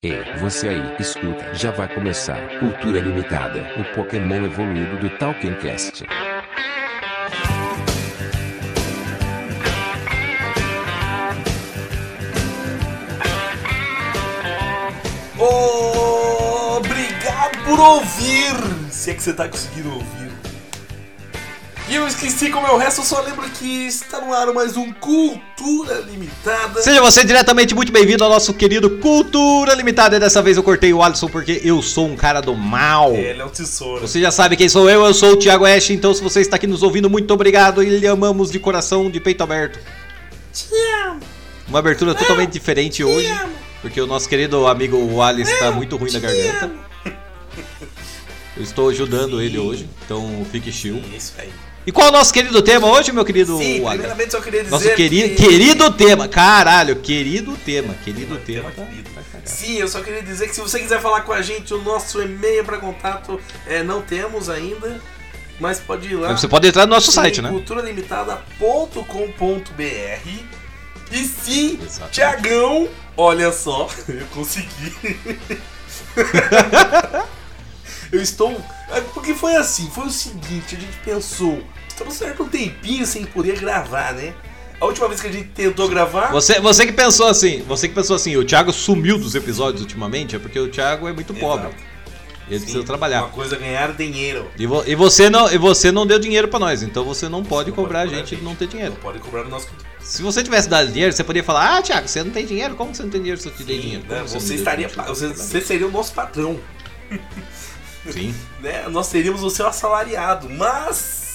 Ei, você aí, escuta, já vai começar. Cultura Limitada, o Pokémon evoluído do Talkencast. Obrigado por ouvir! Se é que você tá conseguindo ouvir. E eu esqueci como é o resto, eu só lembro que está no ar mais um Cultura Limitada. Seja você diretamente muito bem-vindo ao nosso querido Cultura Limitada. E dessa vez eu cortei o Alisson porque eu sou um cara do mal. Ele é o tesouro. Você já sabe quem sou eu, eu sou o Thiago Ash, então se você está aqui nos ouvindo, muito obrigado e lhe amamos de coração, de peito aberto. Te amo, Uma abertura totalmente diferente hoje, amo. porque o nosso querido amigo Alice está muito ruim na garganta. Eu estou ajudando ele hoje, então fique chill. Isso aí. E qual é o nosso querido tema hoje, meu querido Sim, Alice? primeiramente só queria dizer Nosso querido, que... querido tema, caralho, querido tema, querido tema. tá- tá cagado. Sim, eu só queria dizer que se você quiser falar com a gente, o nosso e-mail para contato é, não temos ainda, mas pode ir lá. Você pode entrar no nosso site, né? culturalimitada.com.br E sim, Exatamente. Tiagão, olha só, eu consegui. eu estou. é, Porque foi assim, foi o seguinte, a gente pensou, estamos certo um tempinho sem poder gravar, né? A última vez que a gente tentou gravar. Você, você que pensou assim, você que pensou assim, o Thiago sumiu dos episódios ultimamente, é porque o Thiago é muito pobre. Exato. Ele Sim, precisa Uma trabalhar. coisa é ganhar dinheiro. E, vo- e você não, e você não deu dinheiro pra nós, então você não pode Não cobrar a pode gente de não ter dinheiro. Não pode cobrar o nosso. Se você tivesse dado dinheiro, você poderia falar: "Ah, Thiago, você não tem dinheiro? Como você não tem dinheiro se eu te dei dinheiro?" Né? Você deu estaria. dinheiro? Você, você seria o nosso patrão. Sim. né? Nós teríamos o seu assalariado. Mas,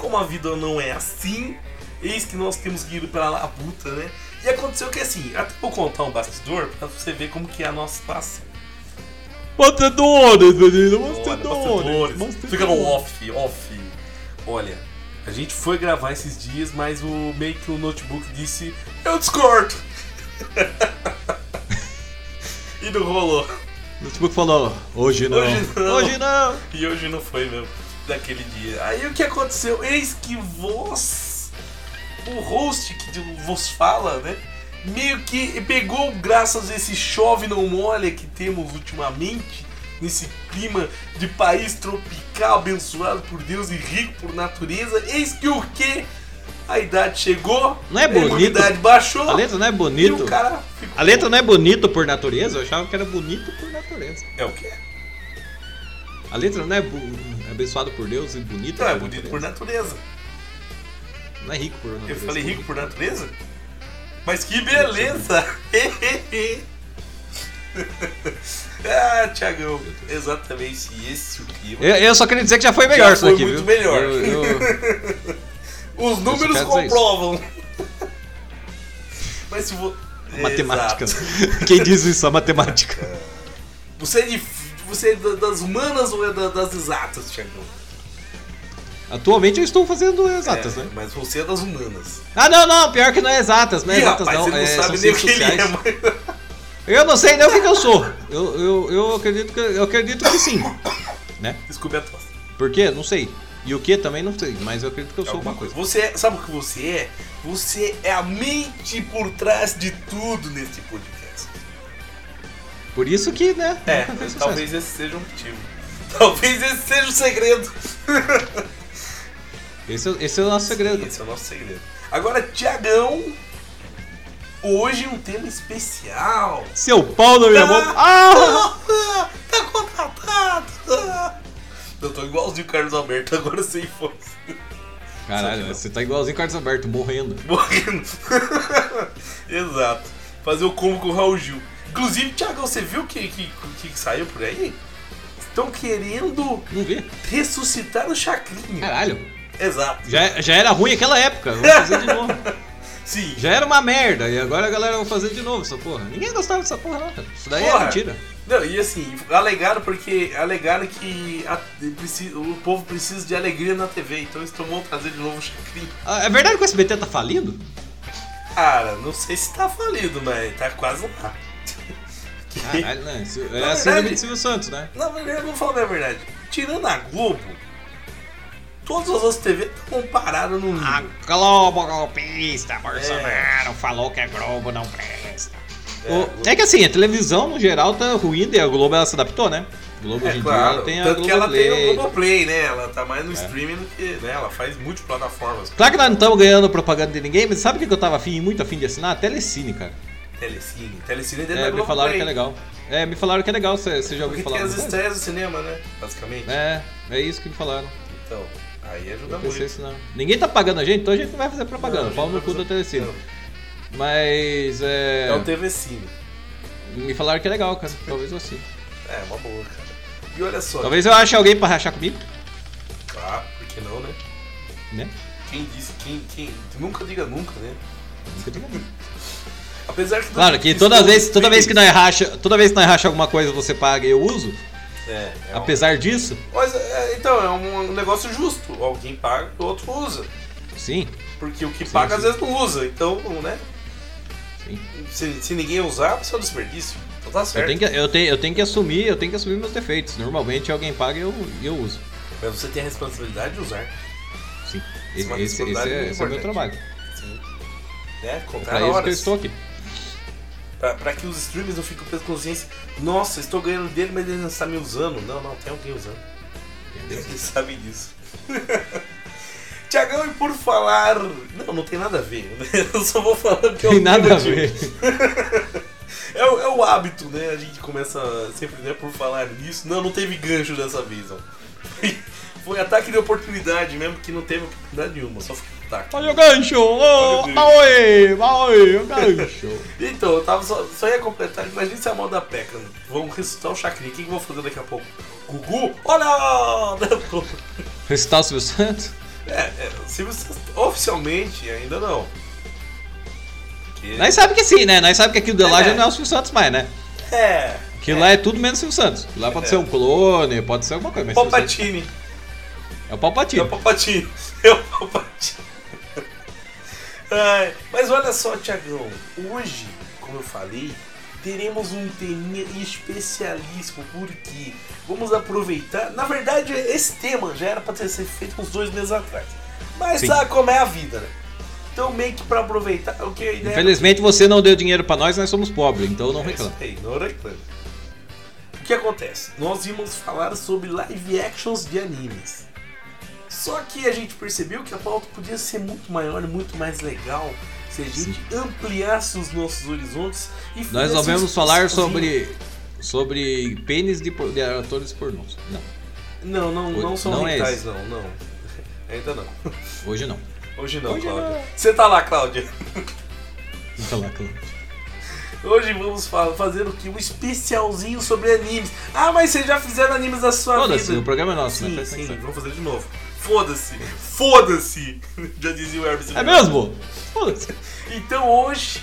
como a vida não é assim, eis que nós temos que ir pela labuta, né? E aconteceu que assim, até vou contar um bastidor pra você ver como que é a nossa situação. Bastidores, menino, bastidores. bastidores. Fica no off, off. Olha, a gente foi gravar esses dias, mas o meio que o notebook disse, eu discordo. e não rolou. O notebook falou: "Hoje não. Hoje não." Hoje não." E hoje não foi mesmo, daquele dia. Aí o que aconteceu? Eis que vos, o host que vos fala, né? Meio que pegou, graças a esse chove não molha que temos ultimamente, nesse clima de país tropical, abençoado por Deus e rico por natureza. Eis que o que? A idade chegou, Não é a bonito? imunidade baixou. A letra não é bonito. o cara ficou. A letra não é bonito por natureza, eu achava que era bonito por natureza. É o quê? A letra não é bu- abençoado por Deus e bonito Não, é por bonito por natureza. Não é rico por natureza. Eu falei rico por natureza? Mas que beleza! ah, Tiagão, exatamente esse o clima. Eu, eu só queria dizer que já foi melhor Já isso foi muito viu? melhor. Eu- eu- Os números comprovam. Mas se vo... matemática. Exato. Quem diz isso? A matemática. Você é, de... você é da- das humanas ou é da- das exatas, Tiagão? Atualmente eu estou fazendo exatas, É, né? Mas você é das humanas. Ah, não, não, pior que não é exatas, não é Ih, exatas rapaz, não. você não é, sabe nem o que ele é, sociais. mas... Eu não sei nem o que, que eu sou. Eu, eu, eu, acredito que, eu acredito que sim. Né? Desculpe a tosse. Por quê? Não sei. E o que também não sei, mas eu acredito que eu sou Alguma coisa. Você é, sabe o que você é? Você é a mente por trás de tudo nesse podcast. Por isso que, né? É, talvez esse seja um motivo. Talvez esse seja o segredo. Esse, é- esse é o nosso segredo. Esse é o nosso segredo. Agora, Tiagão, hoje um tema especial. Seu pau na minha boca. Ah! Ah, tá contratado. Ah. Eu tô igualzinho o Carlos Alberto, agora sem força. Caralho, você tá igualzinho Carlos Alberto, morrendo. Morrendo. Exato. Fazer o combo com o Raul Gil. Inclusive, Tiagão, você viu o que, que, que, saiu por aí? Estão querendo ressuscitar o Chacrinha. Caralho. Exato. Já, já era ruim aquela época, vamos fazer de novo. Sim. Já era uma merda, e agora a galera vai fazer de novo essa porra. Ninguém gostava dessa porra não, cara. Isso daí Porra. é mentira. Não, e assim, alegaram porque alegaram que a- preci- o povo precisa de alegria na TV, então eles vão trazer de novo o Chacrinha. Ah, É verdade que o SBT tá falindo? Cara, não sei se tá falido, mas tá quase lá. Caralho? Isso- É a síndrome de Silvio Santos, né? Na verdade, vamos falar a verdade. Tirando a Globo, todas as outras TV estão paradas no A nível. Globo golpista, Bolsonaro falou que a Globo não presta. O- É que assim, a televisão no geral tá ruim e a Globo ela se adaptou, né? A Globo É hoje em dia ela tem a tanto que ela tem o Globoplay. Né? Ela tá mais É. no streaming do que, né? Ela faz multiplataformas. Claro que nós não estamos ganhando propaganda de ninguém, mas sabe o que que eu tava afim, muito afim de assinar? Telecine, cara. Telecine. Telecine é dentro É, da me Globoplay. falaram que é legal. É, me falaram que é legal, você já ouviu Porque falar? tem as estreias do cinema, né? Basicamente. É, é isso que me falaram. Então, aí ajuda Eu muito. isso não. Ninguém tá pagando a gente, então a gente não vai fazer propaganda. Não, no cu da Telecine. Não, Mas é. É o TV Cine. Me falaram que é legal, cara. Talvez eu. É, uma boa, cara. E olha só. Talvez eu ache alguém pra rachar comigo, Ah, por que não, né? né? Quem disse, quem, quem. Nunca diga nunca, né? Nunca diga nunca. Apesar que. Claro que toda vez, toda vez que nós racha, toda vez que nós racha alguma coisa você paga e eu uso. É, é um- Apesar disso, Mas, é, então, é um negócio justo. Alguém paga, o outro usa. sim, Porque o que Sim, paga às sim. vezes não usa. Então, né? sim. Se, se ninguém usar, é só desperdício. Então tá Eu certo. tenho, que, eu, tenho, eu tenho que assumir, eu tenho que assumir meus defeitos. Normalmente alguém paga e eu, eu uso. Mas você tem a responsabilidade de usar. Sim. Isso é Esse, esse, esse é, esse é o meu trabalho. Sim. Né? É pra isso que eu estou aqui. Pra, pra que os streamers não fiquem de consciência. Nossa, estou ganhando dele, mas ele não está me usando. Não, não, tem alguém usando. Eles sabem disso. Tiagão, e por falar. Não, não tem nada a ver. Eu só vou falar que é o Tem nada a ver. É, o- é o hábito, né? A gente começa sempre né, por falar nisso. Não, não teve gancho dessa vez, ó. Foi, foi ataque de oportunidade mesmo, que não teve oportunidade nenhuma, só foi ataque. Olha o gancho! Ô, Olha o gancho. Aoi! Aoi! O gancho! Então, eu tava só, só ia completar. Imagina se é a mão da Peca. Vamos ressuscitar o Chacrinha. O que, que eu vou fazer daqui a pouco? Gugu? Olha! Recitar o Silvio Santos? É, é, o Silvio Santos, oficialmente ainda não. Porque- Nós sabemos que sim, né? Nós sabemos que aquilo de lá É. já não é o Silvio Santos mais, né? É. Aquilo lá é tudo menos Silvio Santos. Aquilo lá pode É. ser um clone, pode ser alguma coisa. Mas Santos- Palpatine. É o É Palpatine. o Palpatine. É o Palpatine. Ai, mas olha só, Tiagão. Hoje, como eu falei, teremos um teminha especialíssimo. Porque vamos aproveitar. Na verdade, esse tema já era para ter sido feito uns dois meses atrás. Mas Sim. sabe como é a vida, né? Então, meio que pra aproveitar. O que Infelizmente você não deu dinheiro pra nós, nós somos pobres, então não É reclama. aí, não reclame. O que acontece? Nós íamos falar sobre live actions de animes. Só que a gente percebeu que a pauta podia ser muito maior e muito mais legal se a gente ampliasse os nossos horizontes e Nós resolvemos falar sobre sobre pênis de, de atores pornôs. Não, Não, não, não são Não é rentais, não, não. Ainda não. hoje não. Hoje não, Hoje Cláudia. não. Você tá lá, Cláudia. Tá lá, claro. Hoje vamos fa- fazer o que? Um especialzinho sobre animes. Ah, mas vocês já fizeram animes da sua Foda-se, vida. o programa é nosso, Sim, né? Sim, pensar. vamos fazer de novo. Foda-se, foda-se, já dizia o Hermes. É mesmo? Foda-se. Então hoje,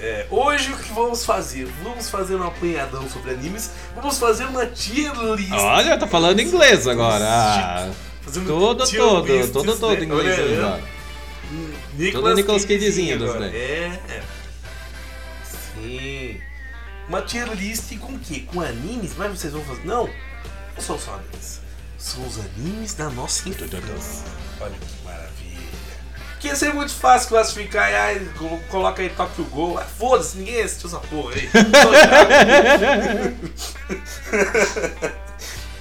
é, hoje o que vamos fazer? Vamos fazer um apanhadão sobre animes, vamos fazer uma tier list. Olha, tá falando inglês agora. Ah, Fazendo todo, tier todo, lists, todo, todo né? inglês Olha, agora. Nicolas Todo Nicolas Cagezinho das daí. É, é. Sim. Uma tier list com o quê? Com animes? Mas vocês vão fazer. Não! Não são só animes. São os animes da nossa infância. Olha que maravilha. Que ia ser muito fácil classificar. Ai, colo- coloca aí Tokyo Gol. Ah, Foda-se, ninguém assistiu essa porra aí.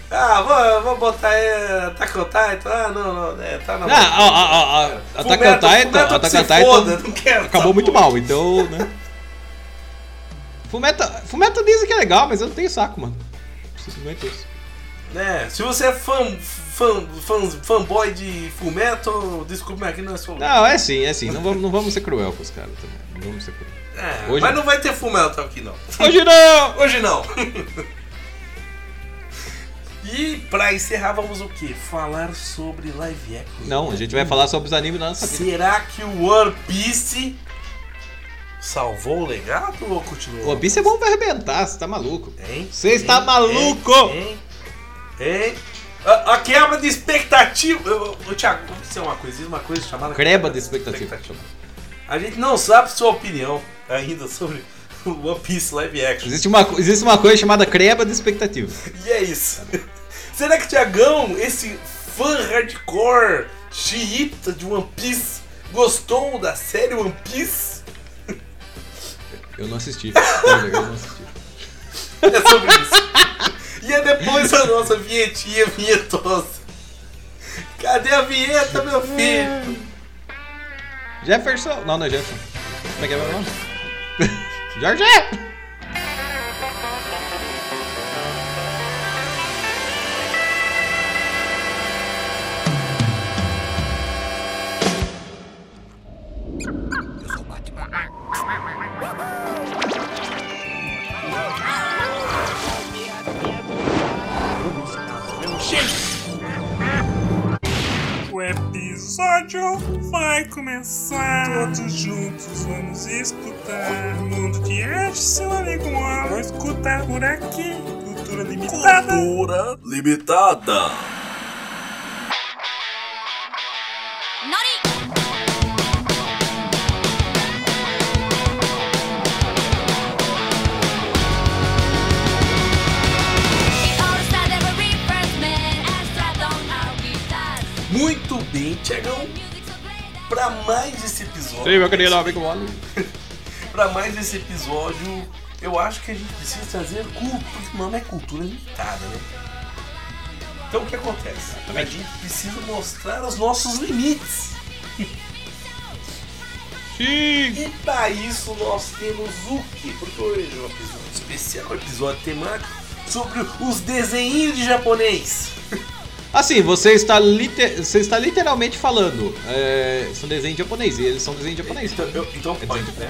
ah, vou, vou botar aí Attack on Titan. Ah, não, não. É, tá na Ah, ó, ó, ó, ó, Attack on Titan, Attack on Titan foda, não quero acabou muito porra. mal, então, né? Fumeta, Fumeta dizem que é legal, mas eu não tenho saco, mano. Simplesmente isso. Né? Se você é fã, fã, fã, fanboy de Fullmetal, desculpe, mas aqui não é só. Não, é sim, é sim. Não vamos, não vamos ser cruel com os caras também. Não vamos ser cruel. É, Hoje- mas não vai ter Fullmetal aqui não. Hoje não! Hoje não. e pra encerrar, vamos o quê? Falar sobre live action. Não, a gente vai falar sobre os animes da nossa vida. Será que o One Piece salvou o legado ou continuou? O One Piece é bom pra arrebentar, você tá maluco. Hein? Você está maluco? Hein? Hein? A, a quebra de expectativa. Eu- eu- Thiago, vamos dizer uma coisa, existe uma coisa chamada Creba de expectativa. A gente não sabe sua opinião ainda sobre o One Piece live action. Existe uma, existe uma coisa chamada creba de expectativa. E é isso. Será que o Tiagão, esse fã hardcore xiita de One Piece, gostou da série One Piece? Eu não assisti. Eu não assisti. É sobre isso. E é depois a nossa vinhetinha vinhetosa. Cadê a vinheta, meu filho? Jefferson. Não, não é Jefferson. Como é que é meu nome? Jorge! Episódio vai começar. Todos juntos vamos escutar. O mundo de Ash, seu amigo Moa. Vou escutar por aqui. Cultura limitada. Cultura limitada. Tiagão. Pra mais esse episódio. Sim, meu querido amigo Wally. Pra mais esse episódio, eu acho que a gente precisa trazer cultura. Porque o nome é cultura limitada, né? Então o que acontece? A gente precisa mostrar os nossos limites. Sim! E para isso nós temos o quê? Porque hoje é um episódio especial, um episódio temático sobre os desenhos de japonês. Assim, você está, liter... você está literalmente falando. É... São desenhos japonês e eles são desenhos japonês. Então, eu, então É pode, né?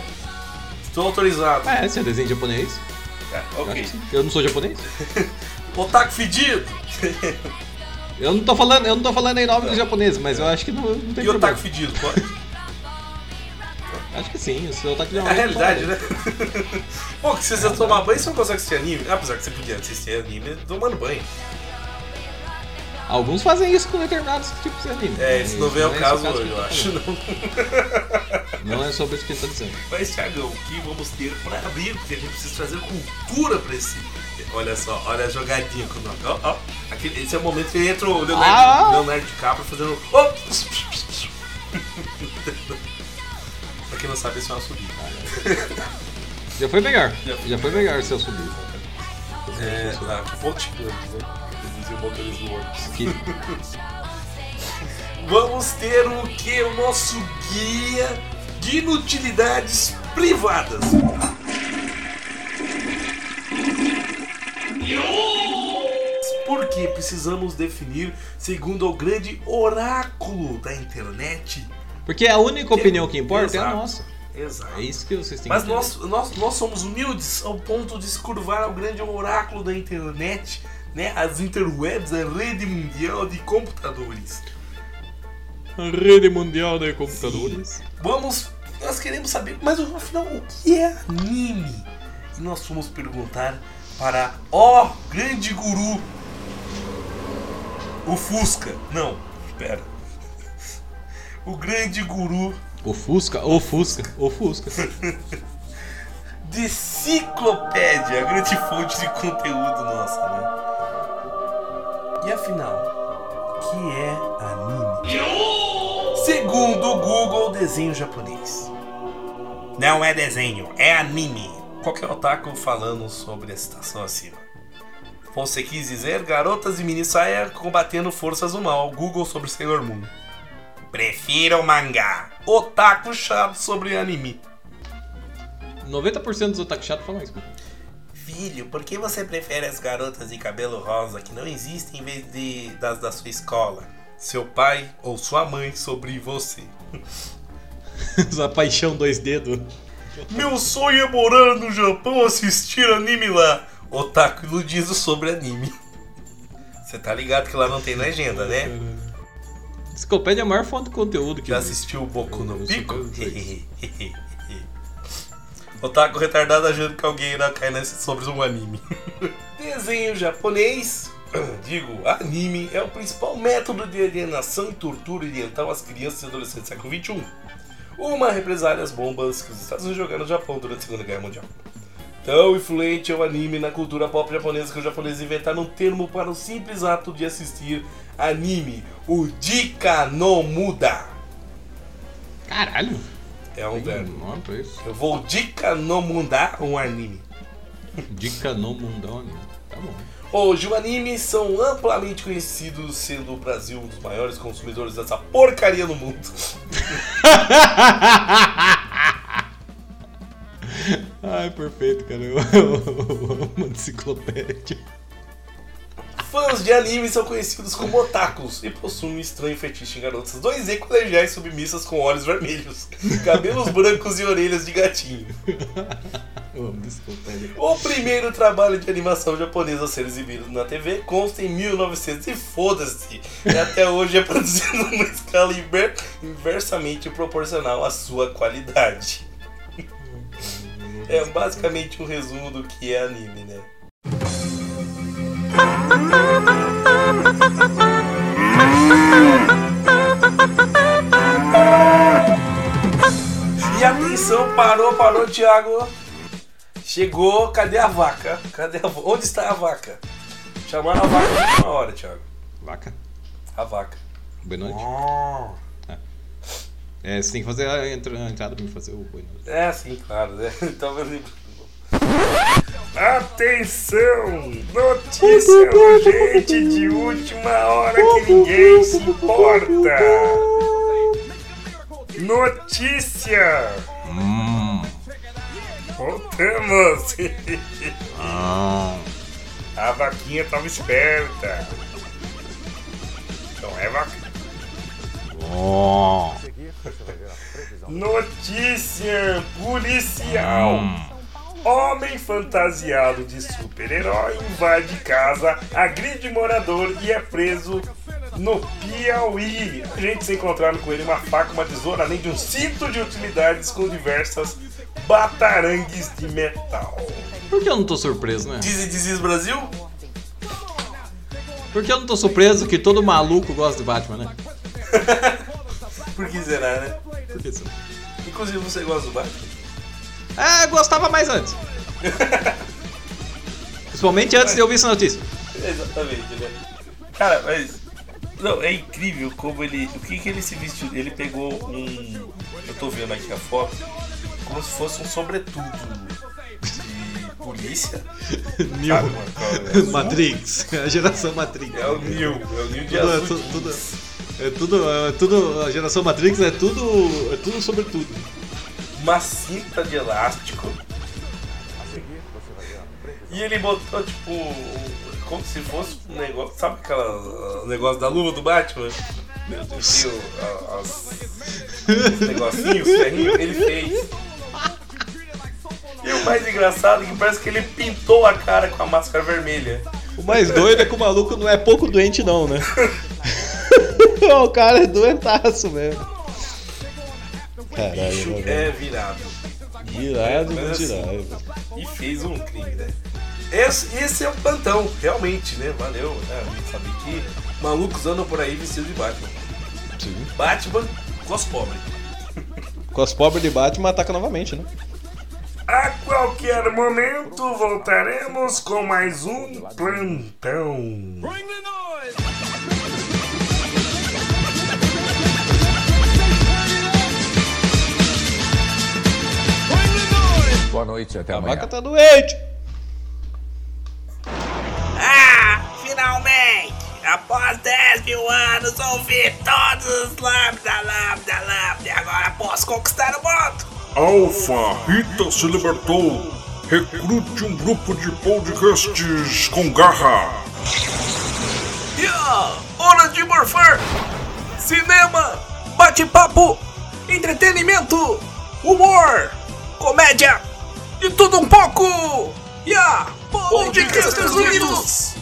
Estou autorizado. É, se é desenho japonês. É, ok. Eu não sou japonês. Otaku fedido! Eu não tô falando, eu não tô falando em nome dos japoneses, mas eu acho que não, não tem e problema. otaku fedido, pode? Acho que sim, o seu otaku É a realidade, né? Pô, que se você tomar banho, você não consegue assistir anime. Apesar que você podia assistir anime tomando banho. Alguns fazem isso com determinados tipos de anime. É, esse não vem ao é caso o hoje, eu acho. Não. Não é sobre isso que ele tá dizendo. Mas, Thiagão, o que vamos ter pra abrir? Porque a gente precisa trazer cultura pra esse. Olha só, olha a jogadinha com o nome. Ó, ó. Aquele- Esse é o momento que entra o Leonardo, Ah! Leonardo DiCaprio fazendo. Ó! pra quem não sabe, esse é uma subida. Já foi melhor. Já. Já foi melhor se eu subir. É, ah, que grande, né? Dizia o motorista do ônibus. Que... Vamos ter o que? O nosso guia de inutilidades privadas. Porque precisamos definir segundo o grande oráculo da internet. Porque a única opinião que importa é a Exato. nossa. Exato. É isso que vocês têm Mas que entender. nós, nós, nós somos humildes ao ponto de se curvar ao grande oráculo da internet, né? As interwebs, a rede mundial de computadores. A rede mundial de computadores. Vamos, nós queremos saber, mas afinal, o que é anime? E nós fomos perguntar para ó grande guru, o Fusca. Não, espera. O grande guru O Fusca, o Fusca, o Fusca. de enciclopédia, a grande fonte de conteúdo nossa, né? E afinal, o que é anime? Segundo o Google, desenho japonês. Não é desenho, é anime. Qualquer otaku falando sobre a citação acima. Você quis dizer garotas de mini saia combatendo forças do mal. Google sobre Sailor Moon. Prefiro mangá. Otaku chato sobre anime. 90% dos otaku chato falam isso. Filho, por que você prefere as garotas de cabelo rosa que não existem em vez de, das da sua escola? Seu pai ou sua mãe sobre você? Essa paixão dois dedos. Meu sonho é morar no Japão assistir anime lá. Otaku iludido sobre anime. Você tá ligado que lá não tem legenda, né? Enciclopédia é a maior fonte de conteúdo que Já existe. assistiu o Boku no Eu Pico? Otaku retardado achando que alguém irá cair nesse sobre um anime. Desenho japonês, digo, anime, é o principal método de alienação e tortura oriental às crianças e adolescentes do século XXI. Uma represália às bombas que os Estados Unidos jogaram no Japão durante a Segunda Guerra Mundial. Tão influente é o anime na cultura pop japonesa que os japoneses inventaram um termo para o simples ato de assistir anime, o Dika no Muda. Caralho. É um verbo. Não, é isso. Eu vou dica no mundar um anime. Dica no mundão, né? Tá bom. Hoje, os animes são amplamente conhecidos, sendo o Brasil um dos maiores consumidores dessa porcaria no mundo. Ai, perfeito, cara. Eu, eu amo uma enciclopédia. Fãs de anime são conhecidos como otakus e possuem um estranho fetiche em garotas 2Z colegiais submissas com olhos vermelhos, cabelos brancos e orelhas de gatinho. O primeiro trabalho de animação japonesa a ser exibido na TV consta em 1900 e foda-se. E até hoje é produzido numa escala inver- inversamente proporcional à sua qualidade. É basicamente um resumo do que é anime, né? E atenção, parou, parou, Thiago. Chegou, cadê a vaca? Cadê a... Onde está a vaca? Chamaram a vaca na última hora, Thiago. Vaca. A vaca. Boa noite. É, você tem que fazer a entra- a entrada pra me fazer o noite. É, sim, claro, né? Então. Atenção! Notícia urgente de última hora que ninguém se importa! Notícia! Hum. Voltamos! Ah. A vaquinha tava esperta! Não é vaca? Oh. Notícia policial! Homem fantasiado de super-herói invade casa, agride morador e é preso no Piauí. A gente se encontraram com ele uma faca, uma tesoura, além de um cinto de utilidades com diversas batarangues de metal. Por que eu não tô surpreso, né? Diz e Diz Brasil? Por que eu não tô surpreso que todo maluco gosta de Batman, né? Por que será, né? Por que isso? Inclusive, você gosta do Batman? É, gostava mais antes. Principalmente antes de eu ouvir essa notícia. Exatamente, né? Cara, mas. Não, é incrível como ele. O que que ele se vestiu? Ele pegou um. Eu tô vendo aqui a foto. Como se fosse um sobretudo de polícia. New. Sabe, azul? Matrix. A geração Matrix. É o Neo, é o Neo de Tudo- azul. tudo- tudo- É tudo, é tudo, a geração Matrix é tudo, é tudo sobre tudo. Uma cinta de elástico. E ele botou, tipo, como se fosse um negócio. Sabe aquela negócio da luva do Batman? Meu Deus. Tem o- os negocinhos, os ferrinhos, ele fez. E o mais engraçado é que parece que ele pintou a cara com a máscara vermelha. O mais doido é que o maluco não é pouco doente não, né? o cara é doentaço mesmo. Caralho, Bicho é virado. Irado, Mas assim, mentirado. E fez um crime, né? Esse, esse é o plantão, realmente, né? Valeu, né? A gente sabia que malucos andam por aí vestidos de Batman. Sim. Batman com os pobres. Com as pobres de Batman ataca novamente, né? A qualquer momento voltaremos com mais um plantão. Boa noite, até A amanhã. vaca tá doente. Ah, finalmente! Após 10 mil anos, ouvi todos os lambda, lambda, lambda, e agora posso conquistar o mundo! Alfa, Rita se libertou. Recrute um grupo de podcasts com garra. Yeah, hora de morfar! Cinema, bate-papo, entretenimento, humor, comédia e tudo um pouco! Yeah, Podcasters Unidos!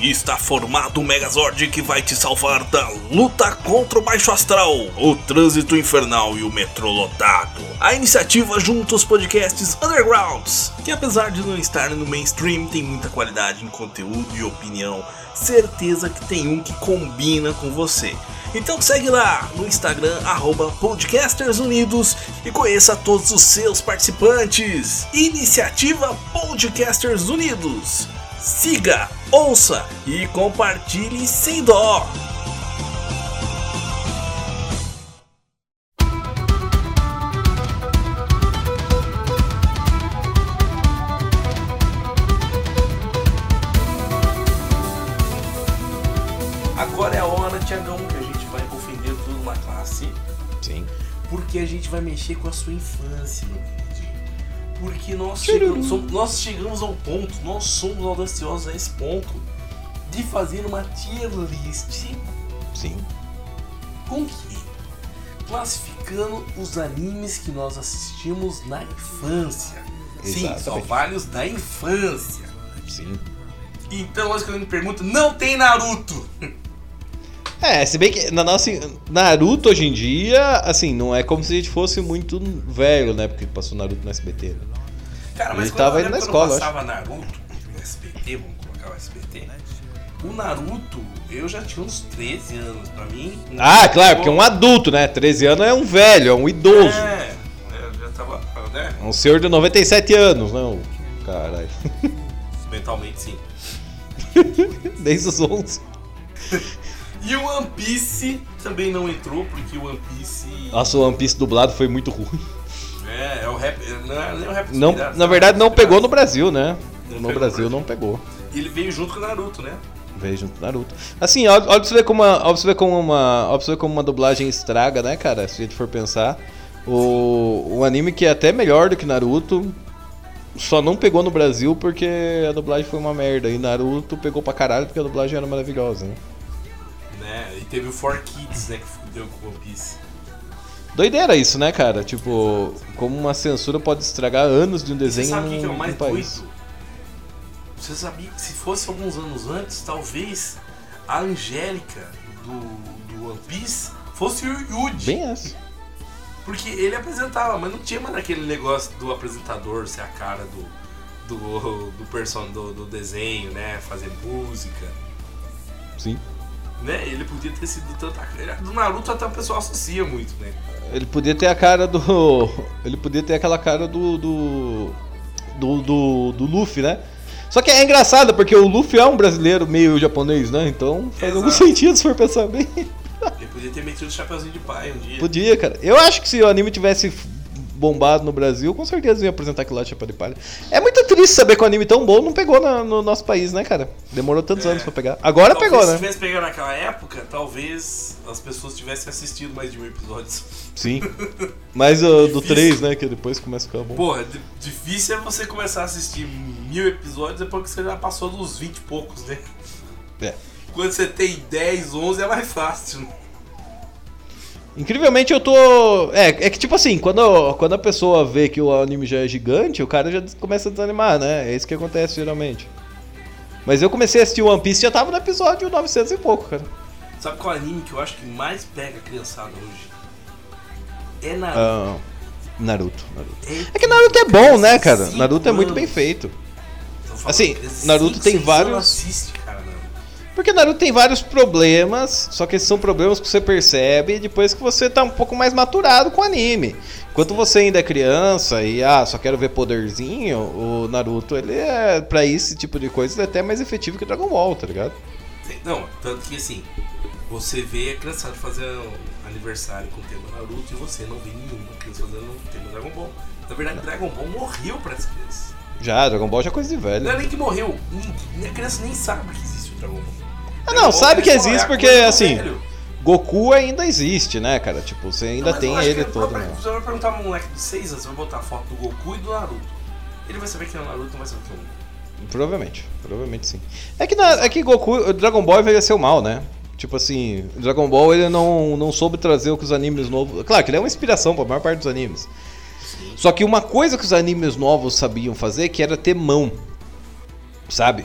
Está formado um Megazord que vai te salvar da luta contra o baixo astral, o trânsito infernal e o metrô lotado. A iniciativa junta os podcasts undergrounds, que apesar de não estar no mainstream, tem muita qualidade em conteúdo e opinião. Certeza que tem um que combina com você. Então segue lá no Instagram, arroba Podcasters Unidos e conheça todos os seus participantes. Iniciativa Podcasters Unidos. Siga, ouça e compartilhe sem dó. Gente vai mexer com a sua infância, meu queridinho. Porque nós chegamos, somos- nós chegamos ao ponto, nós somos audaciosos a esse ponto de fazer uma tier list Sim. com que? Classificando os animes que nós assistimos na infância. Sim, só Exatamente. vários da infância. Sim. Então, hoje que eu me pergunto, não tem Naruto! É, se bem que na nossa Naruto hoje em dia, assim, não é como se a gente fosse muito velho, né? Porque passou Naruto no SBT. Né? Cara, mas Ele tava eu indo na escola, quando passava Naruto no SBT, vamos colocar o SBT. O Naruto, eu já tinha uns 13 anos. Pra mim. Ah, claro, porque um adulto, né? 13 anos é um velho, é um idoso. É, eu já tava. Né? É um senhor de 97 anos, não. Caralho. Mentalmente sim. Desde os 11. E o One Piece também não entrou, porque o One Piece. Nossa, o One Piece dublado foi muito ruim. É, é o rap. Não é nem o rap Não, na é o verdade, rap não pegou no. Brasil, né? Não No Brasil não pegou. Ele veio junto com o Naruto, né? Veio junto com Naruto. Assim, olha, olha pra você ver como uma, ver como uma, ver como uma dublagem estraga, né, cara? Se a gente for pensar. O, o anime que é até melhor do que Naruto só não pegou no Brasil porque a dublagem foi uma merda. E Naruto pegou pra caralho porque a dublagem era maravilhosa, né? Teve o 4Kids, né? Que fudeu com o One Piece. Doideira isso, né, cara? Tipo, como uma censura pode estragar anos de um Você desenho sabe o que é o mais doido? Você sabia que se fosse alguns anos antes, talvez a Angélica do, do One Piece fosse o Yuji. Bem essa. Porque ele apresentava, mas não tinha mais aquele negócio do apresentador ser a cara do, do, do, person, do, do desenho, né? Fazer música. Sim. Né? Ele podia ter sido tanta. ele- Do Naruto até o pessoal associa muito, né? Ele podia ter a cara do. Ele podia ter aquela cara do. do. do, do, do Luffy, né? Só que é engraçado, porque o Luffy é um brasileiro meio japonês, né? Então faz algum Exato. sentido se for pensar bem. Ele podia ter metido o chapeuzinho de pai um dia. Podia, cara. Eu acho que se o anime tivesse bombado no Brasil, com certeza ia apresentar aquilo lá de Chapéu de Palha. É muito triste saber que um anime tão bom não pegou na- no nosso país, né, cara? Demorou tantos É. anos pra pegar. Agora Talvez pegou, Se né? tivesse pegado naquela época, talvez as pessoas tivessem assistido mais de mil episódios. Sim. Mas o do Difícil. 3, né? Que depois começa a ficar bom. Porra, di- difícil é você começar a assistir mil episódios depois que você já passou dos 20 e poucos, né? É. Quando você tem 10, 11 é mais fácil. Incrivelmente eu tô. É, é que tipo assim, quando, quando a pessoa vê que o anime já é gigante, o cara já começa a desanimar, né? É isso que acontece geralmente. Mas eu comecei a assistir One Piece e já tava no episódio 900 e pouco, cara. Sabe qual anime que eu acho que mais pega a criançada hoje? É Naruto. Ah, Naruto, Naruto. É que Naruto é bom, né, cara? Naruto é muito bem feito. Assim, Naruto tem vários- assiste. Porque Naruto tem vários problemas, só que esses são problemas que você percebe depois que você tá um pouco mais maturado com o anime. Enquanto você ainda é criança e ah, só quero ver poderzinho, o Naruto, ele é pra esse tipo de coisa, ele é até mais efetivo que Dragon Ball, tá ligado? Não, tanto que assim, você vê a criançada fazendo aniversário com o tema Naruto e você não vê nenhuma criança fazendo o tema Dragon Ball. Na verdade, Dragon Ball morreu para as crianças. Já, Dragon Ball já é coisa de Não velho. é nem que morreu, a criança nem sabe que existe o Dragon Ball. Ah, não, sabe que eles falam, existe é a porque, assim, velho. Goku ainda existe, né, cara? Tipo, você ainda Não, tem ele que todo, né? Você vai perguntar pra um moleque de 6 anos, você vai botar a foto do Goku e do Naruto. Ele vai saber que é o Naruto, não vai saber que é o Goku. Provavelmente, provavelmente sim. É que, na, é que Goku, o Dragon Ball envelheceu mal, né? Tipo assim, o Dragon Ball ele não, não soube trazer o que os animes novos. Claro que ele é uma inspiração pra maior parte dos animes. Só que uma coisa que os animes novos sabiam fazer que era ter mão. Sabe?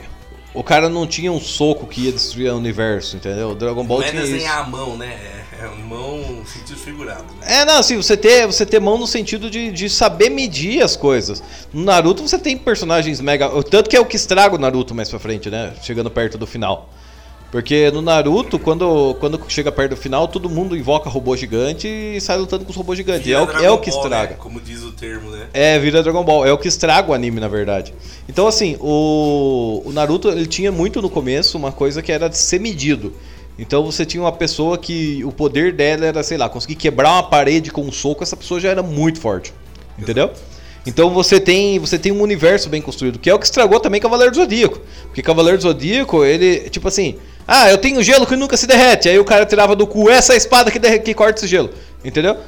O cara não tinha um soco que ia destruir o universo, entendeu? O Dragon Ball Não é tinha isso. desenhar a mão, né? É, é mão no sentido figurado. Né? É, não, assim, você ter, você ter mão no sentido de, de saber medir as coisas. No Naruto você tem personagens mega. Tanto que é o que estraga o Naruto mais pra frente, né? Chegando perto do final. Porque no Naruto, quando, quando chega perto do final, todo mundo invoca robô gigante e sai lutando com os robôs gigantes. Vira é o, Dragon é o que Ball, estraga. né? Como diz o termo, né? É, vira Dragon Ball. É o que estraga o anime, na verdade. Então, assim, o, o Naruto ele tinha muito no começo uma coisa que era de ser medido. Então você tinha uma pessoa que o poder dela era, sei lá, conseguir quebrar uma parede com um soco, essa pessoa já era muito forte. Entendeu? Então você tem, você tem um universo bem construído, que é o que estragou também Cavaleiro do Zodíaco. Porque Cavaleiro do Zodíaco, ele, tipo assim, Ah, eu tenho gelo que nunca se derrete. Aí o cara tirava do cu essa espada que, derre- que corta esse gelo. Entendeu?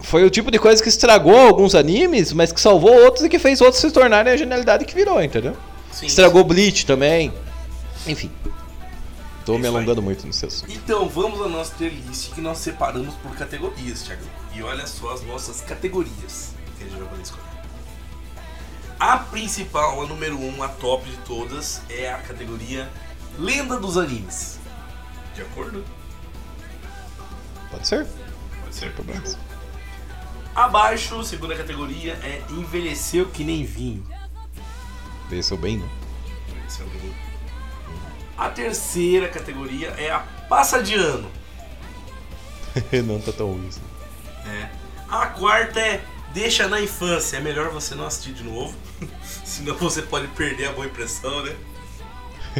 Foi o tipo de coisa que estragou alguns animes, mas que salvou outros e que fez outros se tornarem a genialidade que virou, entendeu? Sim. Estragou Bleach também. Enfim. Tô É me isso aí. alongando muito nesse assunto. Então vamos à nossa tier list que nós separamos por categorias, Thiago. E olha só as nossas categorias que a gente vai poder escolher. A principal, a número 1, um, a top de todas, é a categoria Lenda dos Animes. De acordo? Pode ser? Pode ser. problemas. Show. Abaixo, segunda categoria, é Envelheceu que nem vinho. Venceu bem, né? Envelheceu vinho. A terceira categoria é a Passa de Ano. não tá tão ruim assim. É. A quarta é Deixa na infância. É melhor você não assistir de novo. Senão você pode perder a boa impressão, né?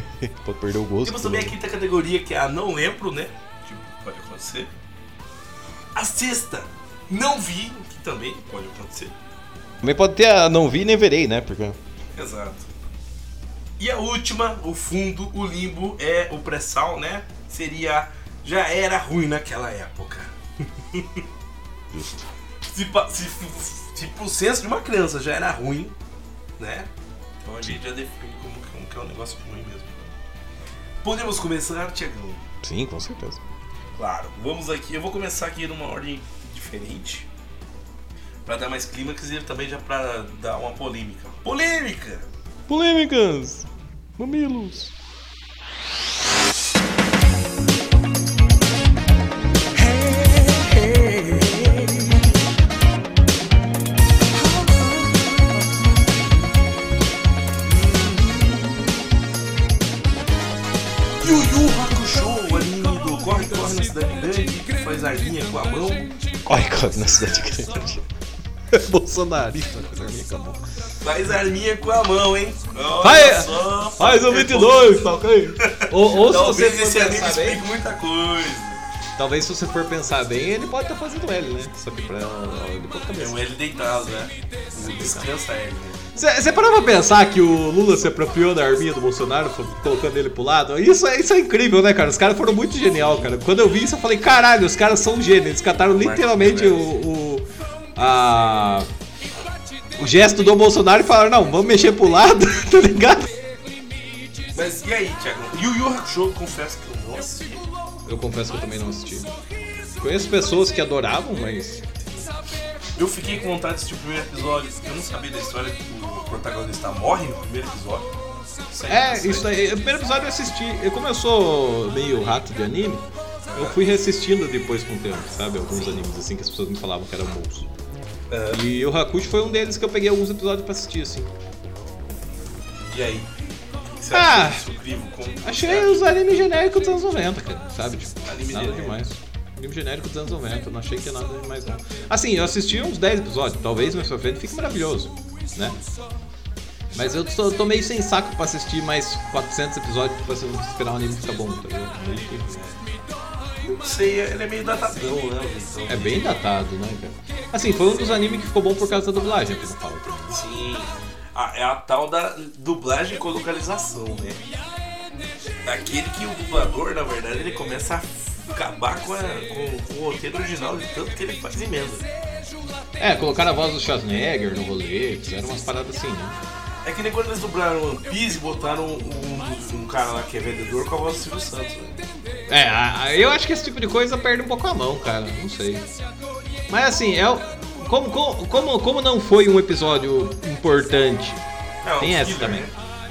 Pode perder o gosto. Temos também a quinta categoria que é a Não Lembro, né? Tipo, pode acontecer. A sexta, Não Vi, que também pode acontecer. Também pode ter a não vi nem verei, né? Porque. Exato. E a última, o fundo, o limbo, é o pré-sal, né? Seria. Já era ruim naquela época. se, se, se pro senso de uma criança já era ruim, né? Então a gente já define como, que- como que é um negócio ruim mesmo. Podemos começar, Tiagão? Sim, com certeza. Claro. Vamos aqui. Eu vou começar aqui numa ordem diferente. Pra dar mais clímax e também já pra dar uma polêmica. Polêmica! Polêmicas! Mamilos! Arminha com a mão. Corre, corre na cidade grande. Bolsonarista, coisa minha, acabou. Faz arminha com a mão, hein? Olha Vai, só, Faz o é 22, tá ok? Ou, ou se você for esse bem, explique muita coisa. talvez se você for pensar bem, ele pode estar fazendo L, né? Só que pra ele pode É cabeça. um L deitado, né? Descansa L, né? Você parou pra pensar que o Lula se apropriou da arminha do Bolsonaro, colocando ele pro lado? Isso, é- isso é incrível, né, cara? Os caras foram muito genial, cara. Quando eu vi isso, eu falei, caralho, os caras são gênios. Eles cataram literalmente o, o, a, o gesto do Bolsonaro e falaram, não, vamos mexer pro lado, tá ligado? Mas e aí, Thiago? Yu Yu Hakusho, confesso que eu não assisti. Eu confesso que eu também não assisti. Conheço pessoas que adoravam, mas... Eu fiquei com vontade de assistir o primeiro episódio, porque eu não sabia da história que o protagonista morre no primeiro episódio. aí, É, isso aí. isso aí. O primeiro episódio eu assisti. Eu, como eu sou meio rato de anime, eu fui reassistindo depois com o tempo, sabe? Alguns animes assim que as pessoas me falavam que eram bons. Aham. E o Hakushi foi um deles que eu peguei alguns episódios pra assistir, assim. E aí? Você Ah, achou? Como Achei os animes genéricos dos anos 90, cara, sabe? Tipo, Anime nada genérico. demais. Anime genérico dos anos 90, não achei que tinha nada demais não. Assim, eu assisti uns 10 episódios, talvez mais pra frente fique maravilhoso, né? Mas eu tô, tô meio sem saco pra assistir mais 400 episódios pra esperar um anime ficar bom, tá ligado? Que- Não sei, ele é meio datadão, né? Então, É bem datado, né, cara? Assim, foi um dos animes que ficou bom por causa da dublagem, que eu falo. Sim. Ah, é a tal da dublagem com localização, né? Daquele que o dublador, na verdade, ele começa a acabar com, a- com- com o roteiro original de tanto que ele faz emenda. É, colocaram a voz do Schwarzenegger no rolê, fizeram umas paradas assim, né? É que nem quando eles dublaram One Piece e botaram um, um cara lá que é vendedor com a voz do Silvio Santos, né? É, eu acho que esse tipo de coisa perde um pouco a mão, cara. Não sei. Mas assim, é o- como, como, como, não foi um episódio importante, É, o tem essa também. né?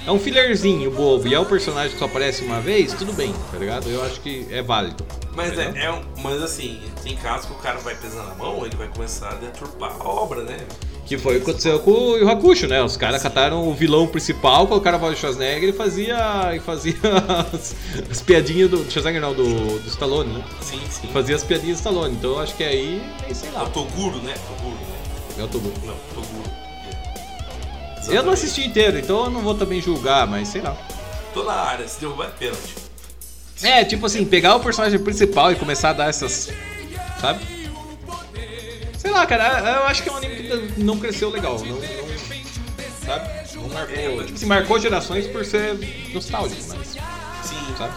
É um fillerzinho bobo e é o personagem que só aparece uma vez, tudo bem, tá ligado? Eu acho que é válido. Mas, entendeu? é, é um- mas assim, tem casos que o cara vai pesando a mão, ele vai começar a deturpar a obra, né? Que foi o que aconteceu com o Hakusho, né? Os caras cataram o vilão principal, colocaram a voz do Schwarzenegger e fazia, e fazia as, as piadinhas do. Schwarzenegger não, do, do Stallone, né? Sim, sim. Fazia as piadinhas do Stallone. Então eu acho que aí, sei É lá. o Toguro, né? Toguro, né? É o Tobu. Não, Toguro. Eu não assisti inteiro, então eu não vou também julgar, mas sei lá. Tô na área, se derrubar é pênalti. É, tipo assim, pegar o personagem principal e começar a dar essas. Sabe? Sei lá, cara, eu acho que é um anime que não cresceu legal. Não. não sabe? Não marcou. Tipo assim, marcou gerações por ser nostálgico, mas. Sim. Sabe?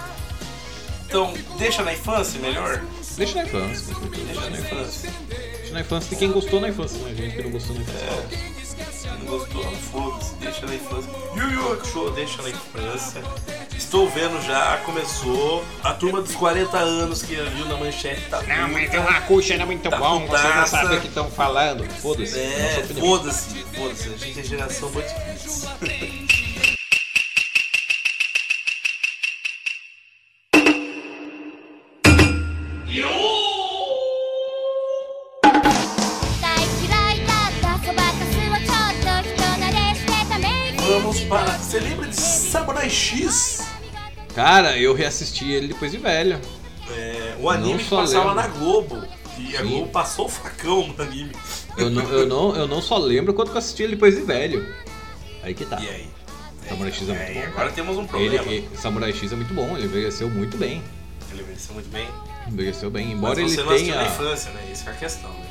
Então, deixa na infância melhor? Deixa na infância. Deixa na infância. Deixa na infância de quem gostou na infância, né? Gente que não gostou na infância. Não gostou? Foda-se, deixa na infância. Yu Yu Hakusho, deixa na infância. Estou vendo já, começou. A turma dos 40 anos que viu na manchete tá Não, mas o Hakusho era muito Tá bom, vocês não putaça. sabem o que estão falando. Foda-se. É, foda-se, foda-se. A gente é geração Bud X? Cara, eu reassisti ele depois de velho. É, o anime que passava lembro. na Globo. E a Sim. Globo passou o facão no anime. Eu não, eu, não, eu não só lembro quando que eu assisti ele depois de velho. Aí que tá. E aí? Samurai X é muito bom. agora temos um Ele, problema. Ele, ele- Samurai X é muito bom, ele envelheceu muito bem. envelheceu muito bem. Envelheceu bem, Mas embora você ele não tenha. na infância, né? Isso é a questão, né?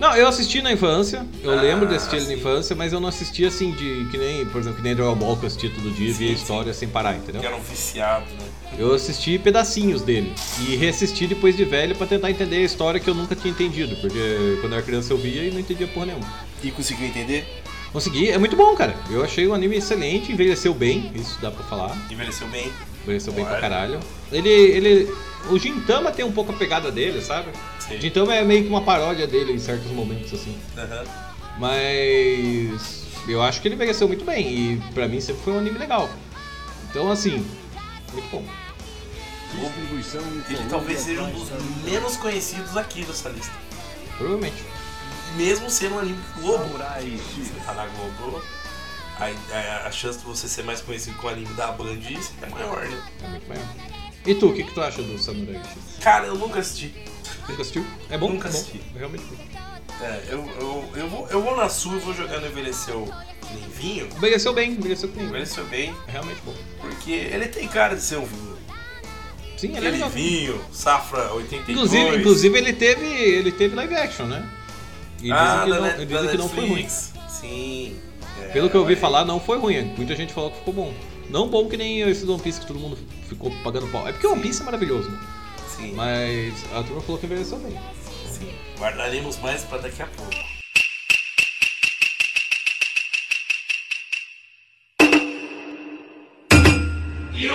Não, eu assisti na infância, eu Ah, lembro de assistir ele na sim. infância, mas eu não assisti assim de. que nem, por exemplo, que nem Dragon Ball que eu assistia todo dia e via a Sim, história sem parar, entendeu? Que eram viciados, né? Eu assisti pedacinhos dele e reassisti depois de velho pra tentar entender a história que eu nunca tinha entendido, porque quando eu era criança eu via e não entendia porra nenhuma. E conseguiu entender? Consegui, é muito bom, cara. Eu achei o anime excelente, envelheceu bem, isso dá pra falar. Envelheceu bem. Envelheceu bem pra caralho. Ele. ele. O Gintama tem um pouco a pegada dele, sabe? Sim. O Gintama é meio que uma paródia dele em certos momentos, assim. Aham. Mas eu acho que ele envelheceu muito bem e pra mim sempre foi um anime legal. Então assim, muito bom. Ele talvez seja um dos menos conhecidos aqui dessa lista. Provavelmente. Mesmo sendo um anime Globo. Você tá na Globo, a, a- a chance de você ser mais conhecido com o anime da Band é maior, né? É muito maior. E tu, o que, que tu acha do Samurai X? Cara, eu nunca assisti. Nunca assistiu? É bom? Nunca É bom. assisti. É realmente bom. É, eu, eu, eu, vou, eu vou na sua e vou jogando Envelheceu nem vinho. Envelheceu bem, envelheceu comigo. Envelheceu bem, É realmente bom. porque ele tem cara de ser um vinho. Sim, ele é Aquele legal. vinho, safra 82. Inclusive, inclusive ele teve. ele teve live action, né? E ah, dizem que, não, dizem que não foi ruim. Sim. É, Pelo que eu ouvi falar, não foi ruim. Muita gente falou que ficou bom. Não bom que nem esse One Piece que todo mundo ficou pagando pau. É porque o One Piece é maravilhoso, né? Sim, Mas a turma falou que envelheceu bem. sim. Guardaremos mais pra daqui a pouco. E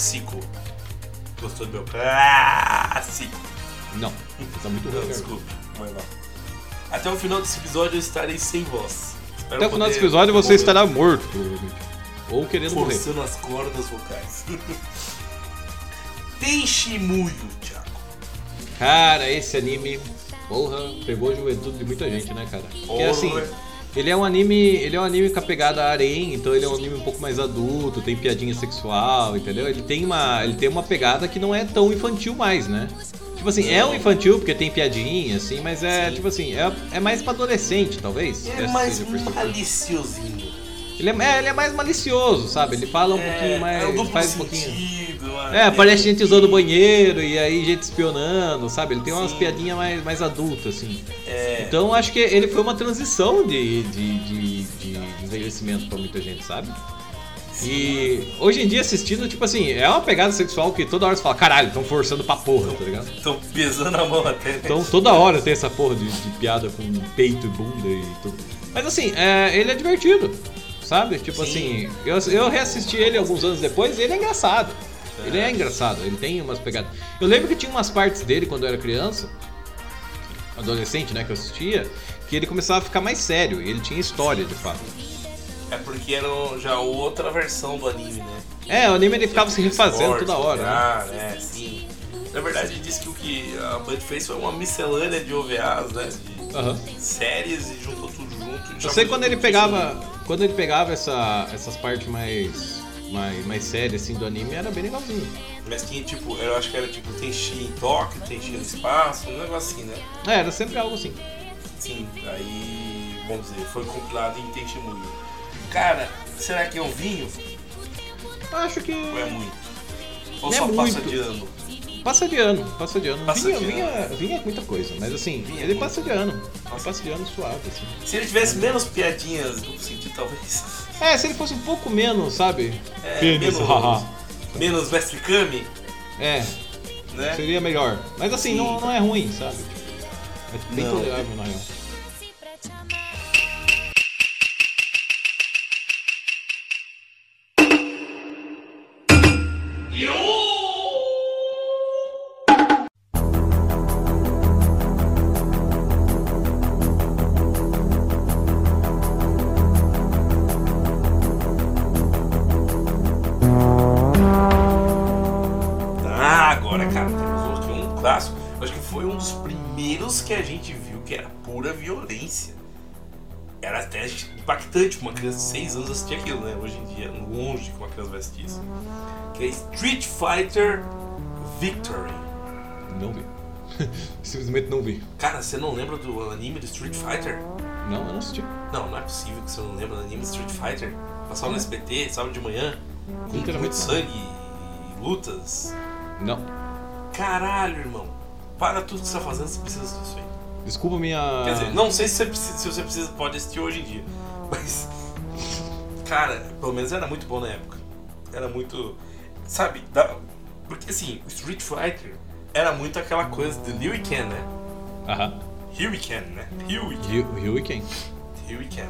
clássico. Gostou do meu clássico? Não, tá muito ruim. desculpa. Vai lá. Até o final desse episódio eu estarei sem voz. Espero Até o final desse episódio você desenvolver estará morto, provavelmente. Ou querendo morrer. Forçando as cordas vocais. Tenshimuyo, Thiago. Cara, esse anime, porra, pegou a juventude de muita gente, né, cara? Porque assim, ele é um anime, ele é um anime com a pegada harem, então ele é um anime um pouco mais adulto, tem piadinha sexual, entendeu? Ele tem uma, ele tem uma pegada que não é tão infantil mais, né? Tipo assim, é um infantil porque tem piadinha, assim, mas é, Sim. tipo assim, é, é mais pra adolescente, talvez. Ele é mais maliciosinho. Ele é, é, ele é mais malicioso, sabe? Ele fala um pouquinho mais, é faz um pouquinho... sentido. É, aparece gente usando banheiro e aí gente espionando, sabe? Ele tem umas Sim. piadinhas mais, mais adultas, assim. É, Então acho que ele foi uma transição de, de, de, de envelhecimento pra muita gente, sabe? E hoje em dia assistindo, tipo assim, é uma pegada sexual que toda hora você fala, caralho, estão forçando pra porra, tá ligado? Estão pesando a mão até. né? Então toda hora tem essa porra de, de piada com peito e bunda e tudo. Mas assim, é, ele é divertido, sabe? Tipo Sim. assim, eu, eu reassisti ele alguns anos depois e ele é engraçado. Ele é engraçado, ele tem umas pegadas. Eu lembro que tinha umas partes dele quando eu era criança, adolescente, né, que eu assistia, que ele começava a ficar mais sério, e ele tinha história de fato. É porque era já outra versão do anime, né? É, o anime ele ficava se refazendo toda hora? Ah, né? Sim. Na verdade, ele disse que o que a Band fez foi uma miscelânea de OVAs, né? De Aham. séries e juntou tudo junto. Eu sei quando ele pegava, quando ele pegava essa, essas partes mais, mais, mais sérias assim do anime, era bem legalzinho. Mas tinha tipo, eu acho que era tipo Tenchi em Tóquio, Tenchi no espaço, um negócio assim, né? É, era sempre algo assim. Sim, aí, vamos dizer, foi compilado em Tenchimuyo. Cara, será que é um vinho? Acho que Ou é muito? Ou É só passa muito. de ano? Passa de ano, passa de ano. Passa vinha, de vinha, ano. vinha muita coisa, mas assim, Vinha ele passa de ano. Passa de ano suave, assim. Se ele tivesse menos piadinhas duplo sentido, talvez. É, se ele fosse um pouco menos, sabe? É, Pênis, menos, haha. menos mestre Kami, É, né? seria melhor. Mas assim, Sim. não, não é ruim, sabe? É bem Não. tolerável, na real. Era até impactante uma criança de 6 anos assistir aquilo, né? Hoje em dia, longe que uma criança vai assistir isso. Que é Street Fighter Victory. Não vi. Simplesmente não vi. Cara, você não lembra do anime do Street Fighter? Não, eu não assisti. Não, não é possível que você não lembra do anime do Street Fighter. Passava no SBT, sábado de manhã, com muito sangue e lutas. Não. Caralho, irmão. Para tudo que você tá fazendo, você precisa disso aí. Desculpa minha. Quer dizer, não sei se você, precisa, se você precisa, pode assistir hoje em dia. Mas. Cara, pelo menos era muito bom na época. Era muito. Sabe? dá- porque assim, Street Fighter era muito aquela coisa de e Ken, né? Aham. Ryu e Ken, né? Ryu e Ken. Ryu, Ryu e quem? Ryu e Ken.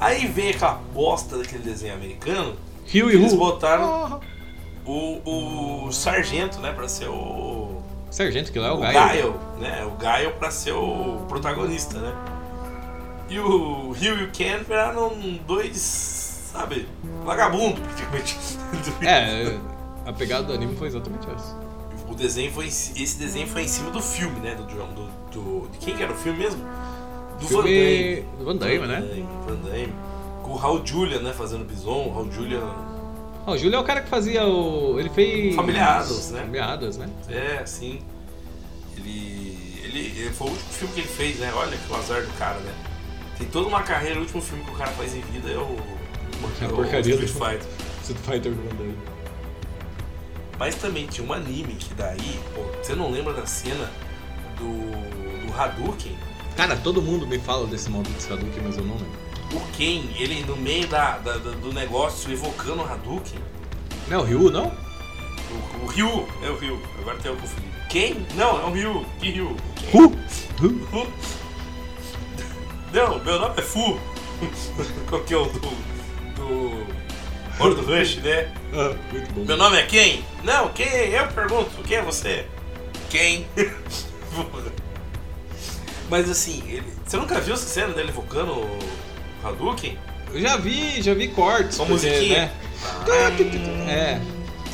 Aí vem aquela bosta daquele desenho americano. Ryu e Eles botaram o, o Sargento, né? Pra ser o. Sargento, que lá é o, o Gaio. Gaio, né? O Gaio pra ser o protagonista, né? E o Ryu e o Ken viraram dois, sabe, vagabundo, praticamente. É, a pegada do anime foi exatamente essa. O desenho foi, esse desenho foi em cima do filme, né? Do, do, do- de quem que era o filme mesmo? Do Filme Van Damme. do Van Damme, né? Damme, Van Damme. Com o Raul Julia, né? Fazendo Bison. O Raul Julia, Ó, o Júlio é o cara que fazia o. Ele fez. Família Addams, né? Família Addams, né? é, assim. Ele, ele, ele foi o último filme que ele fez, né? Olha que o azar do cara, né? Tem toda uma carreira, o último filme que o cara faz em vida é o. É a o porcaria Street do- Fighter. Street Fighter do Van Damme. Mas também tinha um anime que daí, pô, você não lembra da cena do, do Hadouken? Cara, todo mundo me fala desse de Hadouken, mas eu não lembro. O Ken, ele no meio da, da- do negócio evocando o Hadouken. Não é o Ryu, não? O, o Ryu, é o Ryu, agora tem o confundido. Quem? Não, é o Ryu. Que Ryu? Fu. Não, meu nome é Fu. Qual que é o do. do. Do Rush, né? Ah, muito bom. Meu nome é quem? Não, quem? Eu pergunto, quem é você? Quem? Mas assim, ele- você nunca viu essa cena dele evocando Hadouken? Eu já vi, já vi cortes. Com porque, musiquinha? Né? É.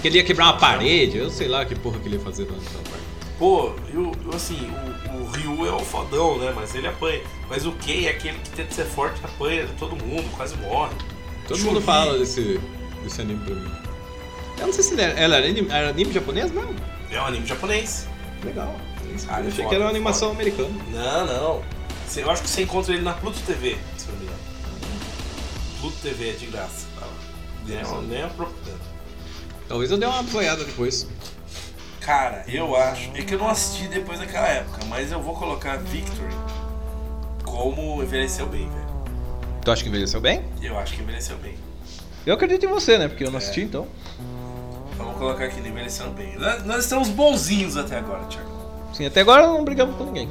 Que ele ia quebrar uma parede, eu sei lá que porra que ele ia fazer naquela parte. Pô, e o, assim, o, o Ryu é o fodão, né? Mas ele apanha. Mas o Kei é aquele que tenta ser forte, apanha de todo mundo, quase morre. Todo mundo fala desse, desse anime pra mim. Eu não sei se ele era, ela era anime, era anime japonês mesmo. É um anime japonês. Legal. Ah, eu é achei foda, que era uma é animação americana. Não, não. Eu acho que você encontra ele na Pluto TV, Pluto TV é de graça. Tá? Nem uma- Nem a propaganda. Talvez eu dê uma apoiada depois. Cara, eu acho. É que eu não assisti depois daquela época, mas eu vou colocar Victory como envelheceu bem, velho. Tu acha que envelheceu bem? Eu acho que envelheceu bem. Eu acredito em você, né? Porque eu não assisti, então. Vamos colocar aqui, envelhecendo bem. Nós, nós estamos bonzinhos até agora, Thiago. Sim, até agora não brigamos com ninguém.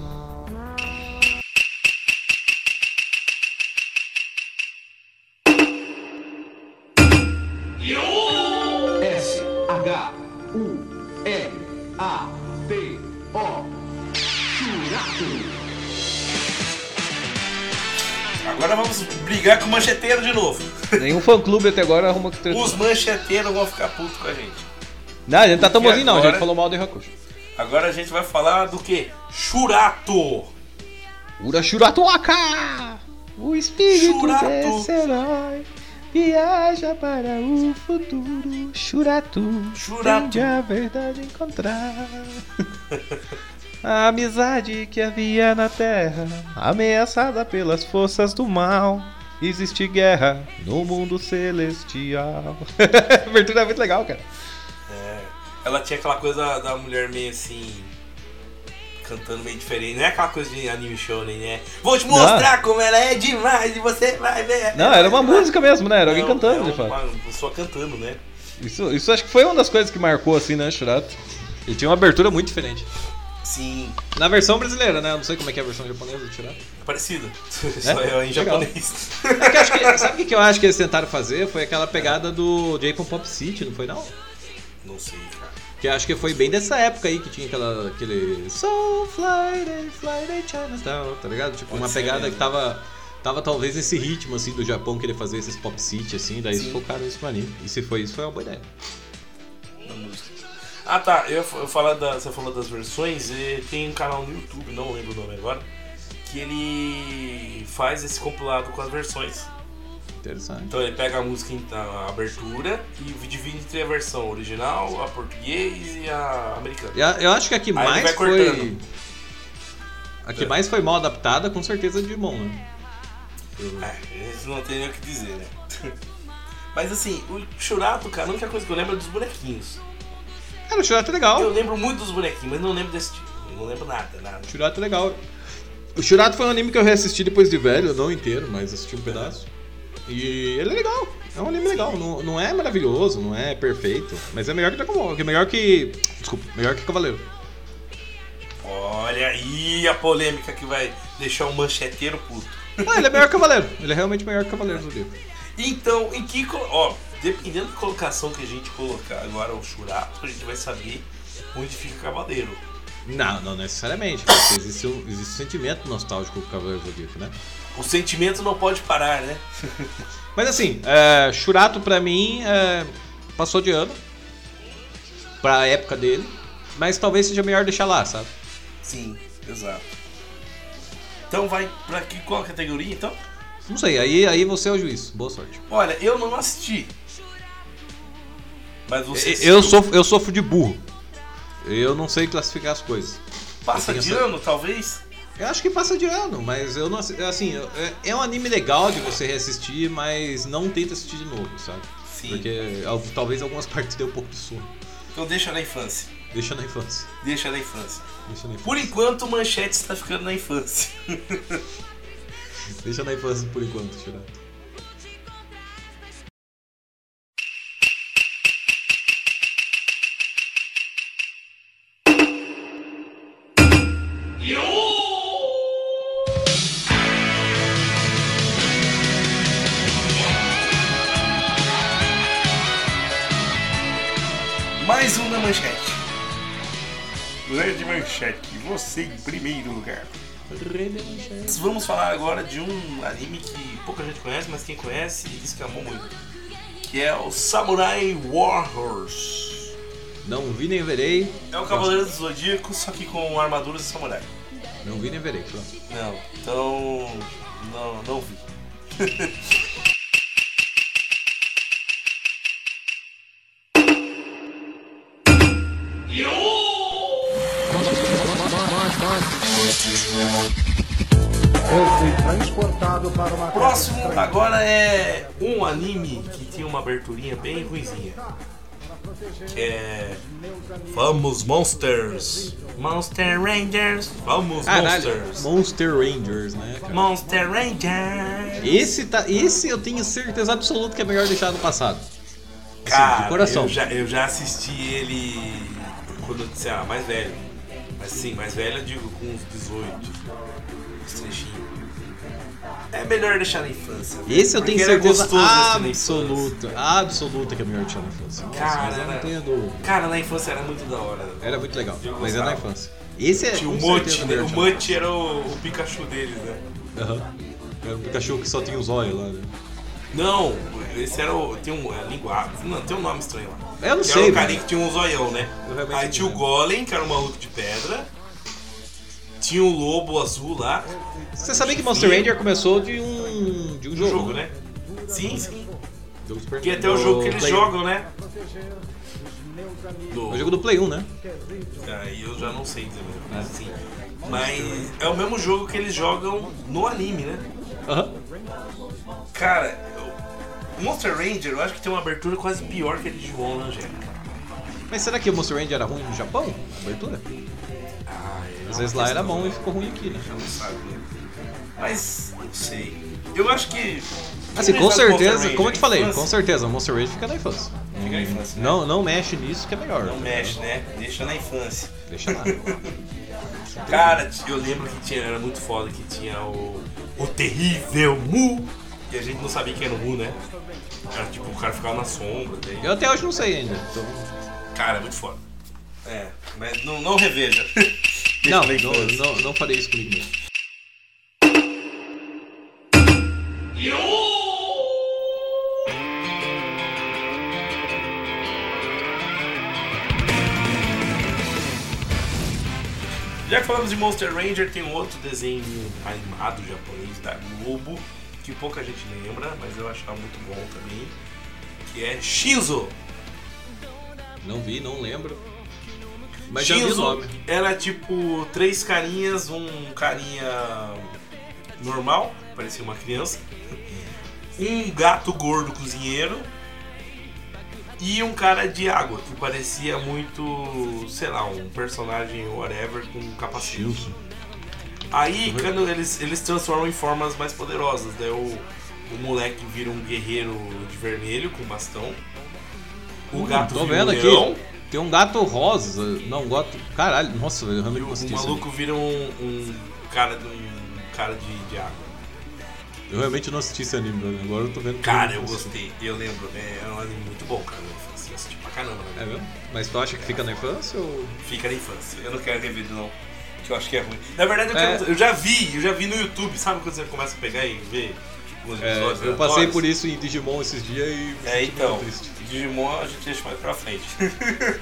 Agora vamos brigar com o mancheteiro de novo. Nenhum fã clube até agora arruma que treta. Os mancheteiros vão ficar putos com a gente. Não, a gente tá tão bonzinho não, a gente falou mal do Hakusho. Agora a gente vai falar do que? Churato! Ura Shuratoaka! O espírito Shurato. desse herói viaja para o futuro. Shurato. tende a verdade encontrar. A amizade que havia na Terra, ameaçada pelas forças do mal. Existe guerra no mundo celestial. A abertura é muito legal, cara. ela tinha aquela coisa da mulher meio assim. Cantando meio diferente. Não é aquela coisa de anime shonen, né? Vou te mostrar como ela é demais e você vai ver. Não, era uma música mesmo, né? Era alguém Não, cantando, é de fato. uma pessoa cantando, né? Isso, isso acho que foi uma das coisas que marcou, assim, né, Shurato? E tinha uma abertura muito diferente. Sim, Na versão brasileira, né? Eu não sei como é que é a versão japonesa do Shurato. é parecido. Só é em Legal. japonês. É que eu acho que- sabe o que que eu acho que eles tentaram fazer? Foi aquela pegada do J-Pop Pop City, não foi não? Não sei, cara. Que acho que foi bem dessa época aí que tinha aquela, aquele Soul Friday, Friday Chinatown, tá ligado? Tipo, Pode uma pegada mesmo. que tava, tava talvez nesse ritmo assim do Japão querer fazer esses pop city assim, daí eles Sim. focaram isso no anime. E se foi isso, foi uma boa ideia. música. Ah tá, eu, eu falar da, você falou das versões, e tem um canal no YouTube, não lembro o nome agora, que ele faz esse compilado com as versões. Interessante. Então ele pega a música, em- a abertura e divide entre a versão original, a português e a americana. E a- Eu acho que a que Aí mais foi. cortando. A que É. mais foi mal adaptada, com certeza, é Digimon, né? É, isso não tem nem o que dizer, né? Mas assim, o Churato, cara, a única coisa que eu lembro é dos bonequinhos. Cara, o Shurato é legal. Eu lembro muito dos bonequinhos, mas não lembro desse tipo. Eu não lembro nada, nada. O Shurato é legal. O Shurato foi um anime que eu reassisti depois de velho, não inteiro, mas assisti um pedaço. E ele é legal. É um anime legal. Não, não é maravilhoso, não é perfeito, mas é melhor que Dragon Ball, é melhor que. Desculpa, melhor que Cavaleiro. Olha aí a polêmica que vai deixar o mancheteiro puto. Ah, ele é melhor que Cavaleiro. Ele é realmente melhor que Cavaleiro do livro. Então, em que. Ó, dependendo da colocação que a gente colocar agora o Churato, a gente vai saber onde fica Cavaleiro. Não, não necessariamente, porque existe um, existe um sentimento nostálgico com o Cavaleiro do Zodíaco, né? O sentimento não pode parar, né? Mas assim, é, Shurato pra mim é, passou de ano. Pra época dele. Mas talvez seja melhor deixar lá, sabe? Sim, exato. Então vai pra que, qual categoria então? Não sei, aí, aí você é o juiz. Boa sorte. Olha, eu não assisti. Mas você Eu, assistiu. sofro, eu sofro de burro. Eu não sei classificar as coisas. Passa eu de ano, talvez? Eu acho que passa de ano, mas eu não assi- assim, é, é um anime legal de você reassistir, mas não tenta assistir de novo, sabe? Sim. Porque al- talvez algumas partes dê um pouco de sono. Então deixa na infância. Deixa na infância. Deixa na infância. Deixa na infância. Por enquanto, o Manchete está ficando na infância. Deixa na infância por enquanto, Shurato. Manchete. Grande manchete, você em primeiro lugar. Vamos falar agora de um anime que pouca gente conhece, mas quem conhece diz que amou muito. Que é o Samurai Warriors. Não vi nem verei. É o Cavaleiro do Zodíaco, só que com armaduras de samurai. Não vi nem verei, pronto. Não, então. Não, não vi. Eu fui transportado para uma Próximo agora é um anime que tinha uma aberturinha bem ruizinha. Que é. Vamos Monsters! Monster Rangers! Vamos Caralho, Monsters! Monster Rangers, né, cara? Monster Rangers! Esse, tá, esse eu tenho certeza absoluta que é melhor deixar no passado. Assim, Cara, de coração. Eu, já, eu já assisti ele quando eu disse, ah, mais velho. Mas sim, mais velho eu digo com uns 18. Uns trechinhos. É melhor deixar na infância. velho, Esse eu tenho era certeza absoluta, absoluta que é melhor deixar na infância. Nossa, Cara, era-. Cara, na infância era muito da hora. Era muito legal, Eu mas é na infância. Esse é Tinha o Mutt, né? O Mutt era o, o Pikachu deles, né? Aham. Era um Pikachu que só tinha os olhos lá, né? Não, esse era o. Tem um. É, linguado. Não, tem um nome estranho lá. Eu não Que sei, Era o carinha que tinha um zoião, né? Aí tinha o. Golem, que era um maluco de pedra. Tinha o lobo azul lá. Você sabia que Monster Ranger começou de um, de um Um jogo, jogo, né? Sim, sim. Super- Porque até o jogo que eles Play- jogam, né? Do... O jogo do Play 1, né? Aí eu já não sei. Mas, assim, mas é o mesmo jogo que eles jogam no anime, né? Aham. Cara, o Monster Ranger eu acho que tem uma abertura quase pior que a de né, Angélica? Mas será que o Monster Range era ruim no Japão? Abertura? Ah, é Às uma vezes lá era bom e né? ficou ruim aqui, né? Eu não sabia. Mas, não sei. Eu acho que. Assim, com certeza, como eu te falei, com certeza, o Monster Range fica na infância. Fica na infância, né? Não, não mexe nisso que é melhor. Não mexe, né? Deixa na infância. Deixa lá. Cara, eu lembro que tinha, era muito foda que tinha o. O terrível Mu. E a gente não sabia quem era o Mu, né? Era tipo, o cara ficava na sombra. Daí... Eu até hoje não sei ainda. então- Cara, é muito foda. É, mas não, não reveja. Não, não, não, não farei isso comigo mesmo. Já que falamos de Monster Ranger, tem um outro desenho animado japonês da Globo que pouca gente lembra, mas eu achava muito bom também, que é Shinzo. Não vi, não lembro. Mas já vi o Shinzo nome. era tipo três carinhas, um carinha normal, parecia uma criança, um gato gordo cozinheiro e um cara de água que parecia muito, sei lá, um personagem whatever com um capacete. Shinzo. Aí quando eles, eles transformam em formas mais poderosas, daí o, o moleque vira um guerreiro de vermelho com bastão. O gato Tô vira vendo um aqui. leão. Tem um gato rosa. Não, um gato. Caralho, nossa, eu realmente não o maluco vira um, um cara, de- um cara de, de água. Eu realmente não assisti esse anime, agora eu tô vendo. Cara, eu gostei. Eu lembro. É, é um anime muito bom, cara. Eu assisti, pra caramba, É né? mesmo? Mas tu acha que fica na infância ou. Fica na infância. Eu não quero rever não. Que eu acho que é ruim. Na verdade, eu, É. quero- eu já vi. Eu já vi no YouTube. Sabe quando você começa a pegar e ver os É, episódios eu passei por isso em Digimon esses dias e. É, então. Digimon a gente deixa mais pra frente.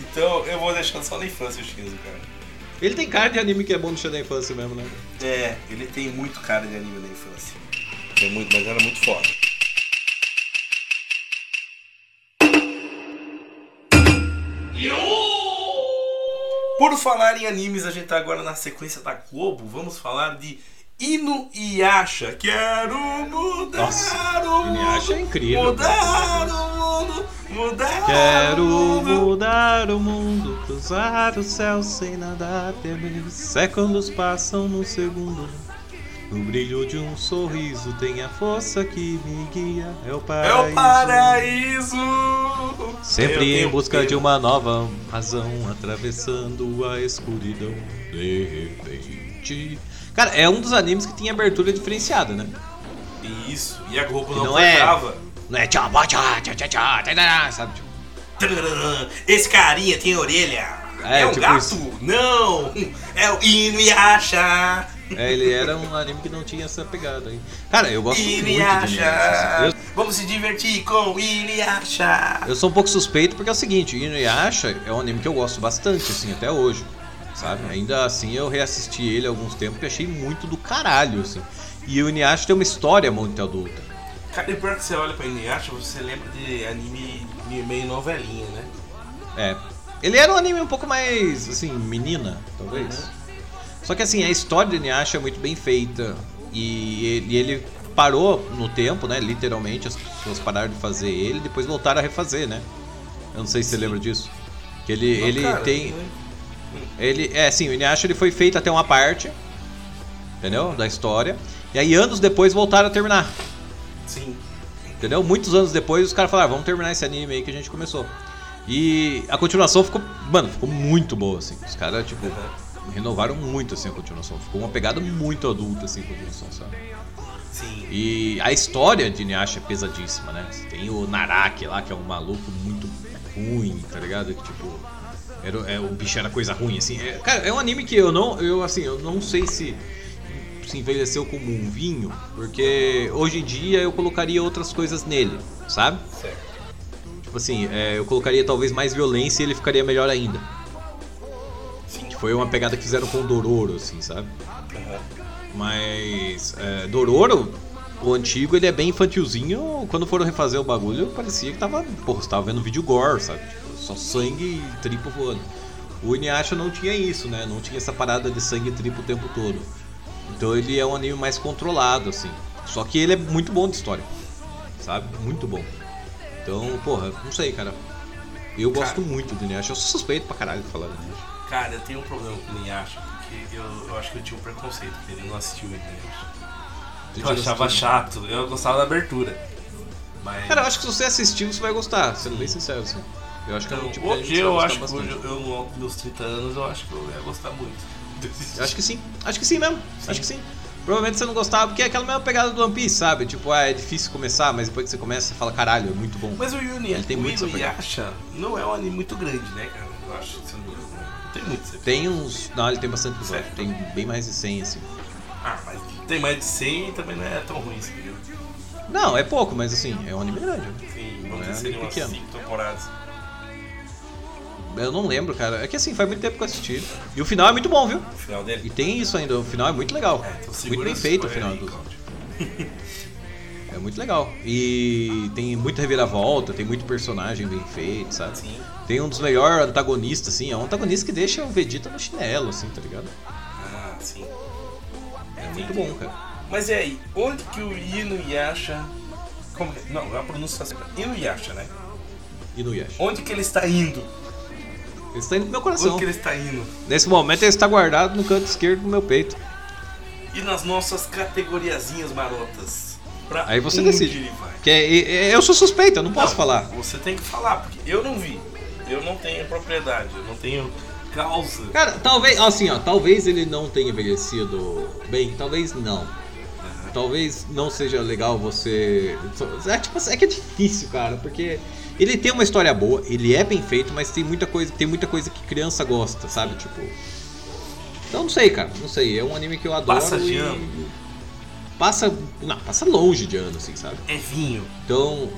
então, eu vou deixar só na infância o Shinzo, cara. Ele tem cara de anime que é bom deixar na infância mesmo, né? É, ele tem muito cara de anime na infância. É muito, mas era muito foda. Por falar em animes, a gente tá agora na sequência da Globo. Vamos falar de Inu Yasha. Quero mudar Nossa, o mundo. Inuyasha é incrível, Mudar o mundo. Mudar Quero o mundo. mudar o mundo, cruzar o céu sem nada temer. Séculos passam num segundo. No brilho de um sorriso tem a força que me guia. É o É paraíso. o paraíso. Sempre em busca de uma nova razão, atravessando a escuridão. De repente. Cara, é um dos animes que tem abertura diferenciada, né? Isso. E a Globo não, Não é-. Não é tchau, tchau, tchau, tchau, tchau, sabe? Tipo, Esse carinha tem orelha. É, É, um tipo gato? isso. Não! É o Inuyasha! É, ele era um anime que não tinha essa pegada aí. Cara, eu gosto muito de assim. Vamos se divertir com Inuyasha! Eu, eu sou um pouco suspeito porque é o seguinte, Inuyasha é um anime que eu gosto bastante, assim, até hoje. Sabe? Ainda assim eu reassisti ele há alguns tempos e achei muito do caralho, assim. E o Inuyasha tem uma história muito adulta. Cara, e pior que você olha pra Inuyasha, você lembra de anime meio novelinha, né? É. Ele era um anime um pouco mais, assim, menina, talvez. Só que assim, a história do Inuyasha é muito bem feita. E ele, parou no tempo, né? Literalmente, as pessoas pararam de fazer ele e depois voltaram a refazer, né? Eu não sei se você lembra disso. Que ele, Não, ele cara, tem. né? Ele, é assim, o Inuyasha ele foi feito até uma parte, entendeu? Da história. E aí anos depois voltaram a terminar. Sim. Entendeu? Muitos anos depois os caras falaram, "Ah, vamos terminar esse anime aí que a gente começou. E a continuação ficou, mano, ficou muito boa, assim. Os caras, tipo, renovaram muito, assim, a continuação. Ficou uma pegada muito adulta, assim, a continuação, sabe? Sim. E a história de Inuyasha é pesadíssima, né? Tem o Naraki lá, que é um maluco muito ruim, tá ligado? Que, tipo, era, é, o bicho era coisa ruim, assim. É, cara, é um anime que eu não, eu, assim, eu não sei se se envelheceu como um vinho, porque hoje em dia eu colocaria outras coisas nele, sabe? Certo. Tipo assim, é, eu colocaria talvez mais violência e ele ficaria melhor ainda. Foi uma pegada que fizeram com o Dororo, assim, sabe? Mas é, Dororo, o antigo, ele é bem infantilzinho. Quando foram refazer o bagulho, parecia que tava. Porra, você tava vendo vídeo gore, sabe? Tipo, só sangue e tripo voando. O Inuyasha não tinha isso, né? Não tinha essa parada de sangue e tripo o tempo todo. Então ele é um anime mais controlado, assim. Só que ele é muito bom de história. Sabe? Muito bom. Então, porra, não sei, cara. Eu gosto muito do Inuyasha. Eu sou suspeito pra caralho de falar do Inuyasha. Cara, eu tenho um problema com o Inuyasha, porque eu, eu acho que eu tinha um preconceito, porque ele não assistiu o Inuyasha. Eu achava chato, eu gostava da abertura. Mas Cara, eu acho que se você assistir, você vai gostar, sendo bem sincero, assim. Eu acho que é um tipo de hoje eu acho que hoje eu, dos meus 30 anos, eu acho que eu ia gostar muito. Eu acho que sim. Acho que sim mesmo. Acho que sim. Provavelmente você não gostava, porque é aquela mesma pegada do One Piece, sabe? Tipo, ah, é difícil começar, mas depois que você começa, você fala, caralho, é muito bom. Mas o Yuni, Ele tem o muito. Inuyasha não é um anime muito grande, né, cara? Eu acho que você não, não tem muito. Você... Tem uns. Não, ele tem bastante episódio. Certo. Tem bem mais de 100, assim. Ah, mas tem mais de 100 e também não é tão ruim, assim, viu? Não, é pouco, mas assim, é um anime grande. Sim, Não vamos é dizer, umas pequeno. 5 temporadas. Eu não lembro, cara. É que assim, faz muito tempo que eu assisti. E o final é muito bom, viu? No final dele. E tem isso ainda, o final é muito legal. É, então muito bem feito o final aí, do. É muito legal. E tem muita reviravolta, tem muito personagem bem feito, sabe? Sim. Tem um dos melhores antagonistas, assim. É um antagonista que deixa o Vegeta no chinelo, assim, tá ligado? Ah, sim. É muito bom, cara. Mas e aí, onde que o Inuyasha... Como que... Não, a pronúncia certa. Inuyasha, né? No Yash. Onde que ele está indo? Ele está indo pro meu coração. Onde que ele está indo? Nesse momento ele está guardado no canto esquerdo do meu peito. E nas nossas categoriazinhas marotas? Pra Aí você decide. ele vai? Que é- é- eu sou suspeito, eu não posso Não, falar. Você tem que falar, porque eu não vi. Eu não tenho propriedade, eu não tenho causa. Cara, talvez, assim, ó, talvez ele não tenha envelhecido bem, talvez não. Talvez não seja legal você. É, tipo, é que é difícil, cara, porque ele tem uma história boa, ele é bem feito, mas tem muita coisa, tem muita coisa que criança gosta, sabe? Tipo. Então não sei, cara, não sei. É um anime que eu adoro. Passa de e- ano. Passa. Não, passa longe de ano, assim, sabe? É vinho. Então.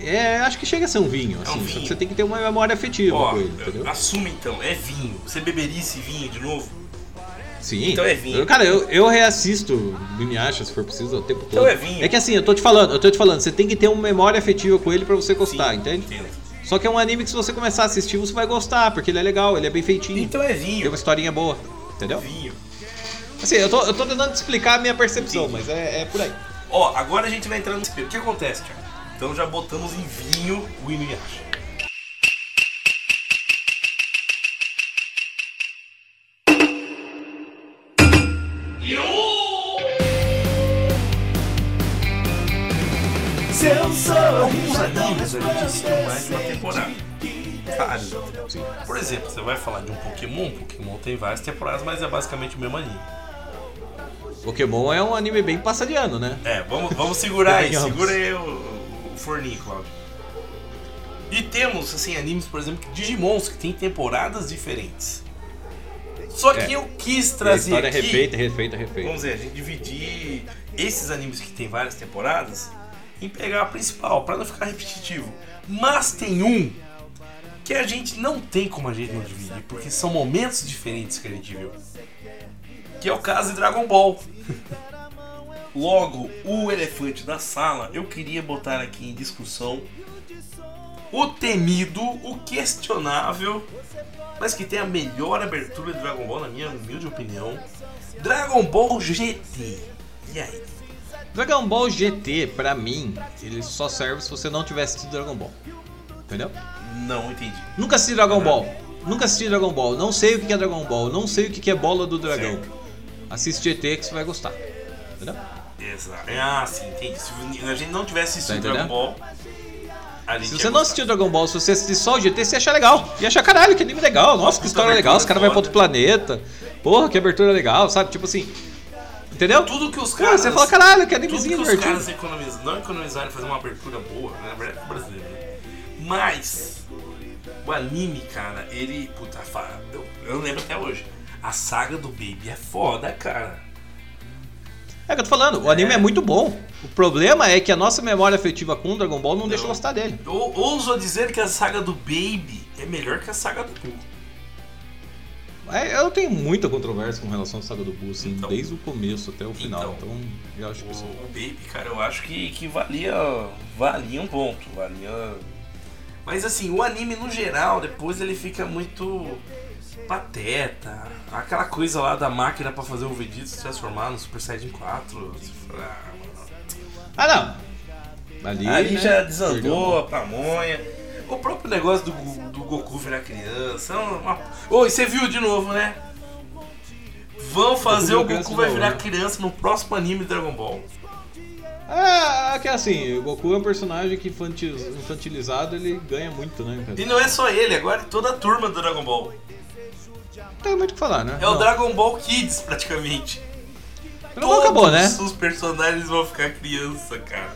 É, acho que chega a ser um vinho, assim. Só vinho. que você tem que ter uma memória afetiva Ó, com ele, entendeu? assume então, é vinho. Você beberia esse vinho de novo? Sim. Então é vinho. Eu- cara, eu, eu reassisto o Inuyasha se for preciso o tempo todo. Então é vinho. É que assim, eu tô te falando, eu tô te falando, você tem que ter uma memória afetiva com ele pra você gostar, Sim, entende? Entendo. Só que é um anime que se você começar a assistir, você vai gostar, porque ele é legal, ele é bem feitinho. Então é Tem vinho. uma historinha boa, entendeu? Vinho. Assim, eu tô, eu tô tentando te explicar a minha percepção, Entendi. mas é, é por aí. Ó, agora a gente vai entrar no espelho. O que acontece, Thiago? Então já botamos em vinho o Inuyasha. Alguns animes a gente assistiu mais de uma temporada. Vários. Por exemplo, você vai falar de um Pokémon, Pokémon tem várias temporadas, mas é basicamente o mesmo anime. Pokémon é um anime bem passadiano, né? É, vamos, vamos segurar aí, segura aí o, o forninho, Claudio. E temos, assim, animes, por exemplo, Digimons, que tem temporadas diferentes. Só que É. eu quis a trazer história aqui, é refeita, refeita, refeita. vamos dizer, a gente dividir esses animes que tem várias temporadas em pegar a principal, pra não ficar repetitivo. Mas tem um que a gente não tem como a gente não dividir, porque são momentos diferentes que a gente viu. Que é o caso de Dragon Ball. Logo, o elefante da sala, eu queria botar aqui em discussão o temido, o questionável, mas que tem a melhor abertura de Dragon Ball, na minha humilde opinião. Dragon Ball GT. E aí? Dragon Ball GT, pra mim, ele só serve se você não tiver assistido Dragon Ball. Entendeu? Não entendi. Nunca assisti Dragon Ball. Nunca assisti Dragon Ball. Não sei o que é DragonAll. Não sei o que é bola do dragão. Certo. Assiste GT que você vai gostar. Entendeu? Exato. Ah, sim, entendi. Se a gente não tivesse assistido Tá Dragon? Ball, Se você não assistiu Dragon Ball, se você assistir só o GT, você ia achar legal. Ia achar caralho, que anime legal. Nossa, que história legal. Os caras vão pra outro planeta. Porra, que abertura legal, sabe? Tipo assim. Entendeu? Tudo que os Cara, caras. você fala, caralho, que Tudo que animezinho os divertido. caras economizam, não economizaram fazer uma abertura boa, né? na verdade é brasileiro, né? Mas o anime, cara, ele. Puta, fa- eu, eu lembro até hoje. A saga do Baby é foda, cara. É o que eu tô falando, o anime é. muito bom. O problema é que a nossa memória afetiva com o Dragon Ball não, deixa eu gostar dele. Eu ouso dizer que a saga do Baby é melhor que a saga do Buu. É, eu tenho muita controvérsia com relação à saga do Buu, assim, Então. desde o começo até o final. Então. Então, eu acho que O, sim. o Baby, cara, eu acho que, que valia, valia um ponto, valia... Mas assim, o anime no geral, depois ele fica muito pateta. Aquela coisa lá da máquina pra fazer o Vegeta se transformar no Super Saiyajin 4. você fala, ah. Ah, não. Ali, Ali né, já desandou a pamonha. O próprio negócio do, do Goku virar criança. é Uma... Ô, e você viu de novo, né? Vão fazer o Goku vai virar né? criança no próximo anime Dragon Ball. É, que é assim, o Goku é um personagem que infantil- infantilizado ele ganha muito, né, cara? E não é só ele, agora é toda a turma do Dragon Ball. Não tem muito o que falar, né? É o Não. Dragon Ball Kids, praticamente. Dragon Ball acabou, né? Os personagens vão ficar criança, cara.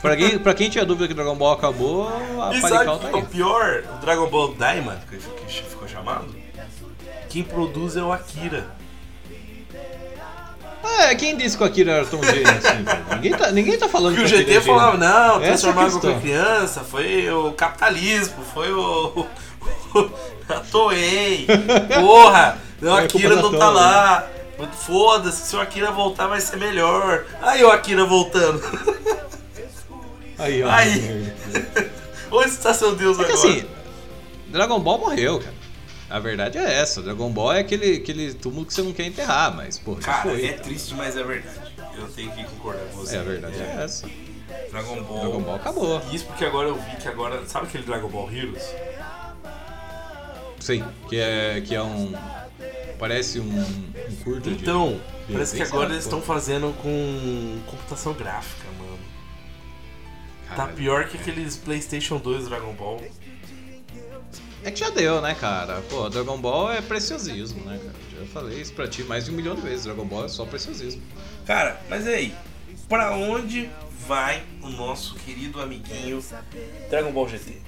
Pra quem, pra quem tinha dúvida que Dragon Ball acabou, a E Panical sabe tá o que é aí. o pior? O Dragon Ball Diamond, que que ficou chamado, quem produz é o Akira. Ah, quem disse que o Akira era tão gênio assim? Ninguém tá, ninguém tá falando o que Akira GT é falava, não, é transformar qualquer criança, foi o capitalismo, foi o. a Toei. Porra, o É, Akira não tá lá. Foda-se, se o Akira voltar vai ser melhor. Aí o Akira voltando. Aí, ó. Aí. Onde está seu Deus É agora? assim, Dragon Ball morreu, cara. A verdade é essa. Dragon Ball é aquele, aquele túmulo que você não quer enterrar, mas, pô, já Cara, foi. é triste, mas é verdade. Eu tenho que concordar com você. É, a verdade é essa. Dragon Ball. Dragon Ball acabou. Isso porque agora eu vi que agora. Sabe aquele Dragon Ball Heroes? Sim, que é, que é um. Parece um, um curto. Então, de parece que agora eles estão fazendo com computação gráfica, mano. Tá Caralho. pior que aqueles PlayStation 2 Dragon Ball. É que já deu, né, cara? Pô, Dragon Ball é preciosismo, né, cara? Já falei isso pra ti mais de um milhão de vezes. Dragon Ball é só preciosismo. Cara, mas aí? Pra onde vai o nosso querido amiguinho Dragon Ball GT?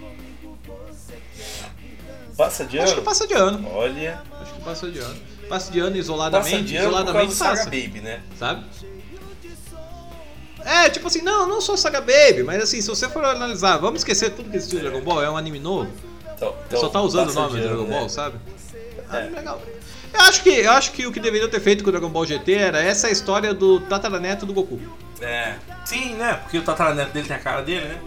Passa de ano? Acho que passa de ano. Olha, Acho que passa de ano. Passa de ano passa isoladamente. de ano por causa isoladamente passa. Baby, né? sabe? É, tipo assim, não, não sou Saga Baby, mas assim, se você for analisar, vamos esquecer tudo que existiu de Dragon Ball, é um anime novo. Então, então, só tá usando o passa nome de do Dragon né? Ball, sabe? É. Ah, legal. Eu acho, que, eu acho que o que deveriam ter feito com o Dragon Ball GT era essa história do tataraneto do Goku. É. Sim, né? Porque o tataraneto dele tem a cara dele, né?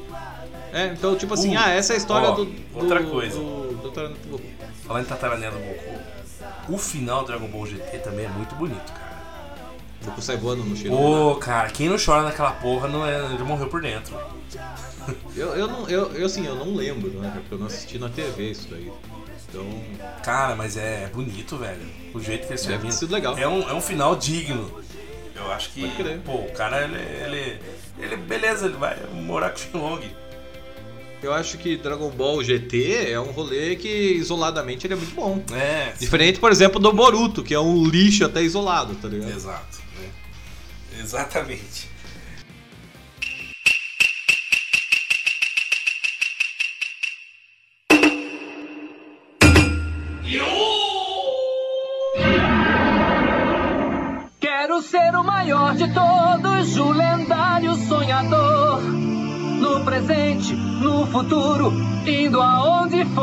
É, então, tipo assim, Uh, ah, essa é a história ó, do, do. outra coisa. Do, do Goku. Falando em tataraneto do Goku, o final do Dragon Ball GT também é muito bonito, cara. O Goku sai voando no cheiro. Pô, cara, quem não chora naquela porra não é, ele morreu por dentro. Eu, eu, não, eu, eu, assim, eu não lembro, né? Porque eu não assisti na TV isso daí. Então, Cara, mas é bonito, velho. O jeito que eles ter terminam. sido legal. É um, é um final digno. Eu acho que, Pode crer. pô, o cara, ele, ele, ele. Beleza, ele vai morar com o Shenlong. Eu acho que Dragon Ball GT é um rolê que isoladamente ele é muito bom. É, Diferente, por exemplo, do Boruto, que é um lixo até isolado, tá ligado? exato. né? Exatamente. Quero ser o maior de todos, o lendário sonhador. No presente, no futuro, indo aonde for.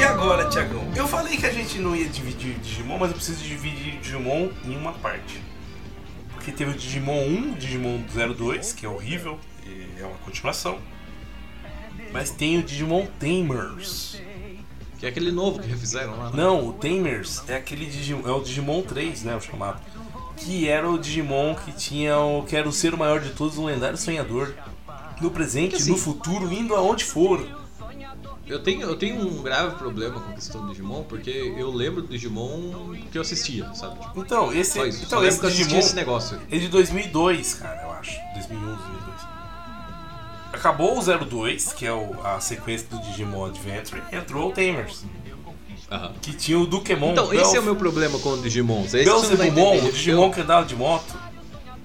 E agora, Tiagão? Eu falei que a gente não ia dividir Digimon, mas eu preciso dividir Digimon em uma parte. Porque teve o Digimon 1, o Digimon 02, que é horrível, e é uma continuação. Mas tem o Digimon Tamers. Que é aquele novo que refizeram lá. né? Não, o Tamers é aquele Digimon, é o Digimon 3, né, o chamado. Que era o Digimon que tinha o que era o ser o maior de todos, um lendário sonhador. No presente, assim- no futuro, indo aonde for. Eu tenho, eu tenho um grave problema com a questão do Digimon, porque eu lembro do Digimon que eu assistia, sabe? Tipo, Então, esse, só isso. então só esse Digimon esse negócio. é de 2002, cara, eu acho. 2001, 2002. Acabou o 02, que é o- a sequência do Digimon Adventure, entrou o Tamers, Aham. que tinha o Dukemon. Então, esse é o meu problema com o Digimon. Belzebumon, o Digimon que andava de moto.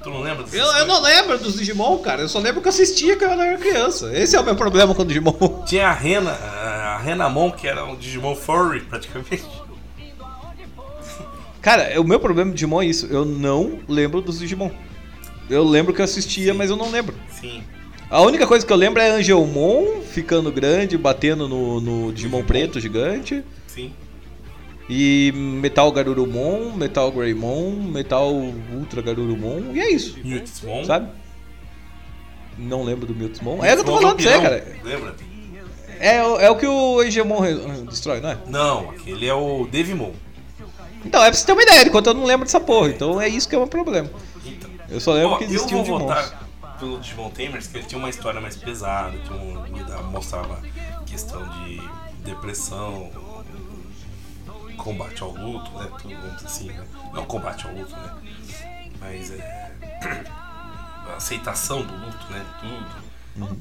Tu não lembra Eu, eu não lembro dos Digimon, cara. Eu só lembro que eu assistia quando eu era criança. Esse é o meu problema com o Digimon. Tinha a Rena, a Renamon, que era um Digimon furry, praticamente. Cara, o meu problema com Digimon é isso. Eu não lembro dos Digimon. Eu lembro que eu assistia, mas eu não lembro. Sim. A única coisa que eu lembro é Angelmon ficando grande, batendo no, no Digimon preto gigante. Sim. E Metal Garurumon, Metal Greymon, Metal Ultra Garurumon. E é isso, Mutismon. sabe? Não lembro do Mutismon. É o que eu tô falando pra você, cara. Lembra? É, o- é o que o Angelmon re- destrói, não é? Não, aquele é o Devimon. Então, é pra você ter uma ideia de quanto eu não lembro dessa porra. Então é isso que é o meu problema. Então. Eu só lembro Ó, que vou Digimons. votar pelo Digimon Tamers que ele tinha uma história mais pesada, tinha um, mostrava questão de depressão, combate ao luto, né? Tudo vamos assim, né? Não combate ao luto, né? Mas é. aceitação do luto, né? Tudo.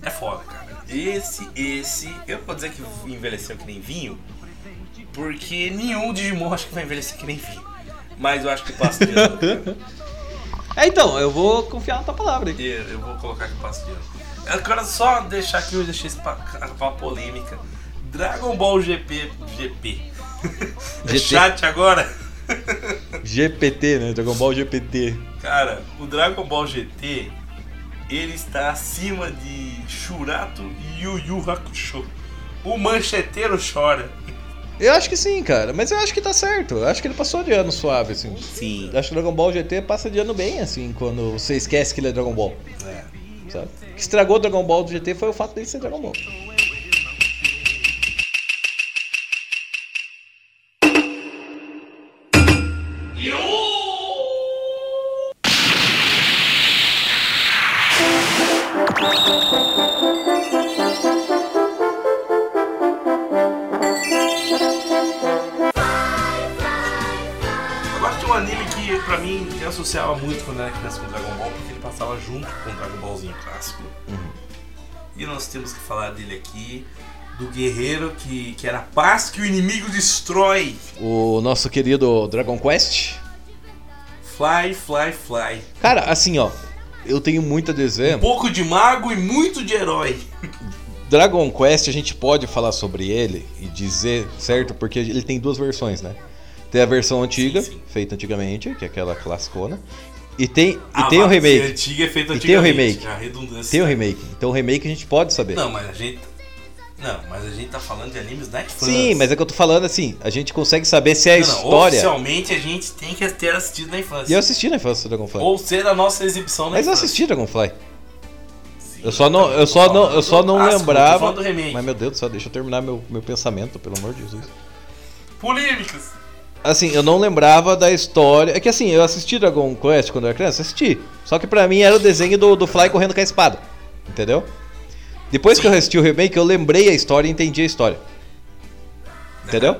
É foda, cara. Esse, esse, eu vou dizer que envelheceu que nem vinho, porque nenhum Digimon acho que vai envelhecer que nem vinho. Mas eu acho que passa de ano. cara. É, então, eu vou confiar na tua palavra aí. E Eu vou colocar que passa de ano. Eu quero só deixar aqui, eu deixei isso pra, pra polêmica. Dragon Ball GP. GP. É GT. chat agora? GPT, né? Dragon Ball GPT. Cara, o Dragon Ball GT ele está acima de Shurato e Yu Yu Hakusho. O mancheteiro chora. Eu acho que sim, cara. Mas eu acho que tá certo. Eu acho que ele passou de ano suave, assim. Sim. Eu acho que o Dragon Ball GT passa de ano bem, assim, quando você esquece que ele é Dragon Ball. É. Sabe? O que estragou o Dragon Ball do GT foi o fato dele ser Dragon Ball. E nós temos que falar dele aqui, do guerreiro que, que era a paz que o inimigo destrói. O nosso querido Dragon Quest. Fly, fly, fly. Cara, assim, ó. Eu tenho muito a dizer. Um pouco de mago e muito de herói. Dragon Quest a gente pode falar sobre ele e dizer, certo? Porque ele tem duas versões, né? Tem a versão antiga, Sim, sim. feita antigamente, que é aquela classicona. E tem, e A tem o remake. antiga é feita E tem o remake. A redundância. Tem o remake. Então o remake a gente pode saber. Não, mas a gente. Não, mas a gente tá falando de animes da infância. Sim, mas é que eu tô falando assim, a gente consegue saber se é a Não, não, história. Oficialmente a gente tem que ter assistido na infância. E eu assisti na infância do Dragonfly. Ou ser a nossa exibição na Mas eu infância. assisti Dragonfly. Sim, Eu só não, também eu só não, eu só não lembrava. Mas meu Deus do céu, deixa eu terminar meu, meu pensamento, pelo amor de Jesus. Polêmicas. Assim, eu não lembrava da história. É que assim, eu assisti Dragon Quest quando eu era criança, assisti. Só que pra mim era o desenho do, do Fly correndo com a espada. Entendeu? Depois que eu assisti o remake, eu lembrei a história e entendi a história. Entendeu?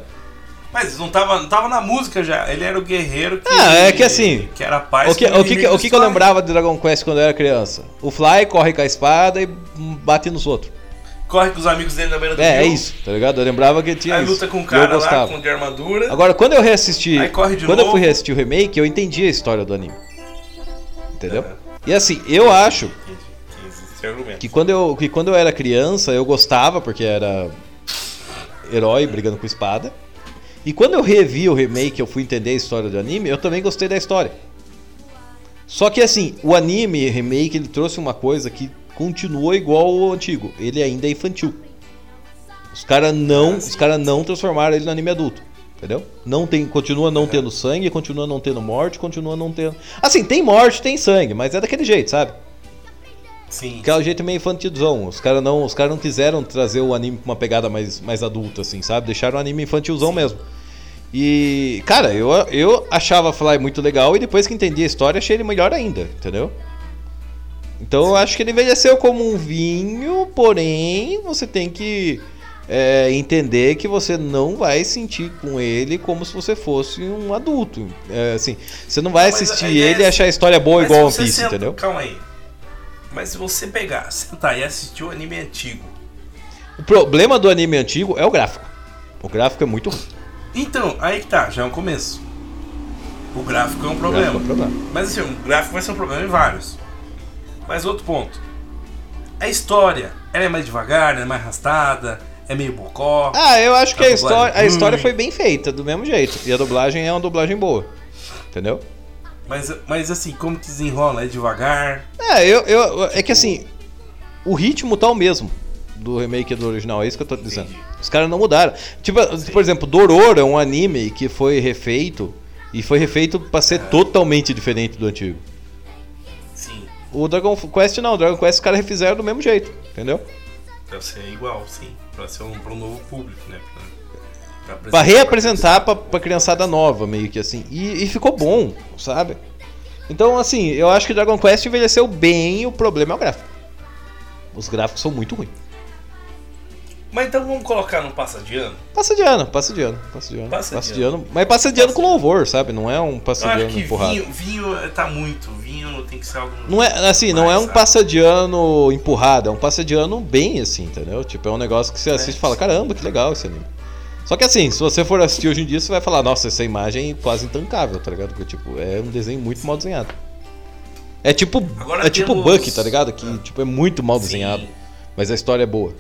Mas não tava, não tava na música já. Ele era o guerreiro que. Ah, é que assim, Que era paz O que, o, que, o que, que eu lembrava de Dragon Quest quando eu era criança? O Fly corre com a espada e bate nos outros. Corre com os amigos dele na beira do É, é rio. isso, tá ligado? Eu lembrava que tinha Aí isso. luta com o eu cara lá com de armadura. Agora, quando eu reassisti. Aí corre de quando eu novo. fui reassistir o remake, eu entendi a história do anime. Entendeu? Aham. E assim, eu acho que quando, eu, que quando eu era criança, eu gostava, porque era herói brigando com espada. E quando eu revi o remake, eu fui entender a história do anime, eu também gostei da história. Só que assim, o anime remake ele trouxe uma coisa que continuou igual ao antigo. Ele ainda é infantil. Os caras não, sim. os cara não transformaram ele no anime adulto. Entendeu? Não tem, continua não tendo sangue, continua não tendo morte, continua não tendo. Assim, tem morte, tem sangue, mas é daquele jeito, sabe? Sim. Aquele jeito meio infantilzão. Os caras não, os cara não quiseram trazer o anime com uma pegada mais, mais adulta, assim, sabe? Deixaram o anime infantilzão mesmo. E, cara, eu, eu achava Fly muito legal e depois que entendi a história, achei ele melhor ainda, entendeu? Então eu acho que ele envelheceu como um vinho, porém você tem que é, entender que você não vai sentir com ele como se você fosse um adulto. É, assim, você não vai Mas assistir ideia ele e é- achar a história boa Mas igual One Piece, senta- entendeu? Calma aí. Mas se você pegar, sentar e assistir o anime antigo. O problema do anime antigo é o gráfico. O gráfico é muito ruim. Então, aí que tá, já é um começo. O gráfico é um problema. gráfico é um problema. Mas assim, o gráfico vai ser um problema em vários. Mas outro ponto. A história, ela é mais devagar, é mais arrastada, é meio bocó. Ah, eu acho que A história, a história foi bem feita, do mesmo jeito. E a dublagem é uma dublagem boa. Entendeu? Mas, mas assim, como que desenrola? É devagar. É, eu, eu, é que assim, o ritmo tá o mesmo do remake do original, é isso que eu tô dizendo. Entendi. Os caras não mudaram. Tipo, por exemplo, Dororo é um anime que foi refeito e foi refeito pra ser totalmente diferente do antigo. O Dragon Quest não, o Dragon Quest os caras refizeram do mesmo jeito, entendeu? pra ser igual, sim. Pra ser um, pra um novo público, né? Pra, pra Pra reapresentar pra, pra criançada nova, meio que assim. E, e ficou bom, sabe? Então, assim, eu acho que Dragon Quest envelheceu bem, o problema é o gráfico. Os gráficos são muito ruins. Mas então vamos colocar no passa de ano? Passa de ano, passa de ano, passa de ano. Passa Passa, de de ano. Mas passa de ano com louvor, sabe? Não é um passa de ano empurrado. vinho, vinho tá muito. Vinho tem que ser algo. Não é assim, não mais, é um passa de ano empurrado, é um passa de ano bem assim, entendeu? Tipo, é um negócio que você assiste e fala, caramba, que legal esse anime. Só que assim, se você for assistir hoje em dia, você vai falar, nossa, essa imagem é quase intancável, tá ligado? Porque, tipo, é um desenho muito mal desenhado. É tipo, Agora é tipo temos- Bucky, tá ligado? Que tipo, é muito mal Sim. desenhado, mas a história é boa.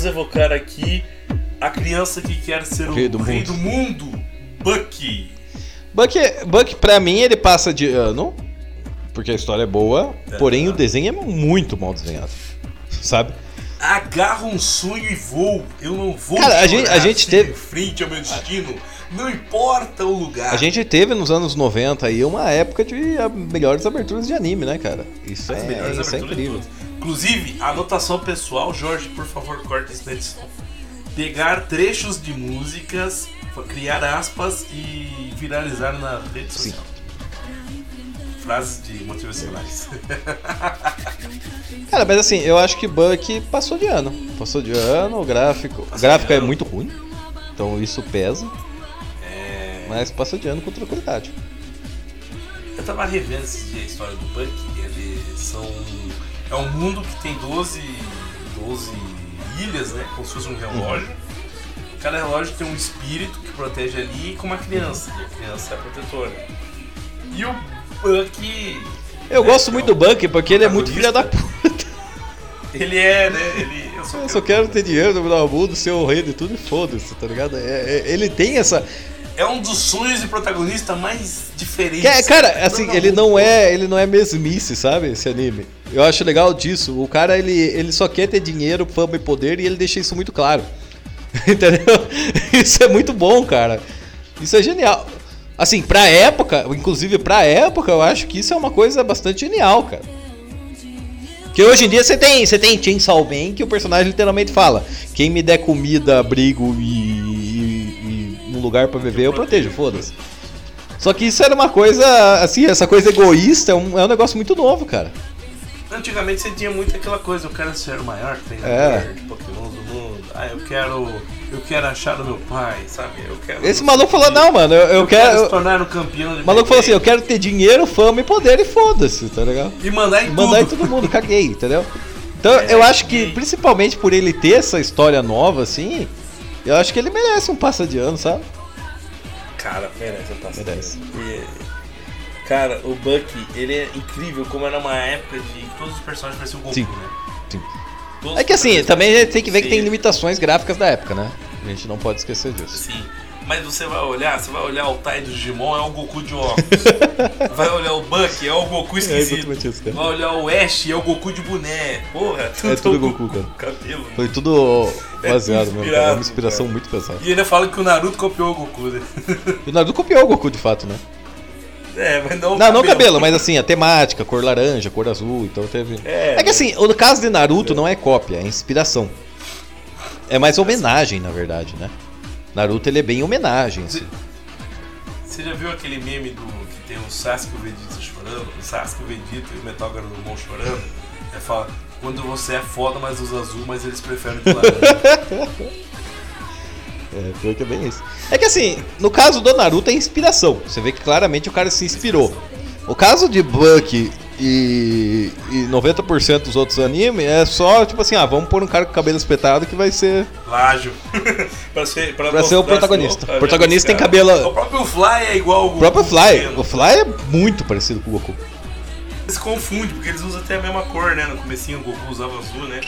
Vamos evocar aqui a criança que quer ser o Rei do rei mundo. do mundo. Bucky. Buck, Buck, pra mim, ele passa de ano, porque a história é boa, porém o desenho é muito mal desenhado, sabe? Agarra um sonho e vou. Eu não vou Cara, a gente- a gente teve- frente ao meu destino. Não importa o lugar. A gente teve nos anos 90 aí uma época de melhores aberturas de anime, né, cara? Isso As é, melhores isso é incrível. Inclusive, anotação pessoal, Jorge, por favor, corta isso edição. Pegar trechos de músicas, criar aspas e viralizar na rede Sim. social. Frases de motivacionais. Cara, mas assim, eu acho que Buck passou de ano. Passou de ano, o gráfico. O de gráfico é muito ruim. Então isso pesa. É, Mas passou de ano com tranquilidade. Eu tava revendo a história do Buck. Eles são. É um mundo que tem 12, 12 ilhas, né? Como se fosse um relógio. Cada relógio tem um espírito que protege ali com uma criança. E a criança é a protetora. E o Buck. Eu É, gosto é muito do um Buck porque ele é muito filha da puta. Ele é, né? Ele, eu só Eu só quero ter dinheiro, dominar o mundo, ser o rei de tudo e foda-se, tá ligado? É- é- ele tem essa. É um dos sonhos de protagonista mais diferentes. É- cara, assim, Todo ele não é, ele não é mesmice, sabe? Esse anime. Eu acho legal disso. O cara, ele, ele só quer ter dinheiro, fama e poder e ele deixa isso muito claro. Entendeu? Isso é muito bom, cara. Isso é genial. Assim, pra época, inclusive pra época, eu acho que isso é uma coisa bastante genial, cara. Que hoje em dia você tem, você tem Chainsaw Man que o personagem literalmente fala: quem me der comida, abrigo e um lugar pra viver, eu protejo, foda-se. Só que isso era uma coisa, assim, essa coisa egoísta é um, é um negócio muito novo, cara. Antigamente você tinha muito aquela coisa, eu quero ser o maior treinador É. de Pokémon do mundo. Ah, eu quero. Eu quero achar o meu pai, sabe? Eu quero. Esse maluco falou: não, mano, eu, eu eu quero quero. se tornar um campeão de O maluco falou assim: eu quero ter dinheiro, fama e poder e foda-se, tá ligado? E mandar em E mandar em tudo. todo mundo, caguei, entendeu? Então É, eu acho que, principalmente por ele ter essa história nova, assim, eu acho que ele merece um passa de ano, sabe? Cara, merece, tá Merece. E, Cara, o Bucky, ele é incrível, como era uma época de todos os personagens pareciam o Goku, Sim. né? Sim. Todos É que assim, também a gente tem que ver que tem limitações gráficas da época, né? A gente não pode esquecer disso. Sim. Mas você vai olhar, você vai olhar o Tai do Digimon, é o Goku de óculos. vai olhar o Bucky, é o Goku esquisito. exatamente isso, cara. vai olhar o Ash, é o Goku de boné. Porra, É tudo Goku, cara. com Cabelo. Foi tudo É baseado cara. É uma inspiração cara. muito pesada. E ainda fala que o Naruto copiou o Goku, né? O Naruto copiou o Goku de fato, né? É, mas não o Não, não o cabelo, mas assim, a temática, cor laranja, cor azul, então teve. É, É que assim, no caso de Naruto não é cópia, é inspiração. É mais homenagem, na verdade, né? Naruto ele é bem homenagem, assim. Você já viu aquele meme do que tem o Sasuke e o Vegeta chorando? O Sasuke, o Vegeta e o Metal Garurumon chorando? Ele fala, quando você é foda, mas usa azul, mas eles preferem de laranja. É, pior que é bem isso. É que assim, no caso do Naruto é inspiração. Você vê que claramente o cara se inspirou. O caso de Buck e, e 90% dos outros animes é só tipo assim, ah, vamos pôr um cara com cabelo espetado que vai ser. Plágio. pra ser, pra Pra ser o protagonista. O protagonista tem cabelo- O próprio Fly é igual ao O Goku. próprio Fly. O Fly é muito parecido com o Goku. Se confunde, porque eles usam até a mesma cor, né? No comecinho o Goku usava azul, né?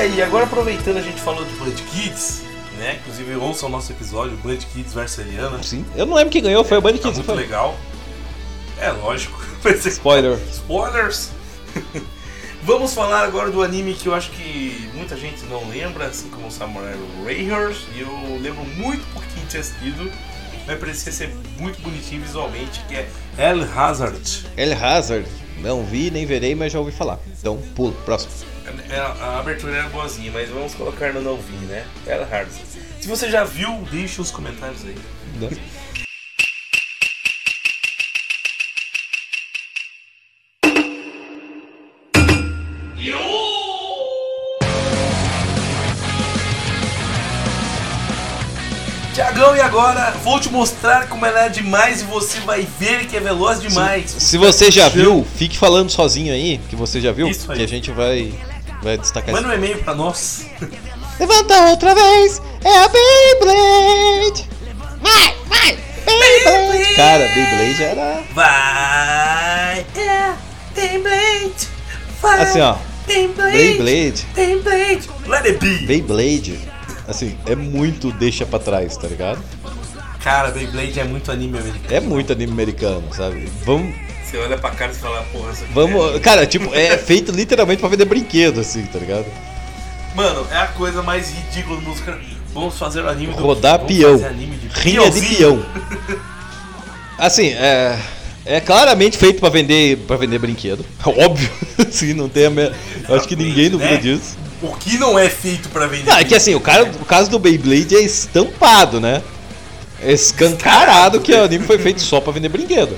E aí, agora aproveitando a gente falou de Band Kids, né? Inclusive ouçam o nosso episódio Band Kids versus Eliana. Sim. Eu não lembro quem ganhou, foi o Bunny Tá Kids, muito foi? legal. É lógico. Ser- Spoiler. Spoilers! Vamos falar agora do anime que eu acho que muita gente não lembra, assim como o Samurai Warriors. E eu lembro muito pouquinho de assistido, mas parecia ser muito bonitinho visualmente, que é El Hazard. El Hazard. Não vi, nem verei, mas já ouvi falar. Então, pulo. Próximo. É, A, abertura era boazinha, mas vamos colocar no não vi, né? El Hazard. Se você já viu, deixe os comentários aí. Tiagão, e agora vou te mostrar como ela é demais e você vai ver que é veloz demais. Se você já viu, fique falando sozinho aí, que você já viu, Isso aí. que a gente vai, vai destacar Manda um e-mail pra nós. Levanta outra vez, é a Beyblade! Vai, vai! Beyblade! Cara, Beyblade era. Vai! É, Beyblade! Vai! Assim, ó. Beyblade! Beyblade, Beyblade! Let it be! Beyblade, assim, é muito deixa pra trás, tá ligado? Cara, Beyblade é muito anime americano. É muito anime americano, sabe? Vamos. Você olha pra cara e fala, porra, isso aqui Vamos. é- Cara, tipo, é feito literalmente pra vender brinquedo, assim, tá ligado? Mano, é a coisa mais ridícula do música. Vamos fazer o anime do Rodar Vamos peão. de Rinha de peão. Assim, é. É claramente feito pra vender, pra vender brinquedo. Óbvio. Sim, não tem a me... Acho que ninguém duvida né? disso. O que não é feito pra vender? Não, é que assim, o, cara, o caso do Beyblade é estampado, né? É escancarado que o anime foi feito só pra vender brinquedo.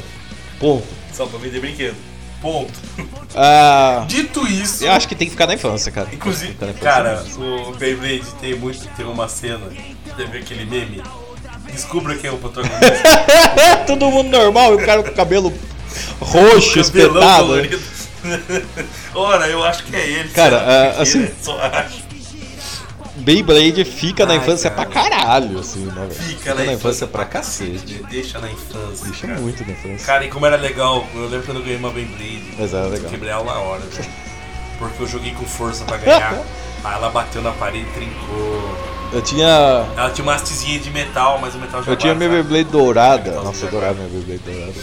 Ponto. Só pra vender brinquedo. Ponto. Ah, Dito isso, eu acho que tem que ficar na infância, cara. inclusive, infância. cara, o Beyblade tem muito, tem uma cena, teve aquele meme. Descubra quem é o protagonista. Todo mundo normal, e o cara com o cabelo roxo, espetado. Ora, eu acho que é ele. Cara, Porque, assim- né, Só acho. Beyblade fica na Ai, infância cara. pra caralho, assim, né, velho? Fica na infância pra cacete. Deixa na infância. Deixa cara. muito na infância. Cara, e como era legal, eu lembro quando eu ganhei uma Beyblade. Mas era legal. Quebrei ela na hora, velho. Porque eu joguei com força pra ganhar. Aí ela bateu na parede e trincou. Eu tinha. Ela tinha uma hastezinha de metal, mas o metal já Eu tinha minha Beyblade dourada. Nossa, eu adorava minha Beyblade dourada.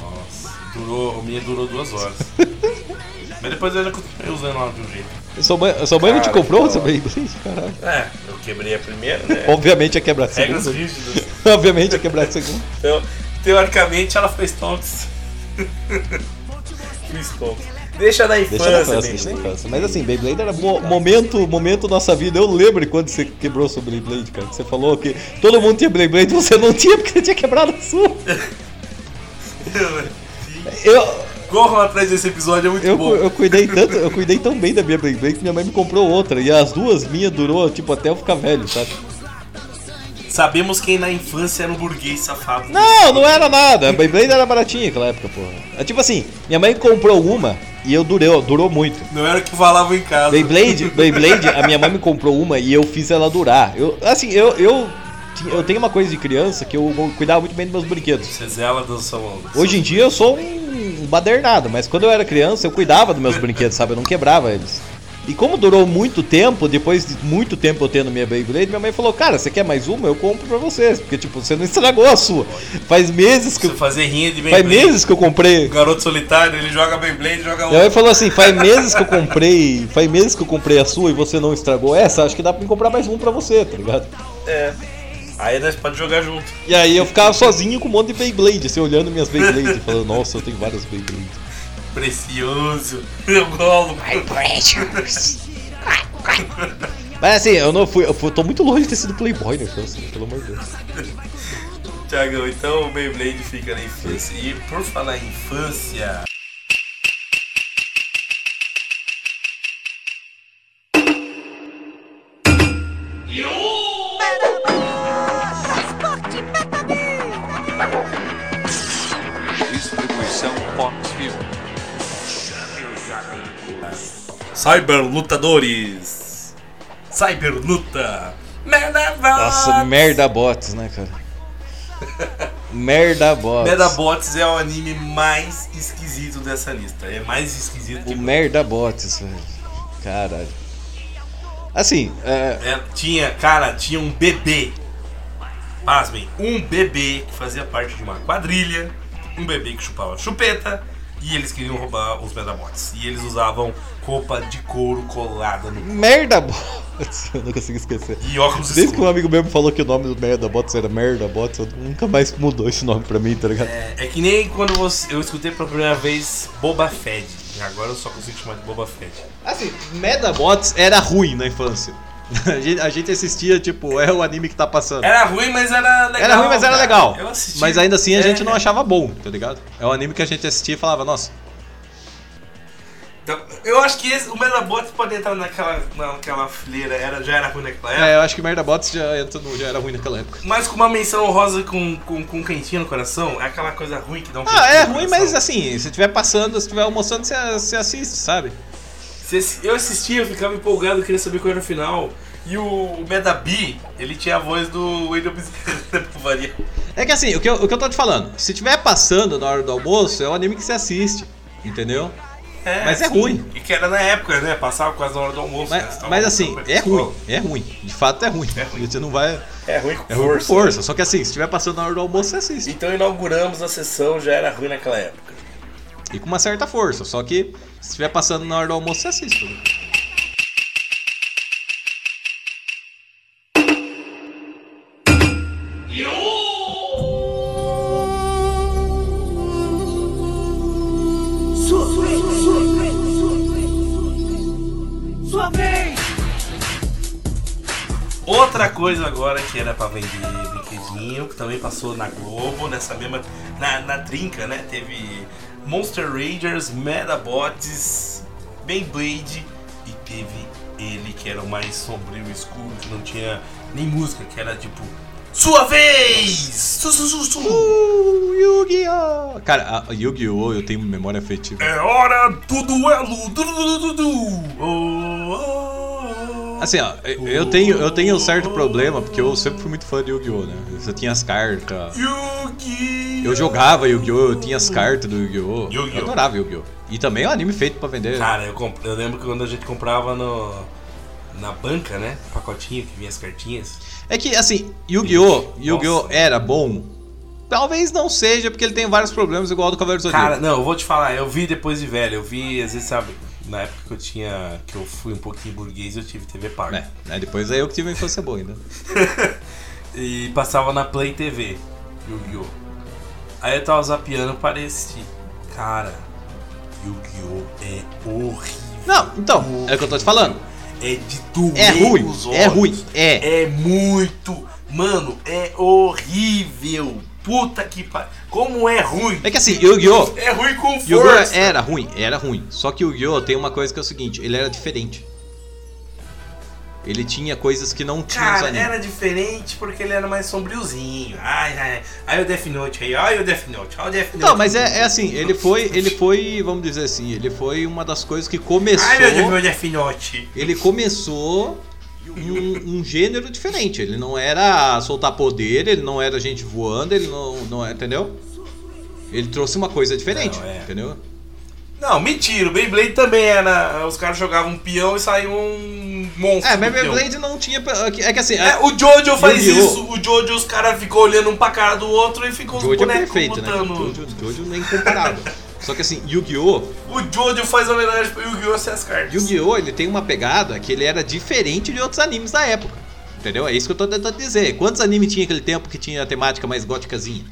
Nossa, durou, a minha durou duas horas. mas depois eu já continuei usando ela de um jeito. Sua mãe, sua mãe não te Cara, comprou hora. Beyblade? Caralho. É, eu quebrei a primeira, né? Obviamente ia quebrar a Regras segunda. rígidas. Obviamente ia quebrar a segunda. Então, teoricamente ela foi stonks. Deixa na infância, Deixa na infância, deixa na infância. Mas assim, Beyblade era mo- momento, momento da nossa vida. Eu lembro quando você quebrou sua Beyblade, cara. Você falou que todo mundo tinha Beyblade e você não tinha porque você tinha quebrado a sua. Eu, Corram atrás desse episódio, é muito eu, bom. eu cuidei tanto, eu cuidei tão bem da minha Beyblade que minha mãe me comprou outra. E as duas minhas durou, tipo, até eu ficar velho, sabe? Sabemos quem na infância era um burguês safado. Não, não era nada. A Beyblade era baratinha naquela época, porra. É tipo assim, minha mãe comprou uma e eu durei, durou muito. Não era o que falavam em casa. Beyblade, Beyblade, a minha mãe me comprou uma e eu fiz ela durar. Eu, assim, eu, eu, eu tenho uma coisa de criança que eu cuidava muito bem dos meus brinquedos. Você zela do seu. Hoje em dia eu sou um badernado, mas quando eu era criança eu cuidava dos meus brinquedos, sabe? Eu não quebrava eles. E como durou muito tempo, depois de muito tempo eu tendo minha Beyblade, minha mãe falou: Cara, você quer mais uma? Eu compro pra vocês. Porque, tipo, você não estragou a sua. Faz meses que Você eu, fazer rinha de faz Beyblade. meses que eu comprei. O garoto solitário, ele joga Beyblade, joga Minha mãe falou assim, faz meses que eu comprei, faz meses que eu comprei a sua e você não estragou essa, acho que dá pra me comprar mais um pra você, tá ligado? É. Aí nós pode jogar junto. E aí eu ficava sozinho com um monte de Beyblade, assim, olhando minhas Beyblade, falando, nossa, eu tenho várias Beyblade. Precioso. Eu golo. Mas assim, eu não fui, eu fui- tô muito longe de ter sido Playboy na infância, pelo amor de Deus. Tiagão, então o Beyblade fica na infância. E por falar em infância. Cyber Lutadores. Cyber Luta. Medabots. Nossa, merda bots, né, cara? Merda bots. Medabots é o anime mais esquisito dessa lista. É mais esquisito que O merda bots, velho. Caralho. Assim, é, É, tinha, cara, tinha um bebê. Pasmem, um bebê que fazia parte de uma quadrilha um bebê que chupava chupeta e eles queriam roubar os Medabots. E eles usavam roupa de couro colada no Merda Bots. Eu não consigo esquecer. e óculos Desde que um amigo meu me falou que o nome do Merda Bots era Merda Bots, eu nunca mais mudou esse nome pra mim, tá ligado? É, é que nem quando você, eu escutei pela primeira vez Boba Fett. E agora eu só consigo chamar de Boba Fett. Assim, Medabots era ruim na infância. A gente, a gente assistia, tipo, é o anime que tá passando. Era ruim, mas era legal. Era ruim, mas era cara. legal. Mas ainda assim a É. gente não achava bom, tá ligado? É um anime que a gente assistia e falava, nossa, Então, eu acho que esse, o Medabots pode entrar naquela, naquela fileira. Era, já era ruim naquela época. é, eu acho que Merda Bots já, entra no- já era ruim naquela época. Mas com uma menção rosa com, com, com quentinho no coração, é aquela coisa ruim que dá um Ah, é ruim, mas assim, se estiver passando, se estiver almoçando, você, você assiste, sabe? Se- Eu assistia, eu ficava empolgado, queria saber qual era o final. E o Medabi, ele tinha a voz do Wendel Bezerra, por variar. É que assim, o que, eu, o que eu tô te falando, se estiver passando na hora do almoço, é um anime que você assiste, entendeu? É, Mas é sim. ruim. E que era na época, né? Passava quase na hora do almoço. né? Você Mas, mas assim, pra é ruim, é ruim. De fato é ruim. É ruim. Gente não vai. É ruim com É ruim com força. força. Só que assim, se estiver passando na hora do almoço, você assiste. Então inauguramos a sessão, já era ruim naquela época. E com uma certa força. Só que se estiver passando na hora do almoço, você assiste. né? Outra coisa agora que era pra vender brinquedinho, que também passou na Globo, nessa mesma. Na, na trinca, né? Teve Monster Rangers, Medabots, Beyblade e teve ele que era o mais sombrio e escuro, que não tinha nem música, que era tipo. Sua vez! Su, su, su, su. Uh, Yu-Gi-Oh! Cara, a Yu-Gi-Oh! eu tenho memória afetiva. É hora do duelo! Du, du, du, du, du. Oh, oh, oh. Assim, ó, eu tenho, eu tenho um certo problema, porque eu sempre fui muito fã de Yu-Gi-Oh! né? Eu tinha as cartas. Yu-Gi-Oh! Eu jogava Yu-Gi-Oh! Eu tinha as cartas do Yu-Gi-Oh! Yu-Gi-Oh! Eu adorava Yu-Gi-Oh! E também é um anime feito pra vender. Cara, eu, comp- eu lembro que quando a gente comprava no, na banca, né? Pacotinho que vinha as cartinhas. É que, assim, Yu-Gi-Oh! Yu-Gi-Oh! Era bom. Talvez não seja, porque ele tem vários problemas, igual ao do Cavaleiro do Zodíaco. Cara, não, eu vou te falar, eu vi depois de velho, eu vi, às vezes, sabe, na época que eu tinha. que eu fui um pouquinho burguês, eu tive TV paga. É, né? Depois é eu que tive uma infância boa ainda. E passava na Play TV, Yu-Gi-Oh! Aí eu tava zapeando para assistir. Cara, Yu-Gi-Oh! é horrível. Não, então, é o que eu tô te falando. É de doer É ruim, é ruim, é. É muito. Mano, é horrível. Puta que pariu. Como é ruim. É que assim, Yu-Gi-Oh! É ruim com Yu-Gi-Oh! força. era ruim, era ruim. Só que Yu-Gi-Oh! tem uma coisa que é o seguinte, ele era diferente. Ele tinha coisas que não tinha Cara, era diferente porque ele era mais sombriozinho. Ai, ai. Aí o Death Note aí, olha o Death Note, olha o Death Note. Não, mas é, é assim, ele foi, ele foi, vamos dizer assim, ele foi uma das coisas que começou. Ai, meu Deus, meu Death Note. Ele começou um, um gênero diferente. Ele não era soltar poder, ele não era gente voando, ele não, não é, entendeu? Ele trouxe uma coisa diferente, Não, é. entendeu? Não, mentira. O Beyblade também era. Os caras jogavam um peão e saiu um monstro. É, mas. Beyblade não tinha. É que assim. É, o Jojo faz Yu-Gi-Oh! isso. O Jojo, os caras ficam olhando um pra cara do outro e ficam os Jojo é bonecos perfeito, né? Jojo, Jojo nem comparável. Só que assim, Yu-Gi-Oh! O Jojo faz homenagem pro Yu-Gi-Oh! as cartas. Yu-Gi-Oh! ele tem uma pegada que ele era diferente de outros animes da época. Entendeu? É isso que eu tô tentando dizer. Quantos animes tinha aquele tempo que tinha a temática mais góticazinha?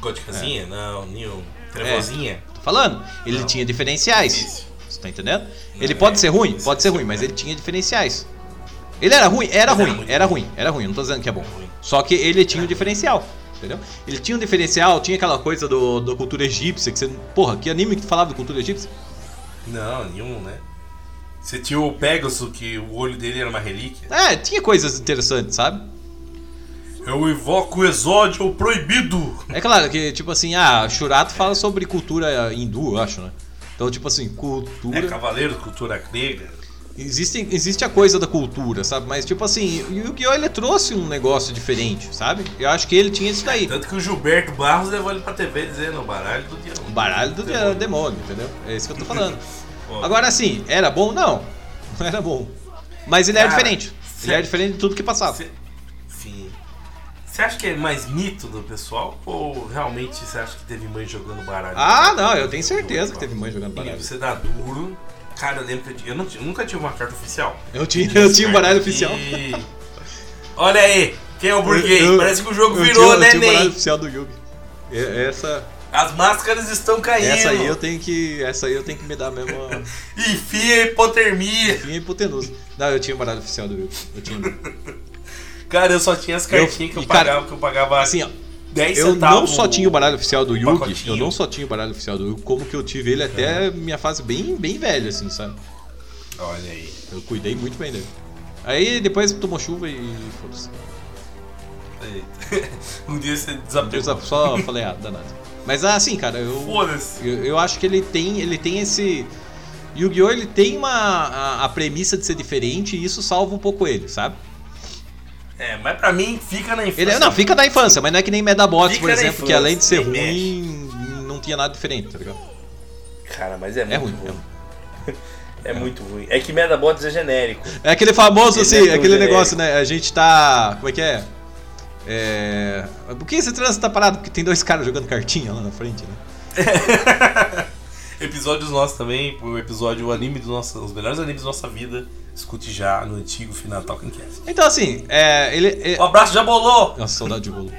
Góticazinha? É. Não, nenhum. Trevozinha? Tô falando? Ele Não. tinha diferenciais. Isso. Você tá entendendo? Não, Ele é, pode ser ruim? isso Pode é ser ruim, mas ele tinha diferenciais. Ele era ruim? Era Mas era ruim, era ruim. ruim, era ruim, não tô dizendo que é bom. Ruim. Só que ele tinha um diferencial, entendeu? Ele tinha um diferencial, tinha aquela coisa do, da cultura egípcia, que você. Porra, que anime que falava de cultura egípcia? Não, nenhum, né? Você tinha o Pegasus, que o olho dele era uma relíquia. É, tinha coisas interessantes, sabe? Eu invoco o exódio proibido. É claro que, tipo assim, ah, Shurato fala sobre cultura hindu, eu acho, né? Então, tipo assim, cultura. É Cavaleiro, cultura grega. Existe, existe a coisa da cultura, sabe? Mas, tipo assim, o Yu-Gi-Oh! ele trouxe um negócio diferente, sabe? Eu acho que ele tinha isso daí. Tanto que o Gilberto Barros levou ele pra TV dizendo o baralho do dia. O baralho do demônio. demônio, entendeu? É isso que eu tô falando. Agora, assim, era bom? Não. Não era bom. Mas ele era Cara, diferente. Ele cê- era diferente de tudo que passava. Você Você acha que é mais mito do pessoal? Ou realmente você acha que teve mãe jogando baralho? Ah, não, eu tenho certeza que teve mãe jogando E baralho. você dá duro. Cara, eu lembro que eu, eu não tinha- nunca tive uma carta oficial. Eu tinha, eu tinha um baralho E- oficial. Olha aí, quem é o burguês? Eu- Parece que o jogo eu virou, né, eu tinha o baralho Ney? oficial do Yugi. E- Essa, As máscaras estão caindo. essa aí eu tenho que, essa aí eu tenho que me dar mesmo uma Enfia hipotermia. minha hipotenusa. Não, eu tinha o baralho oficial do Yugi. Eu tinha. Cara, eu só tinha as cartinhas que eu cara, pagava, que eu pagava Assim, ó, 10 eu não só tinha o baralho oficial do Yugi, pacotinho. eu não só tinha o baralho oficial do Yugi, como que eu tive ele até minha fase bem, bem velha, assim, sabe? Olha aí. Eu cuidei muito bem dele. Aí depois tomou chuva e foda-se. Um dia você Eu desapegou. só- só falei, ah, danado. Mas assim, cara, eu. Foda-se. Eu, eu acho que ele tem, ele tem esse. Yu-Gi-Oh! ele tem uma, a, a premissa de ser diferente e isso salva um pouco ele, sabe? É, mas pra mim fica na infância. Ele, não, fica na infância, mas não é que nem Medabots, Fica por exemplo, infância, que além de ser ruim, não tinha nada diferente, tá ligado? Cara, mas é muito É ruim. ruim. É muito ruim. É que Medabots é genérico. É aquele famoso, Ele assim, é aquele genérico. negócio, né? A gente tá. Como é que é? É. Por que esse trânsito tá parado? Porque tem dois caras jogando cartinha lá na frente, né? Episódios nossos também, o episódio, o anime dos nossos, os melhores animes da nossa vida. Escute já no antigo final Talking Cast. Então, assim, é. Ele, é- Um abraço, já bolou! Nossa, saudade de bolo.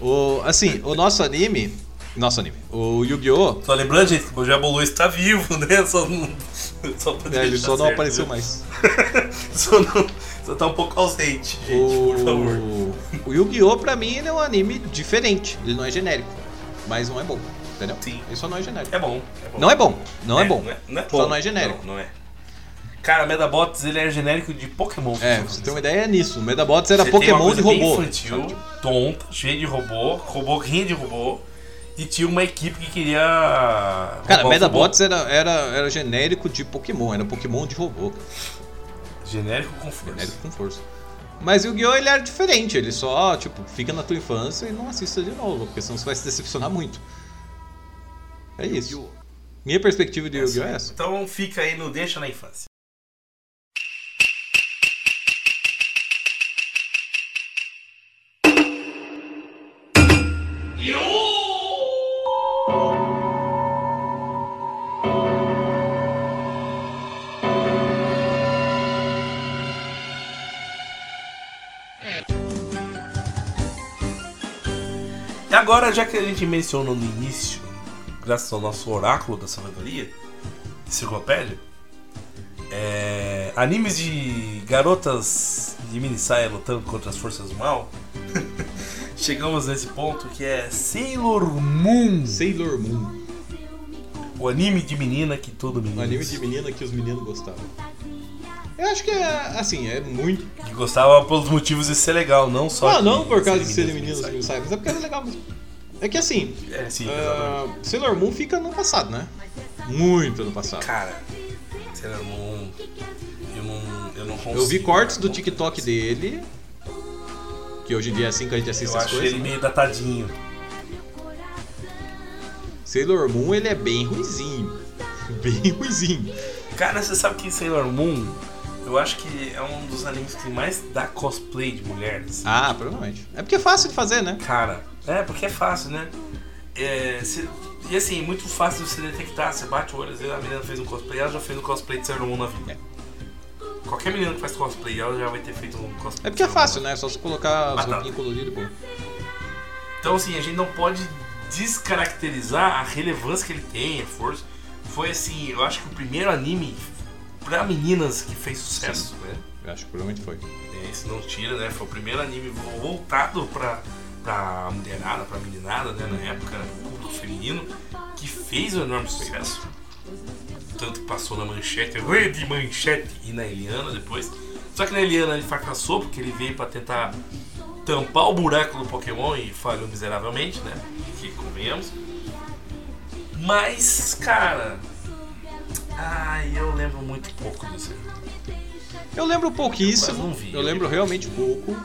O, assim, o nosso anime. Nosso anime. O Yu-Gi-Oh! Só lembrando, gente, que o Jabolô está vivo, né? Só não. Só pra É, ele só não certo, apareceu mais. só, não, só tá um pouco ausente, gente, por favor. O, o Yu-Gi-Oh! pra mim ele é um anime diferente. Ele não é genérico. Mas não é bom. Entendeu? Sim. Ele só não é genérico. É bom. É bom. Não é bom. Não é, bom. Não é, não é Só bom. não é genérico. Não, não é. Cara, Medabots ele é genérico de Pokémon. É, pra você ter uma ideia é nisso. O Medabots era Você tem uma Pokémon coisa de bem robô. infantil, tonta, cheio de robô, robô rinha de robô. E tinha uma equipe que queria. Cara, Medabots era, era, era genérico de Pokémon. Era Pokémon de robô. Genérico com força. Genérico com força. Mas o Yu-Gi-Oh! ele era diferente. Ele só, tipo, fica na tua infância e não assista de novo. Porque senão você vai se decepcionar muito. É isso. Minha perspectiva de Yu-Gi-Oh! é essa. Então fica aí no Deixa na Infância. E agora, já que a gente mencionou no início, graças ao nosso oráculo da sabedoria, enciclopédia, é, animes de garotas de mini saia lutando contra as forças do mal, chegamos nesse ponto que é Sailor Moon, Sailor Moon. o anime de menina que todo menino Um anime de menina que os meninos gostavam. Eu acho que é, assim, é muito. que gostava pelos motivos de ser legal, não só Ah, que não por causa de de que não sabem, mas é porque era legal mesmo. É que assim. É, sim, ah, Sailor Moon fica no passado, né? Muito no passado. Cara, Sailor Moon, eu não, eu não consigo. Eu vi cortes do TikTok dele, que hoje em dia é assim que a gente assiste Eu as acho coisas. ele né? meio datadinho. Sailor Moon ele é bem ruizinho. Bem ruizinho. Cara, você sabe que Sailor Moon, eu acho que é um dos animes que mais dá cosplay de mulheres. Ah, provavelmente. É porque é fácil de fazer, né? Cara, é porque é fácil, né? É, cê- e assim, muito fácil de você detectar. Você bate o olho, às vezes a menina fez um cosplay, ela já fez um cosplay de Sailor Moon na vida. Qualquer menina que faz cosplay, ela já vai ter feito um cosplay. É porque é fácil, né? É só você colocar as roupinhas coloridas e pô. Então assim, a gente não pode descaracterizar a relevância que ele tem, a força. Foi assim, eu acho que o primeiro anime pra meninas que fez sucesso, né? Eu acho que provavelmente foi. É, não tira, né? Foi o primeiro anime voltado pra, pra mulherada, pra meninada, né? Na época, público feminino, que fez um enorme sucesso. Tanto que passou na manchete, grande manchete, e na Eliana depois. Só que na Eliana ele fracassou, porque ele veio pra tentar tampar o buraco do Pokémon e falhou miseravelmente, né? Que convenhamos. Mas, cara. Ai, eu lembro muito pouco disso aí. Eu lembro pouquíssimo. Eu vi, eu lembro realmente pouco.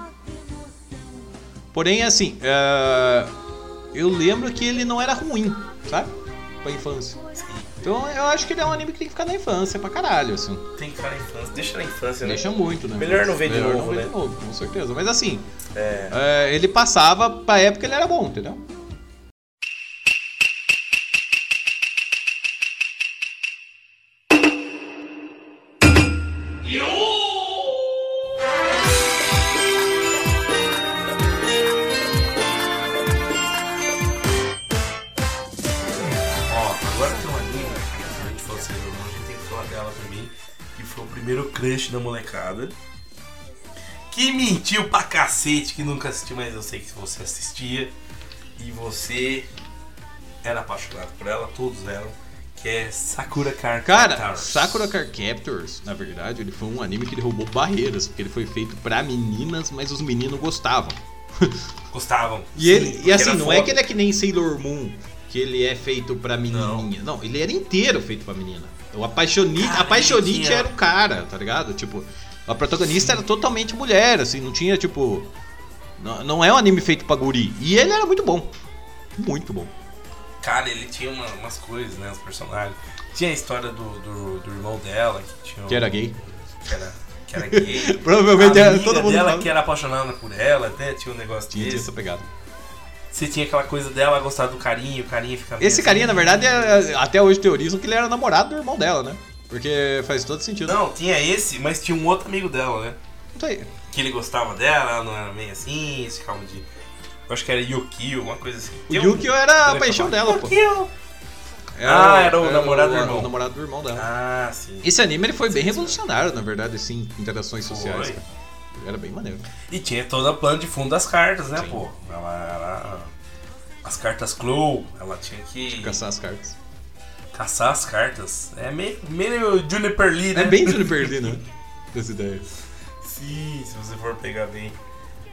Porém, assim, é, eu lembro que ele não era ruim, sabe? Pra infância. Então eu acho que ele é um anime que tem que ficar na infância pra caralho, assim. Tem que ficar na infância. Deixa na infância, né? Deixa muito, né? Melhor não ver de Melhor novo, não ver né? de novo, com certeza. Mas assim, É. é, ele passava pra época ele era bom, entendeu? Crush da molecada. Que mentiu pra cacete, que nunca assistiu, mas eu sei que você assistia. E você era apaixonado por ela, todos eram. Que é Sakura Card Cara, Captors. Sakura Card Captors, na verdade, ele foi um anime que derrubou barreiras, porque ele foi feito pra meninas, mas os meninos gostavam. Gostavam. E, Sim, ele, e assim, não é foda. que ele é que nem Sailor Moon, que ele é feito pra menininha. Não, ele era inteiro feito pra menina. O apaixonite, Cara, apaixonite tinha- era o cara, tá ligado? Tipo, a protagonista era totalmente mulher, assim, não tinha, tipo. Não, não é um anime feito pra guri. E ele era muito bom. Muito bom. Cara, ele tinha uma- umas coisas, né? Os personagens. Tinha a história do, do, do irmão dela, que tinha. um- Que era gay. Que era, que era gay. Provavelmente a era- todo mundo dela que era apaixonada por ela, até tinha um negócio Tinha, tinha desse. essa pegada. Você tinha aquela coisa dela gostar do carinho, o carinho ficava. Esse carinha, na verdade, é- até hoje teorizam que ele era namorado do irmão dela, né? Porque faz todo sentido. Não, tinha esse, mas tinha um outro amigo dela, né? Não sei. Que ele gostava dela, ela não era meio assim, eles ficavam de. Eu acho que era Yukio, uma coisa assim. O Tem um- Yukio era a paixão dela, pô. Yukio! Ah, era o namorado do o- irmão. O namorado do irmão dela. Ah, sim. Esse anime ele foi bem revolucionário, na verdade, assim, interações sociais, Foi. cara. Era bem maneiro. E tinha todo o plano de fundo das cartas, né, pô? Ela era. As cartas Clow, ela tinha que Caçar as cartas. caçar as cartas. É meio, meio Juniper Lee, né? É bem Juniper Lee, né? Dessa ideia. Sim, se você for pegar bem.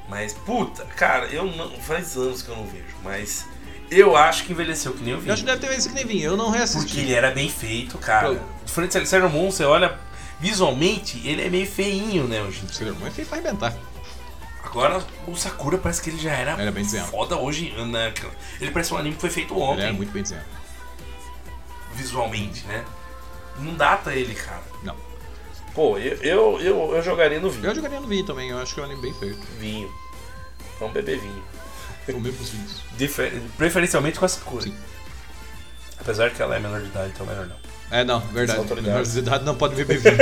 Mas, puta, cara, eu não. Faz anos que eu não vejo, mas eu acho que envelheceu que nem eu vi. Eu acho que deve ter esse que nem vinha, eu não Porque reassisti. ele era bem feito, cara. Pô. Diferente de Sailor Moon, você olha visualmente, ele é meio feinho, né, hoje. Sailor Moon é feio pra arrebentar. Agora, o Sakura parece que ele já era, Era bem desenhado. foda hoje, né? Ele parece um anime que foi feito ontem, Ele era muito bem desenhado. visualmente, né? Não data ele, cara. Não. Pô, eu, eu, eu, eu jogaria no vinho. Eu jogaria no vinho também, eu acho que é um anime bem feito. Vinho. Vamos beber vinho. Comer pros vinhos. Preferencialmente com a Sakura. Sim. Apesar que ela é menor de idade, então melhor não. É, não, verdade. autoridades. Menores de idade não pode beber vinho.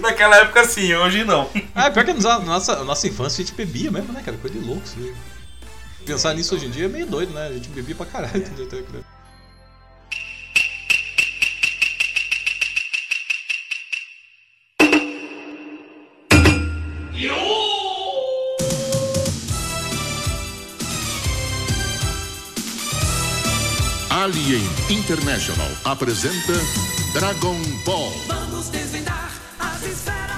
Naquela época sim, hoje não. ah, pior que na nossa, na nossa infância a gente bebia mesmo, né, cara? Coisa de louco isso. Pensar nisso hoje em dia é meio doido, né? A gente bebia pra caralho. entendeu? Alien International apresenta Dragon Ball.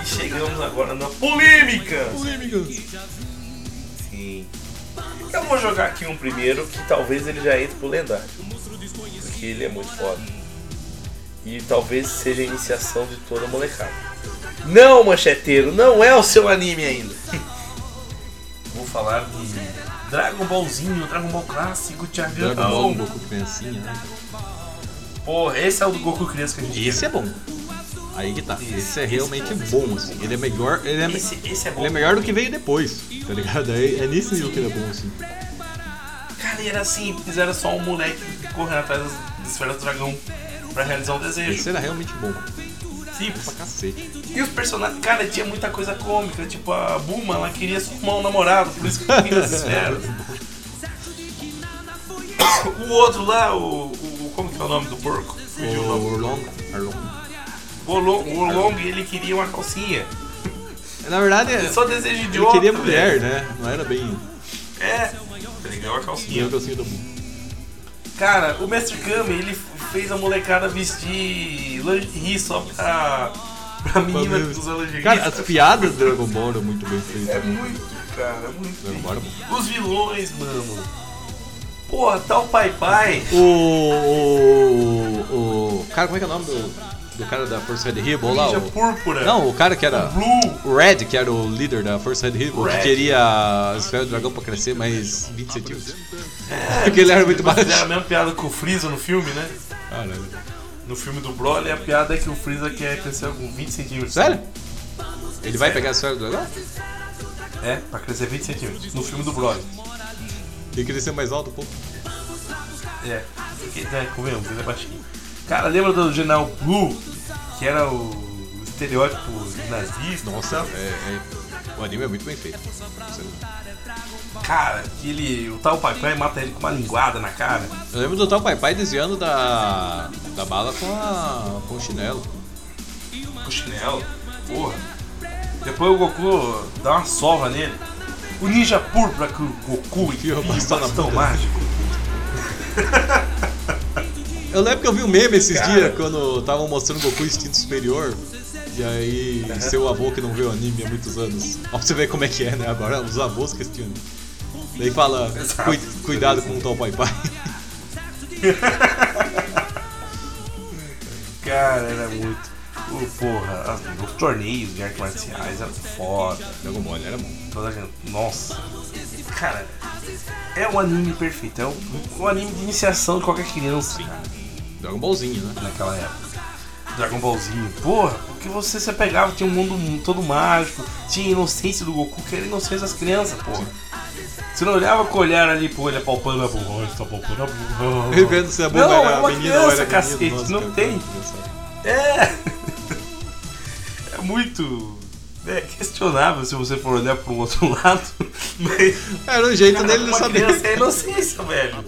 E chegamos agora na polêmica. Polêmica. Sim. Eu vou jogar aqui um primeiro que talvez ele já entre pro lendário. Porque ele é muito foda. E talvez seja a iniciação de toda a molecada. Não, mancheteiro, não é o seu anime ainda. Vou falar de Dragon Ballzinho, Dragon Ball clássico, Thiagão. Dragon Ball, Goku criancinha, né? Porra, esse é o do Goku criança que a gente Esse é bom. Aí que tá. Esse é realmente bom, assim. Ele é melhor. Ele é, Esse, esse é bom. ele é melhor do que veio depois, tá ligado? É, é nesse nível que ele é bom, assim. Cara, e era simples, era só um moleque correndo atrás das, das esferas do dragão pra realizar um desejo. Esse era realmente bom. Simples. Pra cacete. E os personagens, cara, tinha muita coisa cômica, tipo a Buma, ela queria só arrumar um namorado, por isso que corria nas esferas. o outro lá, o, o. Como que é o nome do porco? O. Orlong. Orlong. O Orlong, ele queria uma calcinha. Na verdade, É só desejo ele idiota. queria mulher, né? Não era bem. É, ele ganhou a calcinha. Eu calcinha do mundo. Cara, o Mestre Kami, ele fez a molecada vestir lingerie só pra, pra menina Pra usar lingerie. Cara, as piadas do Dragon Ball eram muito bem feitas. É muito, cara, é muito. Dragon Ball era bom. Os vilões, mano. Porra, o Pai Pai. O, o, o. Cara, como é que é o nome do, do cara da Força Red Rebel lá? O, Púrpura. não, o cara que era. Blue. O Red, que era o líder da Força Red Red. que queria a esfera do dragão pra crescer mais 20 centímetros. Porque ele era muito baixo. fizeram a mesma piada com o Freeza no filme, né? Caralho. No filme do Broly, a piada é que o Freeza quer crescer com 20 centímetros. Sério? Ele vai pegar a esfera do dragão? É, pra crescer 20 centímetros. No filme do Broly. Tem que descer mais alto, pô. É, porque, é, comemos, ele é baixinho. Cara, lembra do General Blue? Que era o estereótipo nazista? Nossa, é, é- o anime é muito bem feito. Cara, que ele, o tal Pai Pai mata ele com uma linguada na cara. Eu lembro do tal Pai Pai desviando da, da bala com, a, com o chinelo. Com chinelo. Porra. Depois o Goku dá uma sova nele. O ninja púrpura que o Goku enfia o bastão bastão mágico. Eu lembro que eu vi um meme esses Cara. dias quando estavam mostrando Goku Instinto Superior. E aí, seu avô que não vê o anime há muitos anos. Ó, pra você ver como é que é, né? Agora os avós questionam. Daí fala. "Cui- cuidado com o tal pai pai. Cara, era muito. Pô, Porra, os torneios de artes marciais eram foda. Dragon Ball era bom. Toda gente- Nossa. Cara, é um anime perfeito. É um, um anime de iniciação de qualquer criança, cara, Dragon Ballzinho, né? naquela época. Dragon Ballzinho. Porra, porque você se pegava, tinha um mundo todo mágico, tinha a inocência do Goku, que era inocência das crianças, porra. Você não olhava com o olhar ali, pô, ele apalpando a bunda, ele tá apalpando a bunda. Ele vendo se a bunda Não, era é uma menina ou criança, era cacete, menino. Nossa, não tem. É. É muito é questionável se você for olhar para um outro lado. Mas. Era o jeito Cara, dele de uma saber. criança é inocência, velho.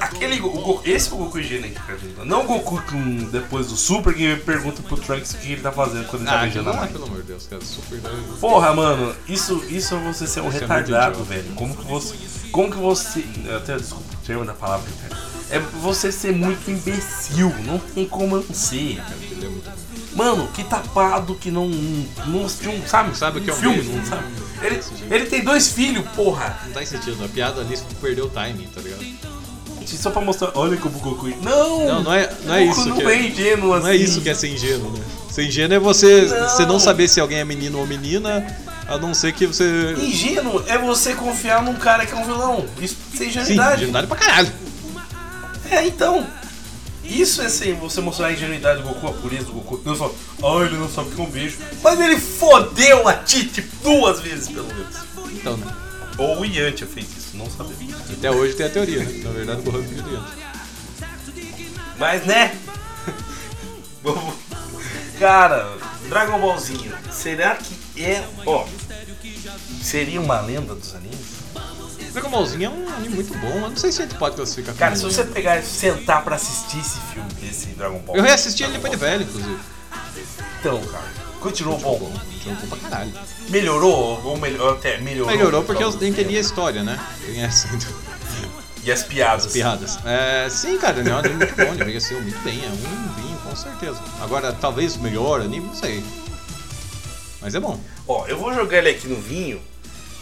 Aquele o esse é o Goku higiênico, cara. Não o Goku com, depois do Super que pergunta pro Trunks o que ele tá fazendo quando ele tá Ah, beijando a não, mãe. pelo amor de Deus, cara. Super. Porra, mano, isso, isso é você ser um é retardado, idiota. velho. Como que você. Como que você. Até desculpa o termo da palavra, cara. É você ser muito imbecil. Não tem como não ser. Ele é muito. Mano, que tapado que não. Não um. Sabe? Sabe o que é um filme? Não sabe? Ele, ele tem dois filhos, porra. Não tá sentido. A piada ali perdeu o timing, tá ligado? Só pra mostrar. Olha como o Goku. Não! Não, não é, não é isso não que é ingênuo assim. Não é isso que é ser ingênuo, né? Ser ingênuo é você Não. você não saber se alguém é menino ou menina, a não ser que você. Ingênuo é você confiar num cara que é um vilão. Isso sem Sim, ingenuidade. ingenuidade pra caralho. É, então. Isso é sem você mostrar a ingenuidade do Goku, a pureza do Goku. Não só, ah, ele não sabe que é um beijo. Mas ele fodeu a Titi duas vezes, pelo menos. Então, né? Ou o Yantia fez isso, não sabemos. Até hoje tem a teoria, né? Na verdade, o Gohan é do Yantia. Mas né? Cara, Dragon Ballzinho, será que é. Ó. Seria uma lenda dos animes? Dragon Ballzinho é um anime muito bom, eu não sei se a gente pode classificar Cara, se você pegar e sentar pra assistir esse filme, esse Dragon Ball. Eu reassisti ele depois de velho, inclusive. Então, cara, continuou bom. Continuou bom pra caralho. Melhorou, ou melhorou até melhorou. Melhorou porque eu entendi a história, né? Tem essa então. E as piadas. As piadas. É, sim, cara, ele é um anime muito bom, ele envelheceu muito bem, é um vinho, com certeza. Agora, talvez o melhor anime, não sei. Mas é bom. Ó, eu vou jogar ele aqui no vinho,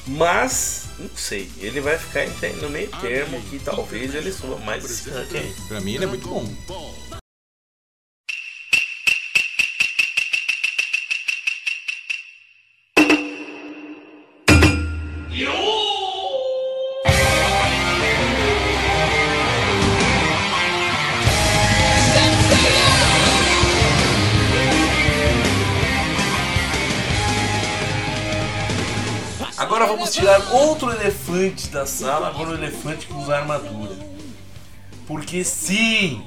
mas não sei. Ele vai ficar no meio termo que talvez ele suba mais esse ranking aí. Pra mim ele é muito bom. Agora vamos tirar outro elefante da sala, agora o elefante que usa armadura. Porque sim,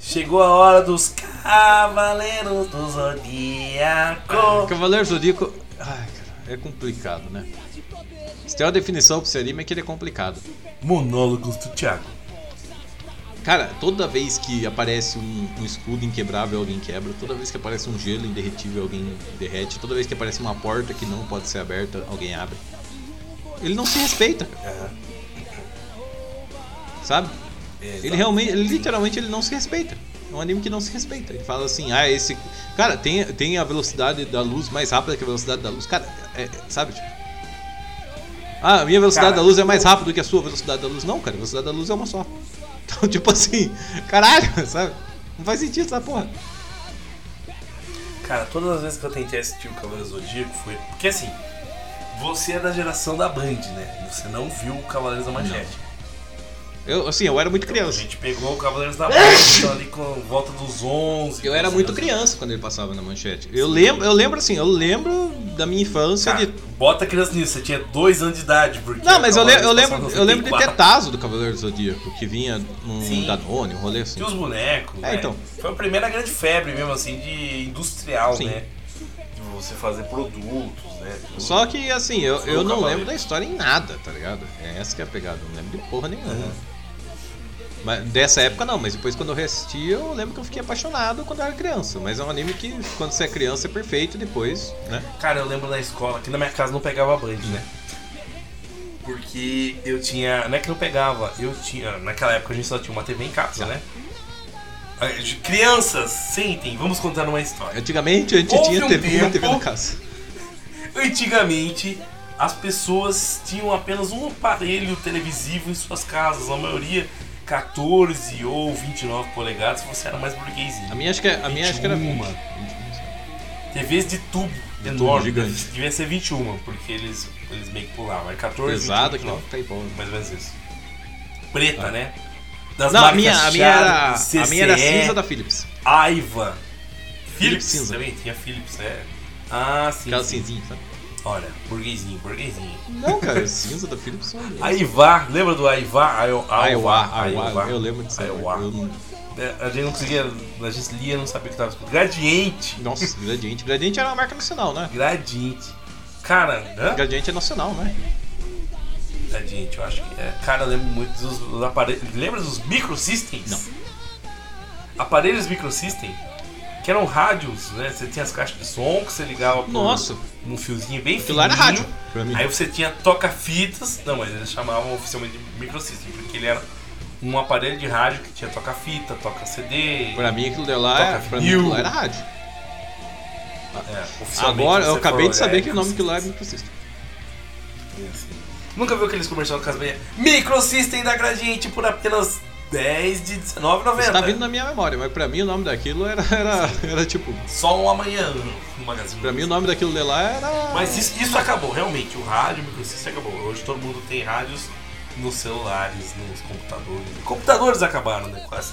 chegou a hora dos Cavaleiros do Zodíaco. Cavaleiro Zodíaco. Ai, cara, é complicado, né? Se tem uma definição pra esse anime é que ele é complicado. Monólogos do Thiago. Cara, toda vez que aparece um, um escudo inquebrável, alguém quebra. Toda vez que aparece um gelo inderretível, alguém derrete. Toda vez que aparece uma porta que não pode ser aberta, alguém abre. Ele não se respeita. Sabe? Ele realmente, literalmente, ele não se respeita. É um anime que não se respeita. Ele fala assim, ah, esse. Cara, tem, tem a velocidade da luz mais rápida que a velocidade da luz. Cara, é, é- sabe? Tipo, ah, a minha velocidade Cara, da luz é mais rápida do que a sua velocidade da luz. Não, cara, a velocidade da luz é uma só. Então, tipo assim, caralho, sabe? Não faz sentido essa porra. Cara, todas as vezes que eu tentei assistir o Cavaleiro Zodíaco foi. Porque assim, você é da geração da Band, né? Você não viu o Cavaleiros da Manchete. Eu, assim, eu era muito A criança. gente pegou o Cavaleiros da Mancha ali com volta dos 11. Eu era muito criança quando ele passava na manchete. Eu lembro, eu lembro assim, eu lembro da minha infância Cara, de. bota criança nisso, você tinha dois anos de idade. Porque Não, mas eu, le- eu lembro, eu lembro de 94. ter Tazo do Cavaleiro do Zodíaco, que vinha num Sim. Danone, um rolê assim. Tinha os bonecos. É, né? então. Foi a primeira grande febre mesmo, assim, de industrial, Sim. né? Você fazer produtos, né? Tudo. Só que assim, eu, eu não lembro da história em nada, tá ligado? É essa que é a pegada, eu não lembro de porra nenhuma. Mas dessa época não, mas depois quando eu reassisti eu lembro que eu fiquei apaixonado quando eu era criança. Mas é um anime que quando você é criança é perfeito depois, né? Cara, eu lembro na escola, aqui na minha casa não pegava Band, né? Porque eu tinha. Não é que não pegava, eu tinha. Naquela época a gente só tinha uma TV em casa, né? Ah, de- Crianças, sentem, vamos contar uma história. Antigamente a gente Houve tinha um TV, uma TV tempo- na casa. Antigamente, as pessoas tinham apenas um aparelho televisivo em suas casas, a maioria 14 ou 29 polegadas, você era mais burguesinho. A minha acho que, é- a minha acho que era 20. 21. TVs de tubo De enorme, gigante. devia ser 21, porque eles, eles meio que pulavam. É 14, Pesada que 21, não tem pão. mais ou menos isso. Preta, Ah. né? Das Não, a marcas minha, a minha era, Sharp, a minha era CCE, cinza da Philips. Aiva. Philips cinza. também, tinha Philips, é. Ah, sim. Aquela cinzinha, sabe? Olha, burguesinho, burguesinho. Não, cara, cinza da Philips são Aiva, lembra do Aiva? Aiva, Aiwa, eu lembro disso. não- É, A gente não conseguia, a gente lia não sabia o que tava escrito. Gradiente. Nossa, Gradiente. Gradiente era uma marca nacional, né? Gradiente. Cara, hã? Gradiente é nacional, né? Gradiente, eu acho que é. Cara, eu lembro muito dos, aparelhos. Lembra dos microsystems? Não. Aparelhos microsystem que eram rádios, né? Você tinha as caixas de som que você ligava por Nossa. um fiozinho bem fininho. lá era rádio. Aí você tinha toca-fitas. Não, mas eles chamavam oficialmente de microsystem, porque ele era um aparelho de rádio que tinha toca-fita, toca-CD. Pra mim aquilo de lá, Toca pra mim aquilo lá era rádio. É, Agora eu acabei de saber é, que o nome daquilo lá é microsystem. assim. Nunca viu aqueles comerciais do Casbanha? Microsystem da Gradiente por apenas 10 de R$19,90. Isso tá vindo na minha memória, mas pra mim o nome daquilo era, era, era tipo. Só um amanhã no magazine. Pra mim o nome daquilo de lá era. Mas isso, isso acabou, realmente. O rádio, o microsystem acabou. Hoje todo mundo tem rádios nos celulares, nos computadores. Computadores acabaram, né? Quase.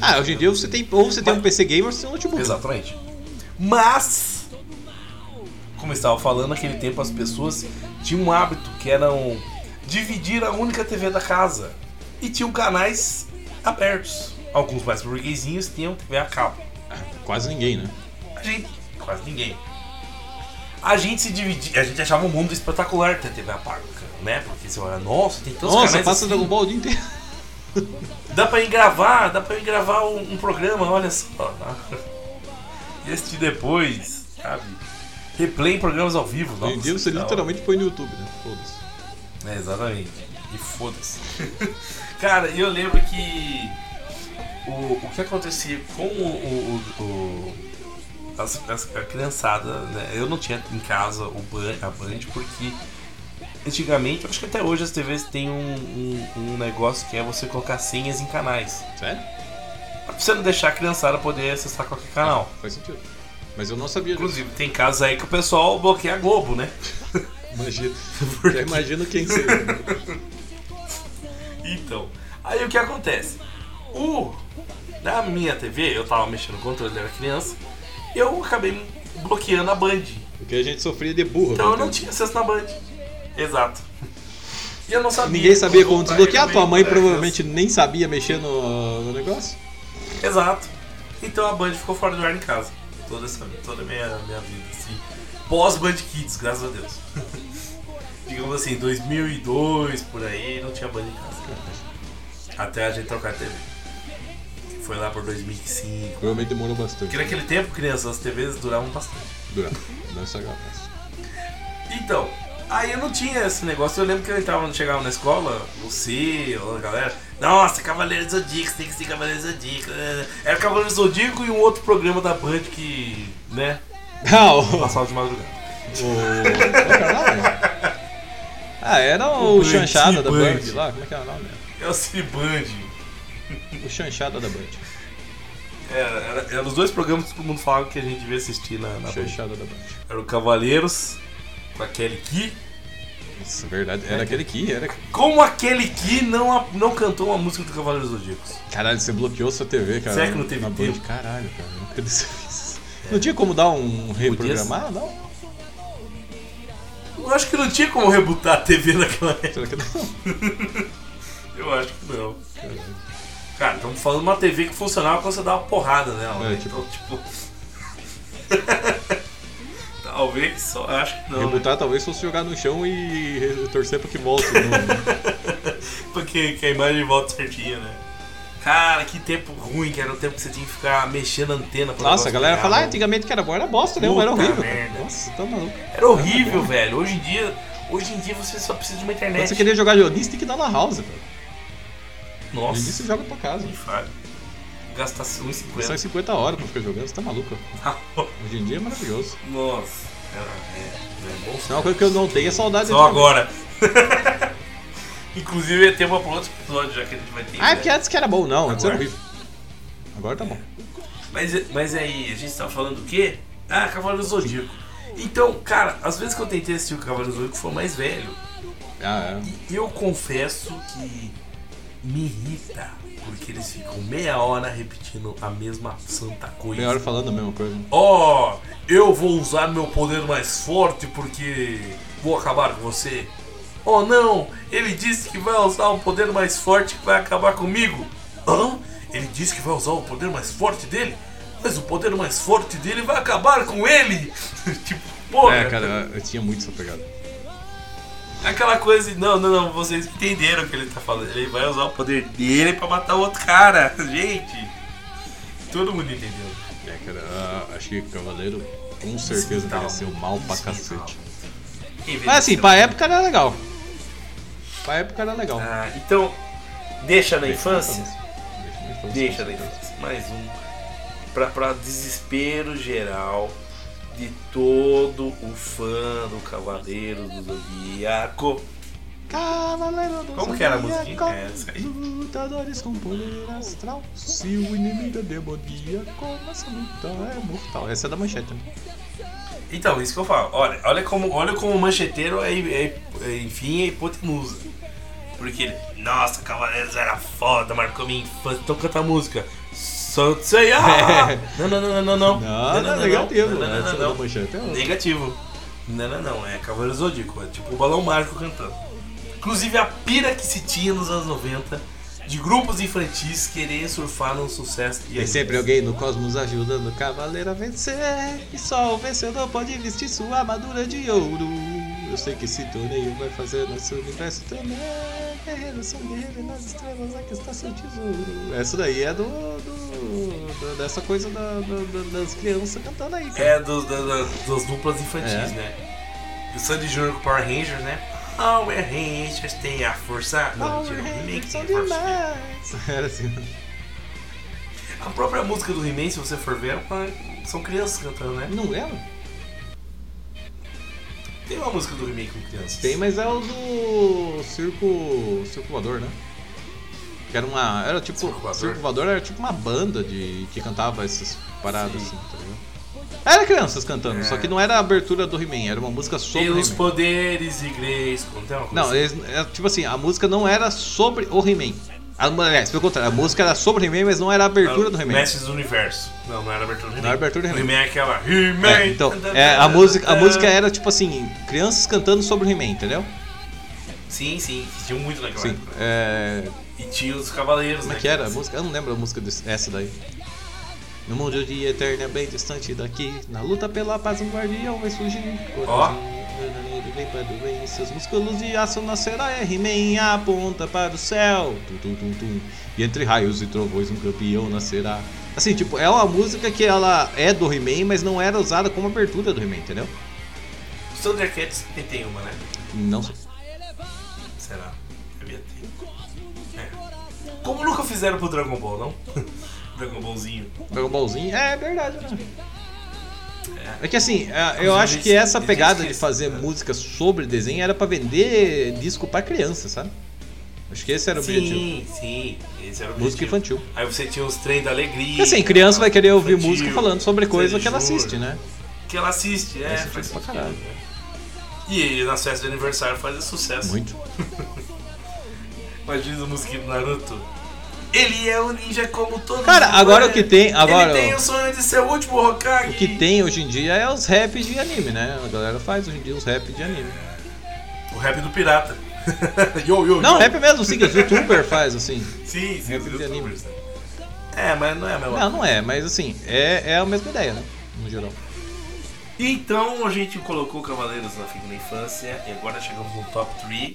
Ah, hoje em dia você tem. Ou você tem um PC gamer ou você tem um notebook. Exatamente. Mas, como eu estava falando, naquele tempo as pessoas tinham um hábito que eram dividir a única TV da casa. E tinham canais abertos. Alguns mais burguesinhos tinham TV a cabo. Quase ninguém, né? A gente, quase ninguém. A gente se dividia, a gente achava um mundo espetacular ter TV a pago, né? Porque você olha, nossa, tem tantos Nossa, canais passa assim. Dragon Ball o dia inteiro. Dá pra ir gravar, dá pra ir gravar um, um programa, olha só. E assistir depois, sabe? Replay em programas ao vivo. Nossa, você que da hora. literalmente põe no YouTube, né? Foda-se. É, exatamente. E foda-se. Cara, eu lembro que o, o que acontecia com o, o, o- as, as- a criançada, né? Eu não tinha em casa o Ban, a Band porque antigamente, acho que até hoje as TVs têm um, um, um negócio que é você colocar senhas em canais. Sério? Pra você não deixar a criançada poder acessar qualquer canal. Faz sentido. Mas eu não sabia disso. Inclusive, tem casos aí que o pessoal bloqueia a Globo, né? Imagina. Imagino quem seria. Então, aí o que acontece? O na minha TV, eu tava mexendo no controle, eu era criança, eu acabei bloqueando a Band. Porque a gente sofria de burro. Então eu né? não tinha acesso na Band. Exato. E eu não sabia. Ninguém sabia como desbloquear. Tua mãe também, provavelmente nem sabia mexer no, no negócio. Exato. Então a Band ficou fora do ar em casa. Toda, essa, toda a minha, minha vida, assim. Pós Band Kids, graças a Deus. Digamos assim, 2002, por aí, não tinha Band em casa. Até a gente trocar a TV. Foi lá por 2005. Provavelmente demorou bastante. Porque naquele tempo, crianças, as TVs duravam bastante. Durava. Não é só gravar. Então, aí eu não tinha esse negócio. Eu lembro que eu entrava, chegava na escola, você, a galera, nossa, Cavaleiro Zodíaco, tem que ser Cavaleiro Zodíaco. né? Era Cavaleiro Zodíaco e um outro programa da Band que, né, Ah, o. passava de madrugada. o... Nome? Ah, era o, O chanchada da Band. Lá. Como é que era o nome? É o Ciband. O chanchada da Band. Era, era, era os dois programas que todo mundo falava que a gente devia assistir na, na Band. Da Band. Era o Cavaleiros, com a Kelly Key, Nossa, verdade. Era aquele que era. Como aquele que não, não cantou uma música do Cavaleiros dos Zodíacos? Caralho, você bloqueou sua TV, cara. Será que não teve na tempo? Band? Caralho, cara. Isso. Não tinha como dar um reprogramar, não? Eu acho que não tinha como rebutar a TV naquela época. Será que não? Eu acho que não. Cara, estamos falando de uma TV que funcionava quando você dava uma porrada nela. É, né? tipo- Então, tipo. Talvez, só acho que não. né? Rebutar talvez fosse jogar no chão e torcer pra que volte. novo. Porque que a imagem volta certinha, né? Cara, que tempo ruim que era o tempo que você tinha que ficar mexendo a antena pra Nossa, a galera fala, ah, ah, antigamente que era bom, era bosta, né? Era horrível. merda. Nossa, tá maluco. Era horrível, velho. Hoje em dia, hoje em dia você só precisa de uma Quando internet. você queria jogar Leonista, tem que dar na house, velho. Nossa. Hoje em dia você joga pra casa. Fale. Gastar 1,50. Sai 50 horas pra ficar jogando, você tá maluco. Hoje em dia é maravilhoso. Nossa. É, é, é bom. É uma coisa que eu não tenho é saudade Só agora. Inclusive ia ter uma pra outro episódio, já que a gente vai ter. Ah, é né? porque antes que era bom, não, antes era Agora? horrível. Agora tá bom. Mas, mas aí, a gente tava falando do quê? Ah, Cavaleiro Zodíaco. Então, cara, às vezes que eu tentei assistir o Cavaleiro Zodíaco foi mais velho. Ah, E eu confesso que me irrita, porque eles ficam meia hora repetindo a mesma santa coisa. Meia hora falando a mesma coisa. Ó, eu vou usar meu poder mais forte porque vou acabar com você. Oh não, ele disse que vai usar um poder mais forte que vai acabar comigo. Hã? Ele disse que vai usar o poder mais forte dele? Mas o poder mais forte dele vai acabar com ele! tipo, porra! É, cara, eu tinha muito essa pegada. Aquela coisa de, não, não, não, vocês entenderam o que ele tá falando. Ele vai usar o poder dele pra matar o outro cara. Gente, todo mundo entendeu. É, cara, ah, acho que Cavaleiro com certeza Tal. envelheceu mal pra cacete. Mas assim, pra época era legal. Pra época era legal. Ah, então, deixa na infância? Deixa na infância. Deixa na infância. Mais um. Pra, pra desespero geral de todo o fã do Cavaleiro do Zodíaco. Cavaleiro do Como que era a musiquinha? É essa aí. Lutadores com poder astral. Se o inimigo é demoníaco, nossa luta é mortal. Essa é da manchete, né? Então, isso que eu falo. Olha, olha como, olha como o mancheteiro é, é- é, enfim, é hipotenusa. Porque ele, nossa, Cavaleiros era foda, marcou minha infância. Então canta a música. Só sei, ah! Não, não, não, não, não. Não, não, negativo, Não, não, né? não, não, não. é. Negativo. Não, não, não. É Cavaleiro Zodíaco. É tipo o Balão Mágico cantando. Inclusive a pira que se tinha nos anos 90 de grupos infantis querer surfar num sucesso. Tem sempre alguém no cosmos ajudando o cavaleiro a vencer. E só o vencedor pode vestir sua armadura de ouro. Eu sei que esse torneio vai fazer nosso universo também. Guerreiros são guerreiros nas estrelas, aqui está seu tesouro. Essa daí é do. do- do- dessa coisa da- da- da- das crianças cantando aí. cara. É da- das duplas infantis, É. né? O Sandy Jr. com Power Rangers, né? Power Rangers tem a força. Não, mentira, o He-Man que tem a força. Era assim. A própria música do He-Man, se você for ver, é são crianças cantando, né? Não lembro? Tem uma música do He-Man com crianças. Tem, mas é o do Circo. Circo Voador, né? Que era uma. Era tipo. Circo Voador? Circo Voador era tipo uma banda de. que cantava essas paradas assim, tá ligado? Era crianças cantando, É. só que não era a abertura do He-Man, era uma música sobre o Pelos poderes e Grace. Não, tem uma coisa Não, assim? eles, é, tipo assim, a música não era sobre o He-Man. Aliás, pelo contrário, a música era sobre o He-Man, mas não era a abertura do He-Man. Mestres do Universo. Não, não era a abertura do He-Man. Não era a abertura do He-Man. He-Man é aquela. He-Man! É, então, é, a, música, a música era tipo assim, crianças cantando sobre o He-Man, entendeu? Sim, sim. Tinha muito naquela Sim. época. É, E tinha os cavaleiros, Como é né? que era a música? Eu não lembro a música desse, essa daí. No mundo de eterno é bem distante daqui. Na luta pela paz, um guardião vai surgir. Ó. Vem para bem, seus músculos de aço nascerá. É He-Man aponta para o céu. Tum, tum, tum. E entre raios e trovões, um campeão nascerá. Assim, tipo, é uma música que ela é do He-Man, mas não era usada como abertura do He-Man, entendeu? Os Thundercats tem uma, né? Não sei. Será? Devia ter. É. Como nunca fizeram pro Dragon Ball, não? Dragon Ballzinho. Dragon Ballzinho, é verdade, né? É. É que assim, é, eu acho que essa pegada de fazer né? música sobre desenho era pra vender disco pra criança, sabe? Acho que esse era o objetivo. Sim, sim. Esse era o Música objetivo. infantil. Aí você tinha os trem da alegria. Porque assim, criança vai querer ouvir infantil, música falando sobre coisa que ela assiste, né? Que ela assiste, é. Faz sentido pra caralho. né? E nas festas de aniversário faz sucesso. Muito. Imagina a música do Naruto. Ele é um ninja como todo Cara, mundo agora é. o que tem- agora- Ele tem o sonho de ser o último Hokage. O que tem hoje em dia é os rap de anime, né? A galera faz hoje em dia os rap de anime. O rap do pirata. yo, yo, Não, yo. rap mesmo, sim, que os youtuber faz assim. Sim, sim, Rap de anime. né? É, mas não é a mesma Não, não é, mas assim, é, é a mesma ideia, né? No geral. Então a gente colocou Cavaleiros na Fim da Infância e agora chegamos no top 3.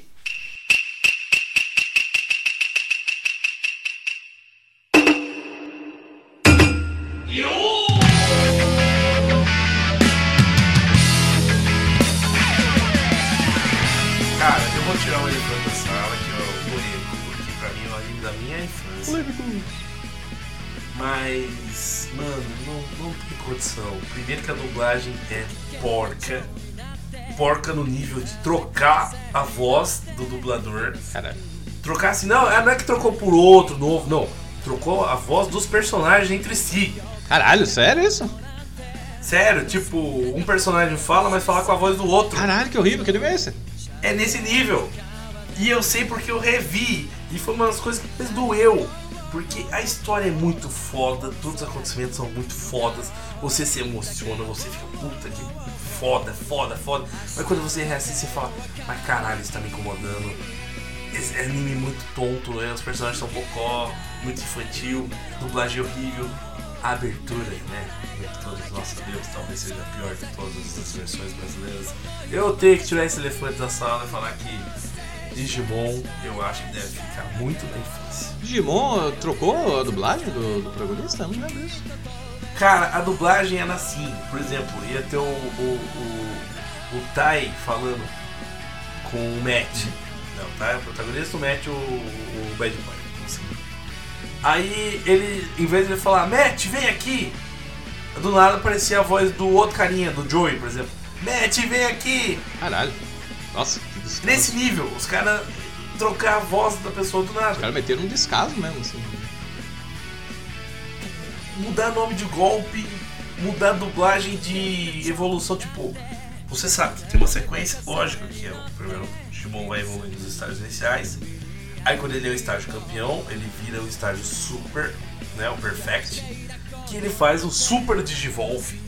Cara, eu vou tirar o elefante da sala, que é o polêmico, porque pra mim é o anime da minha infância. Mas, mano, não, não tem condição. Primeiro que a dublagem é porca. Porca no nível de trocar a voz do dublador. Caralho. Trocar assim, não, não é que trocou por outro novo, não. Trocou a voz dos personagens entre si. Caralho, sério isso? Sério, tipo, um personagem fala, mas fala com a voz do outro. Caralho, que horrível, que anime é esse? É nesse nível. E eu sei porque eu revi. E foi uma das coisas que mais doeu. Porque a história é muito foda, todos os acontecimentos são muito fodas. Você se emociona, você fica puta que foda, foda, foda. Mas quando você reassiste, você fala, mas caralho, isso tá me incomodando. Esse anime é muito tonto, né? os personagens são bocó, muito infantil, dublagem horrível. A abertura, né? Todos, nossa Deus, talvez seja a pior de todas as versões brasileiras. Eu tenho que tirar esse elefante da sala e falar que Digimon eu acho que deve ficar muito na infância. Digimon trocou a dublagem do, do protagonista? Eu não lembro disso. Cara, a dublagem era assim, por exemplo, ia ter o, o, o, o Tai falando com o Matt. Não, o Tai é o protagonista, o Matt o, o Bad Boy. Aí ele, em vez de ele falar, Matt, vem aqui, do nada aparecia a voz do outro carinha, do Joey, por exemplo. Matt, vem aqui! Caralho. Nossa, que descaso. Nesse nível, os caras trocar a voz da pessoa do nada. Os caras meteram um descaso mesmo, assim. mudar nome de golpe, mudar dublagem de evolução, tipo, você sabe que tem uma sequência lógica, que é o primeiro Digimon vai evoluindo nos estágios iniciais. Aí quando ele é o estágio campeão, ele vira o estágio super, né, o perfect, que ele faz o super Digivolve,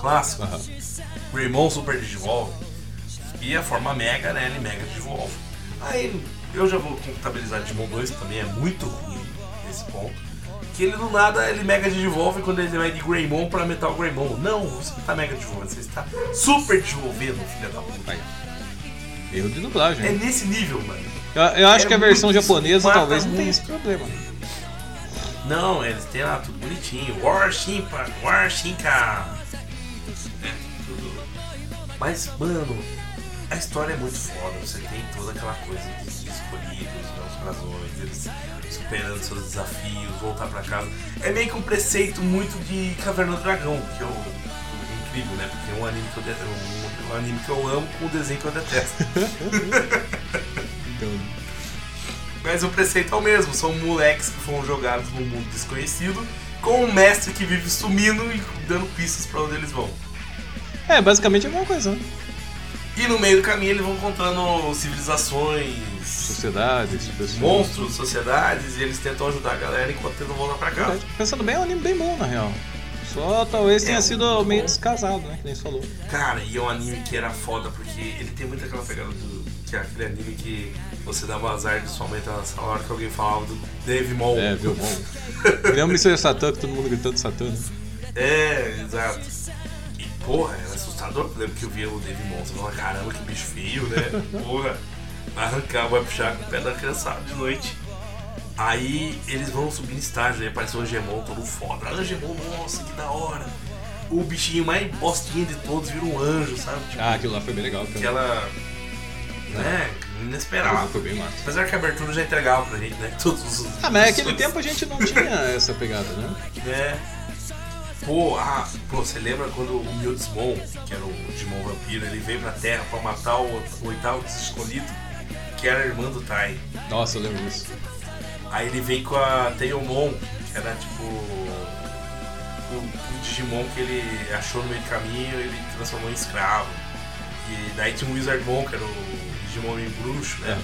clássico. Greymon Super Digivolve. E a forma Mega, né, ele Mega Digivolve. Aí eu já vou contabilizar Digimon 2, que também é muito ruim nesse ponto. Que ele do nada ele mega digivolve quando ele vai de Greymon pra Metal Greymon. Não, você não tá mega digivolvendo, você está super desenvolvendo, filha da puta. Erro de dublagem. É nesse nível, mano. Eu, eu acho É que a versão japonesa mata talvez não tenha esse problema. Não, eles têm lá tudo bonitinho. War Shimpa, War Shinka. É, tudo. Mas, mano, a história é muito foda. Você tem toda aquela coisa dos escolhidos, os brasões, eles superando seus desafios, voltar pra casa. É meio que um preceito muito de Caverna do Dragão, que eu. é incrível, né? Porque é um anime que eu, de- um, um anime que eu amo com um desenho que eu detesto. Então, Mas o preceito é o mesmo, são moleques que foram jogados num mundo desconhecido, com um mestre que vive sumindo e dando pistas pra onde eles vão. É, basicamente é a mesma coisa, né? E no meio do caminho eles vão encontrando civilizações, Sociedades, pessoas. monstros, sociedades, e eles tentam ajudar a galera enquanto tentam voltar pra casa. Verdade. Pensando bem, é um anime bem bom, na real. Só talvez tenha É, sido muito meio bom. descasado, né? Que nem falou. Cara, e é um anime que era foda, porque ele tem muito aquela pegada do. Que é aquele anime que você dava azar de sua mãe estar na sala hora que alguém falava do Dave Mol. É, viu? Bom. Lembra Mr. Satan, que todo mundo gritando Satan. É, exato. E porra, era assustador. Eu lembro que eu via o Dave Monster e falava, caramba, que bicho feio, né? Porra, arrancar, vai puxar com o pé da criançada de noite. Aí eles vão subindo estágio, aí apareceu o Angemon todo foda. Ah, Angemon, nossa, que da hora. O bichinho mais bostinho de todos vira um anjo, sabe? Tipo, Ah, aquilo lá foi bem legal. Cara. aquela. Né? Inesperado. Foi bem massa. Apesar que a abertura já entregava pra gente, né? Todos os. Ah, mas naquele tempo a gente não tinha essa pegada, né? É. Pô, ah, pô, você lembra quando o Mewtwo, que era o Digimon vampiro, ele veio pra Terra pra matar o, o oitavo escolhido, que era a irmã do Tai. Nossa, eu lembro disso. Aí ele vem com a Teomon, que era tipo o, o Digimon que ele achou no meio do caminho, ele transformou em escravo. E daí tinha o Wizardmon, que era o Digimon meio bruxo, né?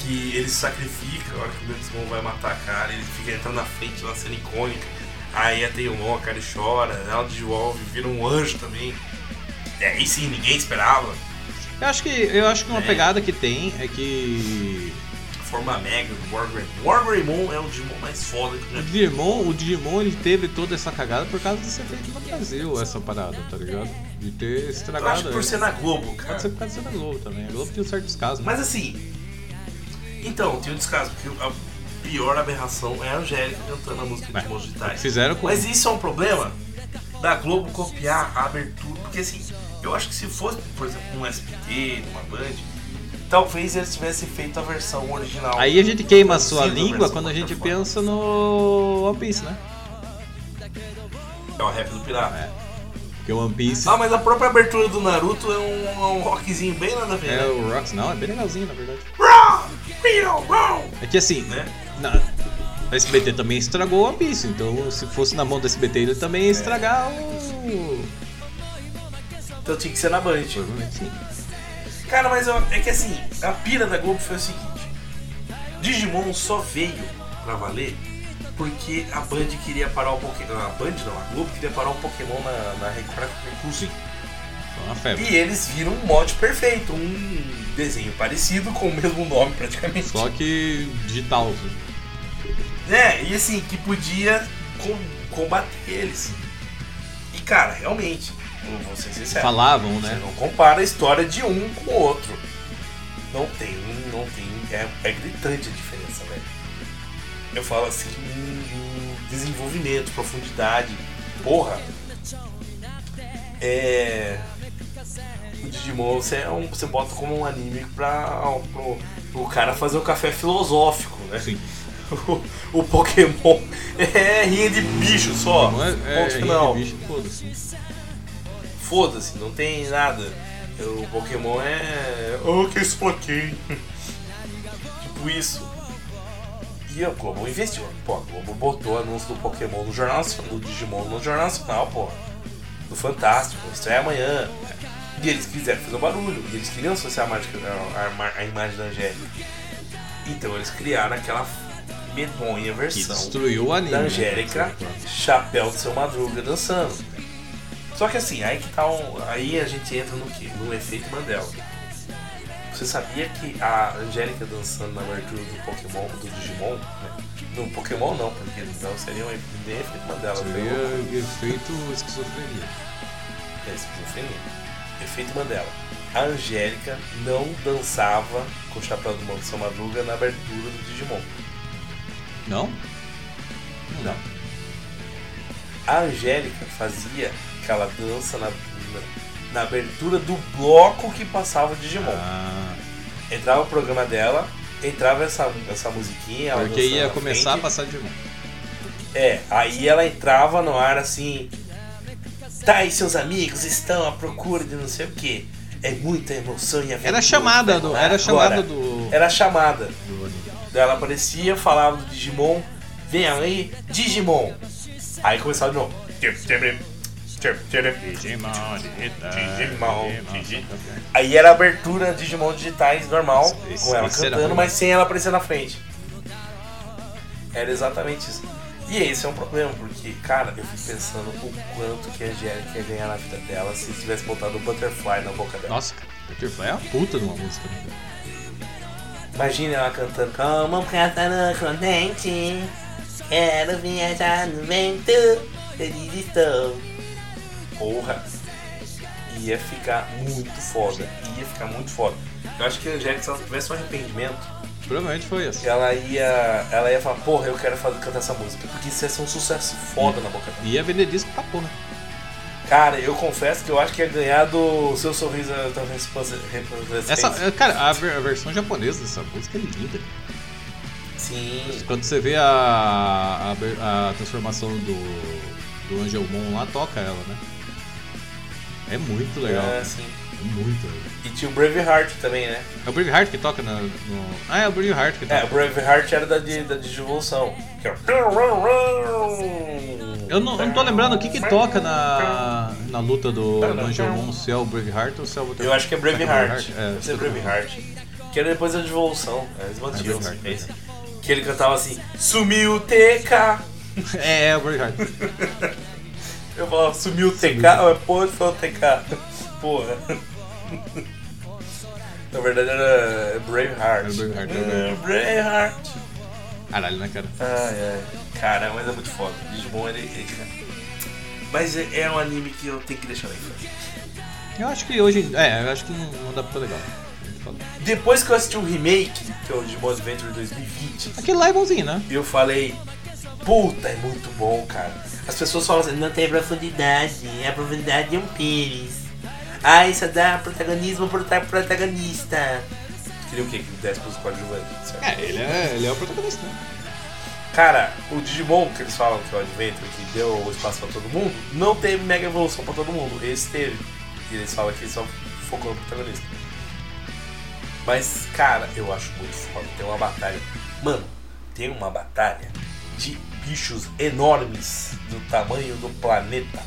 Que ele se sacrifica, a hora que o Metismon vai matar a cara, ele fica entrando na frente, uma cena icônica. Aí a Teilmon, a cara chora, ela desenvolve, vira um anjo também. E aí sim, ninguém esperava. Eu acho que, eu acho que uma É. pegada que tem é que. Forma mega do Wargreymon. Wargreymon é o Digimon mais foda que eu O. Digimon, o Digimon ele teve toda essa cagada por causa de ser feito no Brasil, essa parada, tá ligado? De ter Eu estragado. acho que por ser na Globo, Pode cara. ser por causa de ser na Globo também. A Globo tinha certos casos. Mas assim. Então, tem um descaso, porque a pior aberração é a Angélica cantando a música de Digimons digitais. Fizeram com. Mas isso é um problema da Globo copiar a abertura. Porque assim, eu acho que se fosse, por exemplo, um SBT, uma Band, talvez eles tivessem feito a versão original. Aí a gente queima a sua língua quando a gente pensa no One Piece, né? É o rap do pirata. Porque o One Piece Ah, mas a própria abertura do Naruto é um, é um rockzinho bem nada a ver, é né? o Rocks, não, é bem legalzinho na verdade. É que assim, Né? na, a SBT também estragou o One Piece, então se fosse na mão do SBT ele também ia estragar o. Então tinha que ser na Band. Provavelmente sim. Cara, mas eu- é que assim, a pira da Globo foi o seguinte: Digimon só veio pra valer porque a Band queria parar o Pokémon. A Band não, a Globo queria parar o Pokémon na, na recurso. E eles viram um mod perfeito, um desenho parecido com o mesmo nome praticamente. Só que digital. assim. É, e assim, que podia com- combater eles. E cara, realmente, vou ser sincero. Falavam, Você né? não compara a história de um com o outro. Não tem, não tem. É, é gritante a diferença, velho. Eu falo assim, desenvolvimento, profundidade. Porra. É. O Digimon você, é um- você bota como um anime pra pro, pro cara fazer um café filosófico, né? Sim. O, o Pokémon é rinha de bicho só. Não é, é, Ponto é final. bicho, foda-se. Foda-se, não tem nada. O Pokémon é. Oh, que Spoquinho. tipo isso. E a Globo investiu. Pô, a Globo botou anúncio do Pokémon no Jornal Nacional, do Digimon no Jornal Nacional, pô. Do Fantástico, estreia amanhã. E eles quiseram fazer um barulho. E eles queriam associar a, mágica- a- a a imagem da Angélica. Então eles criaram aquela medonha Que versão destruiu o anime. da né? Angélica, chapéu do seu Madruga dançando. Só que assim, aí que tá um, aí a gente entra no que? No efeito Mandela. Você sabia que a Angélica dançando na abertura do Pokémon, do Digimon, né? No Pokémon não, porque não seria um efeito Mandela, seria um- efeito esquizofrenia. é, esquizofrenia. Efeito Mandela. A Angélica não dançava com o chapéu do seu Madruga na abertura do Digimon. Não? Não. A Angélica fazia aquela dança na, na, na abertura do bloco que passava o Digimon. Ah, Entrava o programa dela, entrava essa, essa musiquinha. porque ia começar a frente. passar de mão. É, aí ela entrava no ar assim. Tá, e seus amigos estão à procura de não sei o que. É muita emoção e aventura. Era a chamada do. Era a chamada Agora, do. Era a chamada. do ela aparecia, falava do Digimon, vem aí, Digimon. Aí começava de novo. Digimon, Digimon, Digi- Aí era a abertura Digimon digitais normal, com ela cantando, mas sem ela aparecer na frente. Era exatamente isso. E esse é um problema, porque, cara, eu fico pensando o quanto que a Angélica ia ganhar na vida dela se tivesse botado o Butterfly na boca dela. Nossa, Butterfly é uma puta de uma música. Né? Imagina ela cantando Como um pássaro contente Quero viajar no vento Feliz estou Porra Ia ficar muito foda Ia ficar muito foda Eu acho que a Angélica, se ela tivesse um arrependimento Provavelmente foi essa. Ela ia Ela ia falar, porra, eu quero fazer, cantar essa música Porque isso ia ser um sucesso foda na boca dela Ia vender disco pra porra. Cara, eu confesso que eu acho que ia ganhar do Seu Sorriso resplandecente Essa, cara, a, ver- a versão japonesa dessa música é linda. Sim Quando você vê a, a, a transformação do, do Angelmon lá, toca ela, né? É muito legal. É, sim. É muito legal. E tinha o Braveheart também, né? É o Braveheart que toca na, no. Ah, é o Braveheart que toca. É, o Braveheart era da, de- da Digivolução. Que é o... Eu não, eu não tô lembrando o que que toca na, na luta do Angelmon, se é o Braveheart ou se é o outro. Eu acho que é Braveheart. É, Deve ser Braveheart. Que era depois da devolução. É, eles mantinham. É isso. Que ele cantava assim: Sumiu o TK. É, é o Braveheart. Eu falava: Sumiu o TK. Mas porra, foi o TK. Porra. Na verdade era Braveheart. É Braveheart, é É, Braveheart. Caralho, né, cara? Ai, ai. Cara, mas é muito foda. Digimon, ele. ele- Mas é, é um anime que eu tenho que deixar na infância. Eu acho que hoje. É, eu acho que não, não dá pra legal. Depois que eu assisti o remake, que é o Digimon Adventure 2020, Aquele lá é bonzinho, né? eu falei, puta, é muito bom, cara. As pessoas falam assim, não tem profundidade, a profundidade é um pênis. Ah, isso dá protagonismo pro ta- protagonista. Queria o quê? Que desse pros coadjuvantes, certo? É, ele é, ele é o protagonista, né? Cara, o Digimon que eles falam que é o Adventure, que deu espaço pra todo mundo, não teve mega evolução pra todo mundo. Esse teve. E eles falam que só focou no protagonista. Mas, cara, eu acho muito foda. Tem uma batalha. Mano, tem uma batalha de bichos enormes do tamanho do planeta.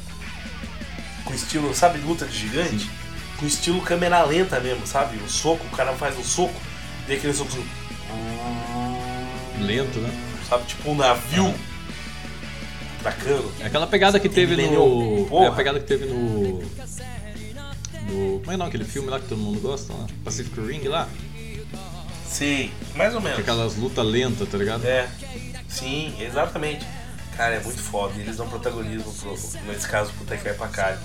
Com estilo, sabe, luta de gigante? Com estilo câmera lenta mesmo, sabe? O soco, o cara faz um soco, e aquele soco assim, Lento, né? sabe? Tipo um navio atacando. É aquela pegada que teve no. porra. É a pegada que teve no. No. Como é não? Aquele filme lá que todo mundo gosta, né? Pacific Ring lá? Sim, mais ou é menos. aquelas lutas lentas, tá ligado? É, sim, exatamente. Cara, é muito foda. e Eles dão protagonismo, pro, nesse caso, pro Tekken Pakari.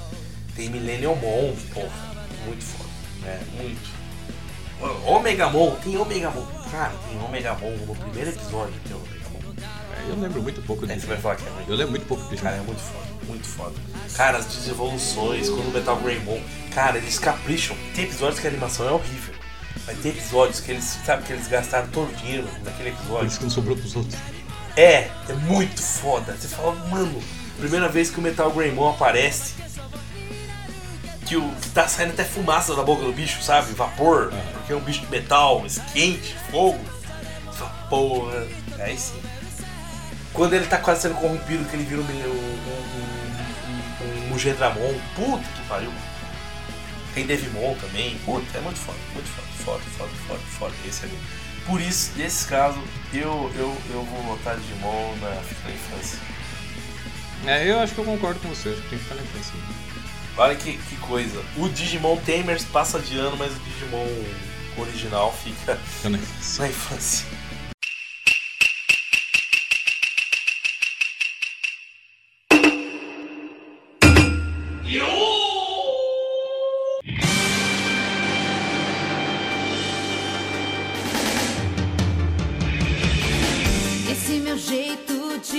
Tem Millennium Mon, porra. Muito foda. É, muito. Omegamon, tem Omegamon. Cara, tem Omegamon no primeiro episódio. Tem Omegamon. É, eu lembro muito pouco É, disso. você vai falar que é. Eu lembro muito pouco disso. Cara, é muito foda, muito foda. Cara, as desevoluções, quando o Metal Greymon, cara, eles capricham. Tem episódios que a animação é horrível. Mas tem episódios que eles, sabe, que eles gastaram todo o dinheiro naquele episódio. isso que não sobrou pros outros. É, é muito foda. Você fala, mano, primeira vez que o Metal Greymon aparece, que, o, tá saindo até fumaça da boca do bicho, sabe? Vapor, porque é um bicho de metal, quente, fogo. Você fala, porra, aí sim. Quando ele tá quase sendo corrompido, que ele vira um, um, um, um, um Mugendramon, puta que pariu. Tem Devimon também, puta, é muito foda, muito foda, foda, foda, foda, foda, esse ali. Por isso, nesse caso, eu, eu, eu vou botar Digimon na, na infância. É, eu acho que eu concordo com você. Acho que tem que ficar na infância. Olha que, que coisa. O Digimon Tamers passa de ano, mas o Digimon original fica na infância. na infância.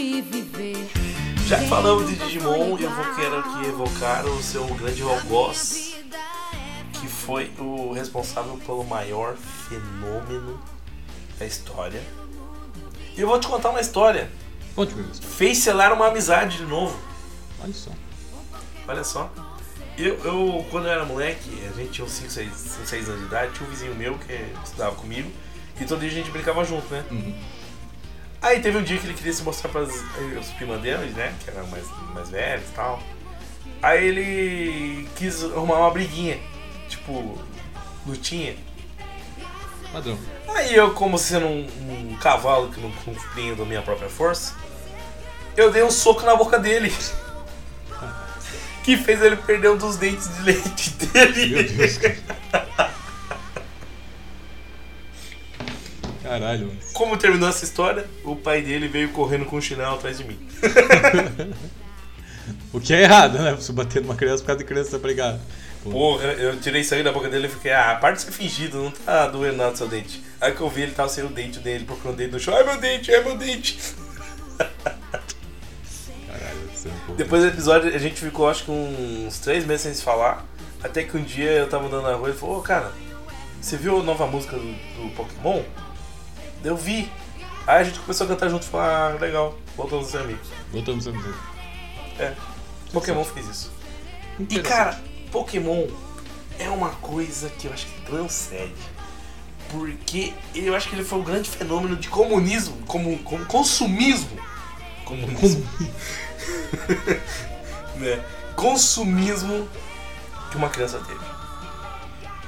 De viver. Já que falamos de Digimon, eu vou quero aqui evocar o seu grande algoz, que foi o responsável pelo maior fenômeno da história. E eu vou te contar uma história. Isso. Fez selar uma amizade de novo. Olha só. Olha só. Eu, eu, quando eu era moleque, a gente tinha uns 5, 6, 5, 6 anos de idade, tinha um vizinho meu que estudava comigo, e todo dia a gente brincava junto, né? Aí teve um dia que ele queria se mostrar para os primas né? Que eram mais, mais velhos e tal. Aí ele quis arrumar uma briguinha, tipo, lutinha. Padrão. Aí eu, como sendo um, um cavalo que não compreendo a minha própria força, eu dei um soco na boca dele. Que fez ele perder um dos dentes de leite dele. Meu Deus, cara. Caralho, mano. Como terminou essa história, o pai dele veio correndo com um chinelo atrás de mim. O que é errado, né? Você bater numa criança por causa de criança brigar. Pô, Porra, eu tirei sangue da boca dele e fiquei, ah, para de ser fingido, não tá doendo nada do seu dente. Aí que eu vi ele tava sem o dente dele, procurando o dente no chão, ai meu dente, ai meu dente. Caralho, é um pouco. Depois do episódio a gente ficou acho que uns três meses sem se falar. Até que um dia eu tava andando na rua e ele falou, ô cara, você viu a nova música do, do Pokémon? Eu vi. Aí a gente começou a cantar junto e falou, ah, legal, voltamos a ser amigos. Voltamos a dizer. É. Pokémon fez isso. E cara, Pokémon é uma coisa que eu acho que transcende. Porque eu acho que ele foi um grande fenômeno de comunismo, como, como consumismo. Comunismo. né? Consumismo que uma criança teve.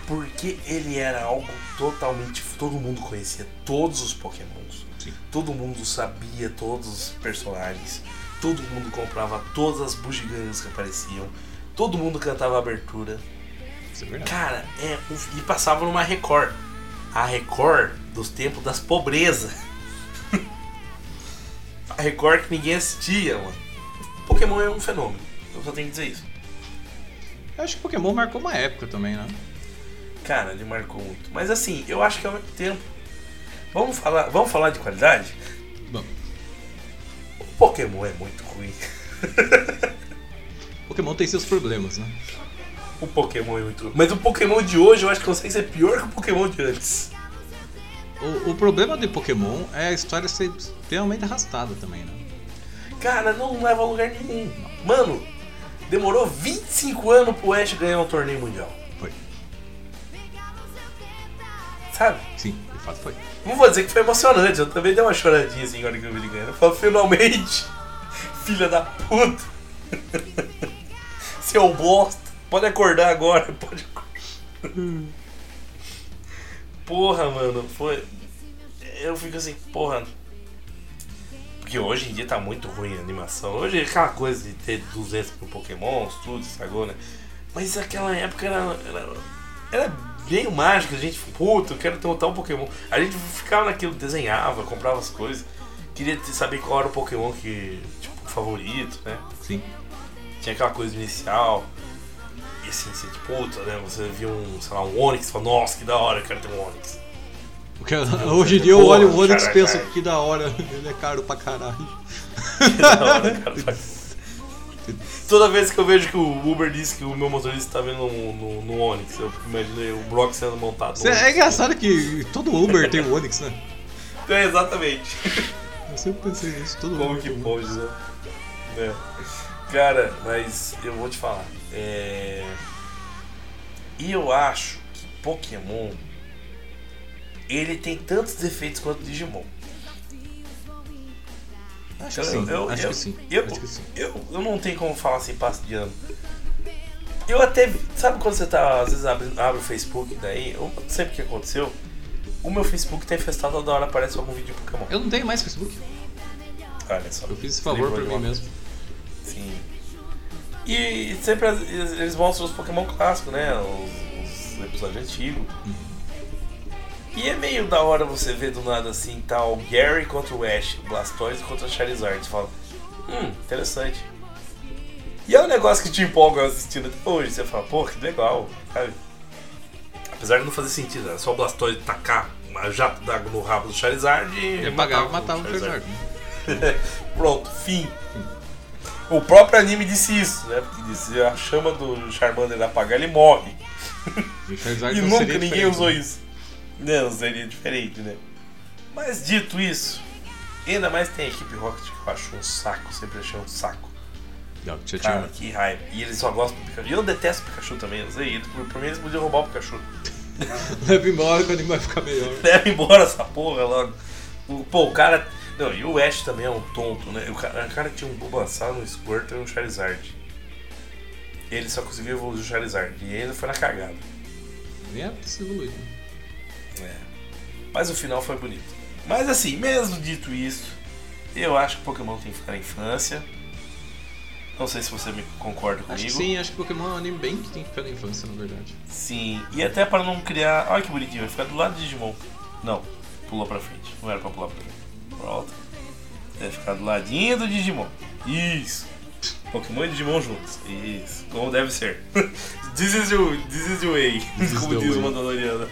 Porque ele era algo totalmente. Todo mundo conhecia todos os Pokémons. Todo mundo sabia todos os personagens. Todo mundo comprava todas as bugigangas que apareciam. Todo mundo cantava a abertura. Isso é verdade. Cara, é. E passava numa Record. A Record dos tempos das pobrezas. a Record que ninguém assistia, mano. Pokémon é um fenômeno. Eu só tenho que dizer isso. Eu acho que Pokémon marcou uma época também, né? Cara, ele marcou muito. Mas assim, eu acho que ao mesmo tempo. Vamos falar, vamos falar de qualidade? Vamos. O Pokémon é muito ruim. Pokémon tem seus problemas, né? O Pokémon é muito ruim. Mas o Pokémon de hoje eu acho que consegue ser pior que o Pokémon de antes. O, o problema de Pokémon é a história ser extremamente arrastada também, né? Cara, não leva a lugar nenhum. Mano, demorou 25 anos pro Ash ganhar um torneio mundial. Sabe? Sim, de fato foi. Não vou dizer que foi emocionante, eu também dei uma choradinha assim que eu vi ele ganhando. Eu falo, finalmente! Filha da puta! Seu bosta! Pode acordar agora, pode acordar. Porra, mano, foi. Eu fico assim, porra. Porque hoje em dia tá muito ruim a animação. Hoje é aquela coisa de ter 200 mil Pokémon, tudo, estragou, né? Mas naquela época era, era, era meio mágico. A gente, puta, eu quero ter um tal Pokémon. A gente ficava naquilo, desenhava, comprava as coisas. Queria saber qual era o Pokémon que, tipo, favorito, né? Sim. Tinha aquela coisa inicial. E assim, você, tipo, puta, né? Você viu um, sei lá, um Onix e fala, nossa, que da hora, eu quero ter um Onix. Porque hoje em dia eu olho o Onix e Caralho. penso que da hora, ele é caro pra caralho. Que da hora, cara. Toda vez que eu vejo que o Uber disse que o meu motorista tá vendo no, no, no Onix, eu imaginei o Brock sendo montado. Cê-. É engraçado que todo Uber tem o Onix, né? É, exatamente. Eu sempre pensei nisso, todo Como Uber que pode, né? É. Cara, mas eu vou te falar. É... E eu acho que Pokémon ele tem tantos defeitos quanto Digimon. Acho que sim, eu- acho eu- que sim. Eu, acho que sim. eu, eu não tenho como falar assim, passo de ano. Eu até. Sabe quando você tá, às vezes abre, abre o Facebook daí? Eu não sei o que aconteceu. O meu Facebook tá infestado toda hora, aparece algum vídeo de Pokémon. Eu não tenho mais Facebook. Olha só. Eu fiz esse favor pra mim mesmo. Sim. E sempre eles mostram os Pokémon clássicos, né? Os, os episódios antigos. E é meio da hora você ver do nada assim, tá o Gary contra o Ash, Blastoise contra o Charizard. Você fala, hum, interessante. E é um negócio que te empolga assistindo até hoje. Você fala, pô, que legal, sabe? Apesar de não fazer sentido, era só o Blastoise tacar uma jato d'água no rabo do Charizard e. Ele pagava e matava o Charizard. Pronto, fim. O próprio anime disse isso, né? Porque disse a chama do Charmander apagar, ele morre. E nunca ninguém usou né? isso. Não, seria diferente, né? Mas dito isso, ainda mais tem a equipe Rocket que eu acho um saco, sempre achei um saco. Não, tinha- Cara, tinha- que raiva. E eles só gostam do Pikachu. E eu detesto o Pikachu também, eu sei. Por, mim eles podiam roubar o Pikachu. Leva embora que anime vai ficar melhor. Leva embora essa porra logo. O, pô, o cara. Não, e o Ash também é um tonto, né? O cara, o cara tinha um Bulbasaur, um Squirtle e um Charizard. Ele só conseguiu evoluir o Charizard. E ainda foi na cagada. Nem é preciso evoluir. É. Mas o final foi bonito. Mas assim, mesmo dito isso, eu acho que Pokémon tem que ficar na infância. Não sei se você me concorda Acho comigo. que sim, acho que Pokémon é um anime bem que tem que ficar na infância, na verdade. Sim, e até para não criar. Olha que bonitinho, vai ficar do lado de Digimon. Não, pulou pra frente. Não era pra pular pra frente. Pronto. Vai ficar do ladinho do Digimon. Isso. Pokémon e Digimon juntos. Isso. Como deve ser. this is the, this is the way. This is Como diz o. Mandaloriano.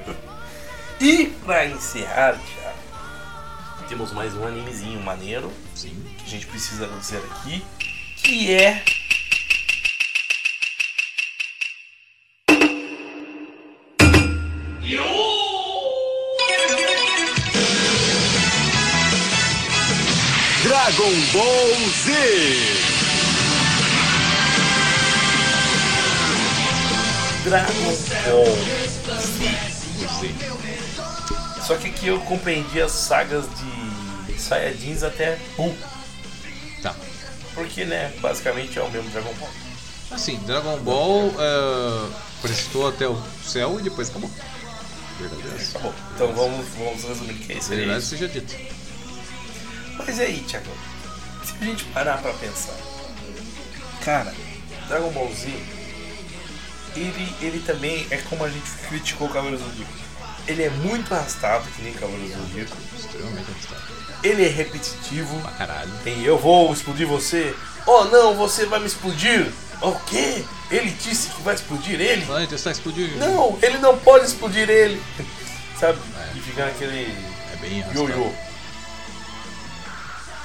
e pra encerrar, Thiago, temos mais um animezinho maneiro. Sim. Que a gente precisa dizer aqui. Que é. Dragon Ball Z. Dragon Ball Z. Só que aqui eu compreendi as sagas de Saiyajins até Buu. Tá. Porque, né, basicamente é o mesmo Dragon Ball. Assim, Dragon Ball é, prestou até o céu e depois acabou. Verdade. Acabou. Então vamos, vamos resumir que é isso aí. Verdade seja dito. Mas e aí, Thiago? Se a gente parar pra pensar, cara, Dragon Ball Z, ele, ele também é como a gente criticou o Cavaleiro do Zodíaco. Ele é muito arrastado, que nem Cavaleiro do Zodíaco. Extremamente arrastado. Ele é repetitivo. Pra caralho. Tem eu vou explodir você. Oh não, você vai me explodir. O quê? Ele disse que vai explodir ele? Vai testar explodir. Não, ele não pode explodir ele. Sabe? E ficar naquele É bem arrastado.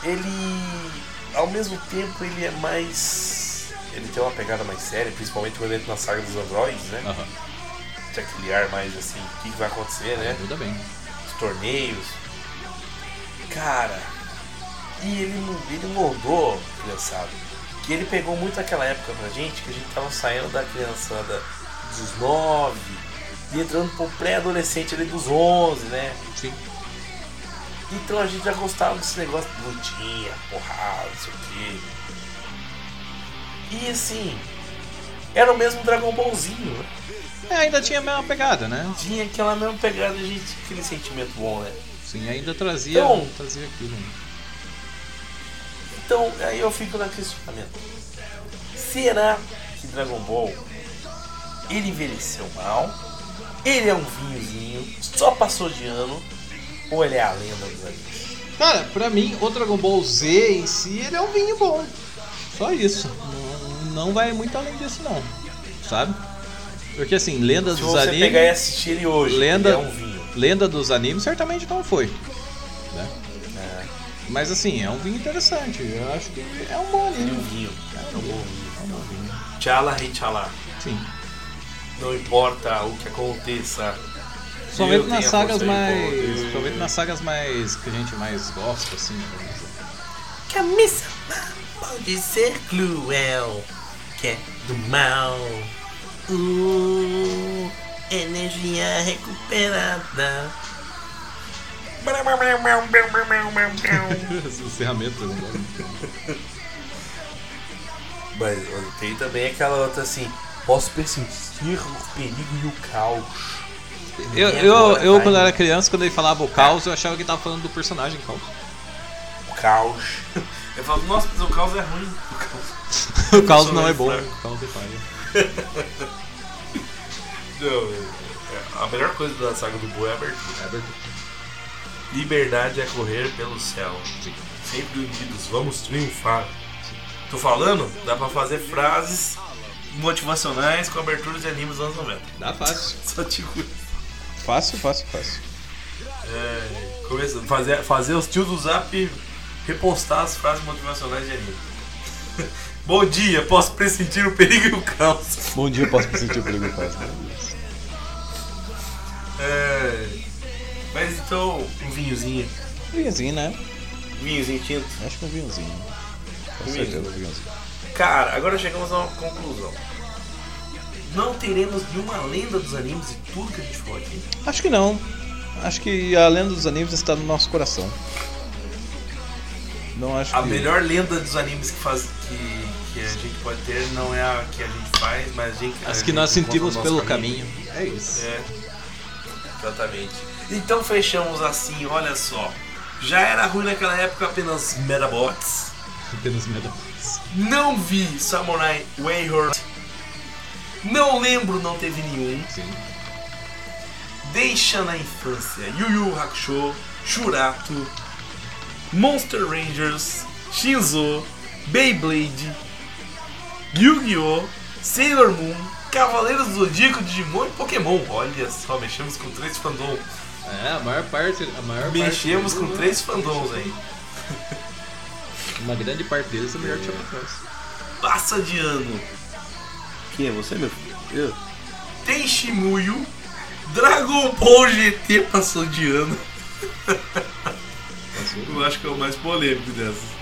Ele, ao mesmo tempo, ele é mais. Ele tem uma pegada mais séria, principalmente quando entra na saga dos androides, né? Aham. Tem aquele ar mais assim, o que vai acontecer, né? Ajuda bem. Os torneios. Cara, e ele, ele moldou, criançada. Que ele pegou muito aquela época pra gente, que a gente tava saindo da criançada dos 9 e entrando pro pré-adolescente ali dos 11, né? Sim. Então a gente já gostava desse negócio de lutinha, porrada, não sei o quê. E assim, era o mesmo Dragon Ballzinho, né? É, ainda tinha a mesma pegada, né? Tinha aquela mesma pegada, gente, aquele sentimento bom, né? Sim, ainda trazia, Então- trazia aquilo. né? Então, aí eu fico na questionamento. Será que Dragon Ball ele envelheceu mal? Ele é um vinhozinho, só passou de ano? Ou ele é a lenda dos animes? Cara, pra mim, o Dragon Ball Z em si, ele é um vinho bom. Só isso. Não, não vai muito além disso, não. Sabe? Porque assim, lenda Se dos você animes. pegar e assistir ele hoje, lenda, ele é um vinho. lenda dos animes certamente não foi. Né? É, Mas assim, é um vinho interessante. Eu acho que é um bom é anime. um vinho. É um bom vinho. É um bom vinho. Tchala, rei tchala. Sim. Não importa o que aconteça. Somente nas sagas mais. poder. Somente nas sagas mais. que a gente mais gosta, assim. né? Camisa pode ser cruel, que é do mal. Uh, energia recuperada. Os encerramentos, né? Mas tem também aquela outra assim: posso pressentir o perigo e o caos. Eu, eu, agora eu quando era criança, quando ele falava o caos, eu achava que ele tava falando do personagem caos. O caos. Eu falo, nossa, mas o caos é ruim. O caos não é bom, fraco. o caos é falha. Não, é- a melhor coisa da saga do Buu é a abertura. Liberdade é correr pelo céu. Sempre unidos, vamos triunfar. Tô falando? Dá pra fazer frases motivacionais com aberturas de animes dos anos 90. Dá fácil. Só te juro. Fácil, fácil, fácil. É, fazer, fazer os tios do zap repostar as frases motivacionais de anime. Bom dia, posso pressentir o perigo e o caos. Bom dia, posso sentir o perigo caos. É, mas então, um vinhozinho. Vinhozinho, né? Vinhozinho tinto. Acho que um vinhozinho. Com Vinhozinho. certeza, um vinhozinho. Cara, agora chegamos a uma conclusão. Não teremos nenhuma lenda dos animes e tudo que a gente falou aqui. Acho que não. Acho que a lenda dos animes está no nosso coração. Não acho A que. melhor lenda dos animes que, faz, que, que a gente pode ter não é a que a gente faz, mas a gente. a As que gente nós sentimos pelo caminho. É isso. É, exatamente. Então fechamos assim, olha só. Já era ruim naquela época apenas Metabots. Apenas medo. Não vi Samurai Warrior. Não lembro, não teve nenhum. Sim. Deixa na infância Yu Yu Hakusho, Shurato, Monster Rangers, Shinzo, Beyblade, Yu-Gi-Oh!, Sailor Moon, Cavaleiros do Zodíaco, Digimon e Pokémon. Olha só, mexemos com três fandoms. É, a maior parte. A maior Mexemos parte com três fandoms aí. Uma grande parte deles é melhor que trás. Passa de ano. Quem é você, meu filho? Eu. Tem Shimuyo, Dragon Ball GT passou de ano. Eu acho que é o mais polêmico dessas.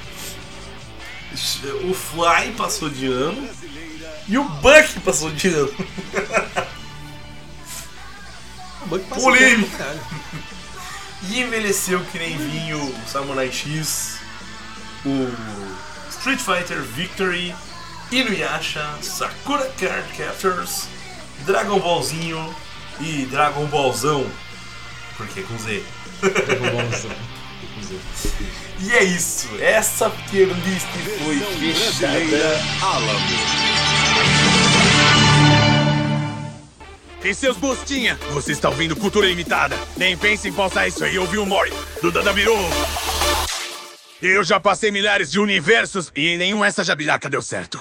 O Fly passou de ano. E o Buck passou de ano. O Buck passa Polêmico. tempo, caralho. E envelheceu que nem vinho o Samurai X, o Street Fighter Victory, Inuyasha, Sakura Card Captors, Dragon Ballzinho e Dragon Ballzão. Porque com Z. Dragon Ballzão. E é isso, essa tier list foi fechada. E seus bustinha, você está ouvindo Cultura Limitada. Nem pense em pausar isso aí, ouvir o Mori, do Dadabiru. Eu já passei milhares de universos e nenhum essa jabiraca deu certo.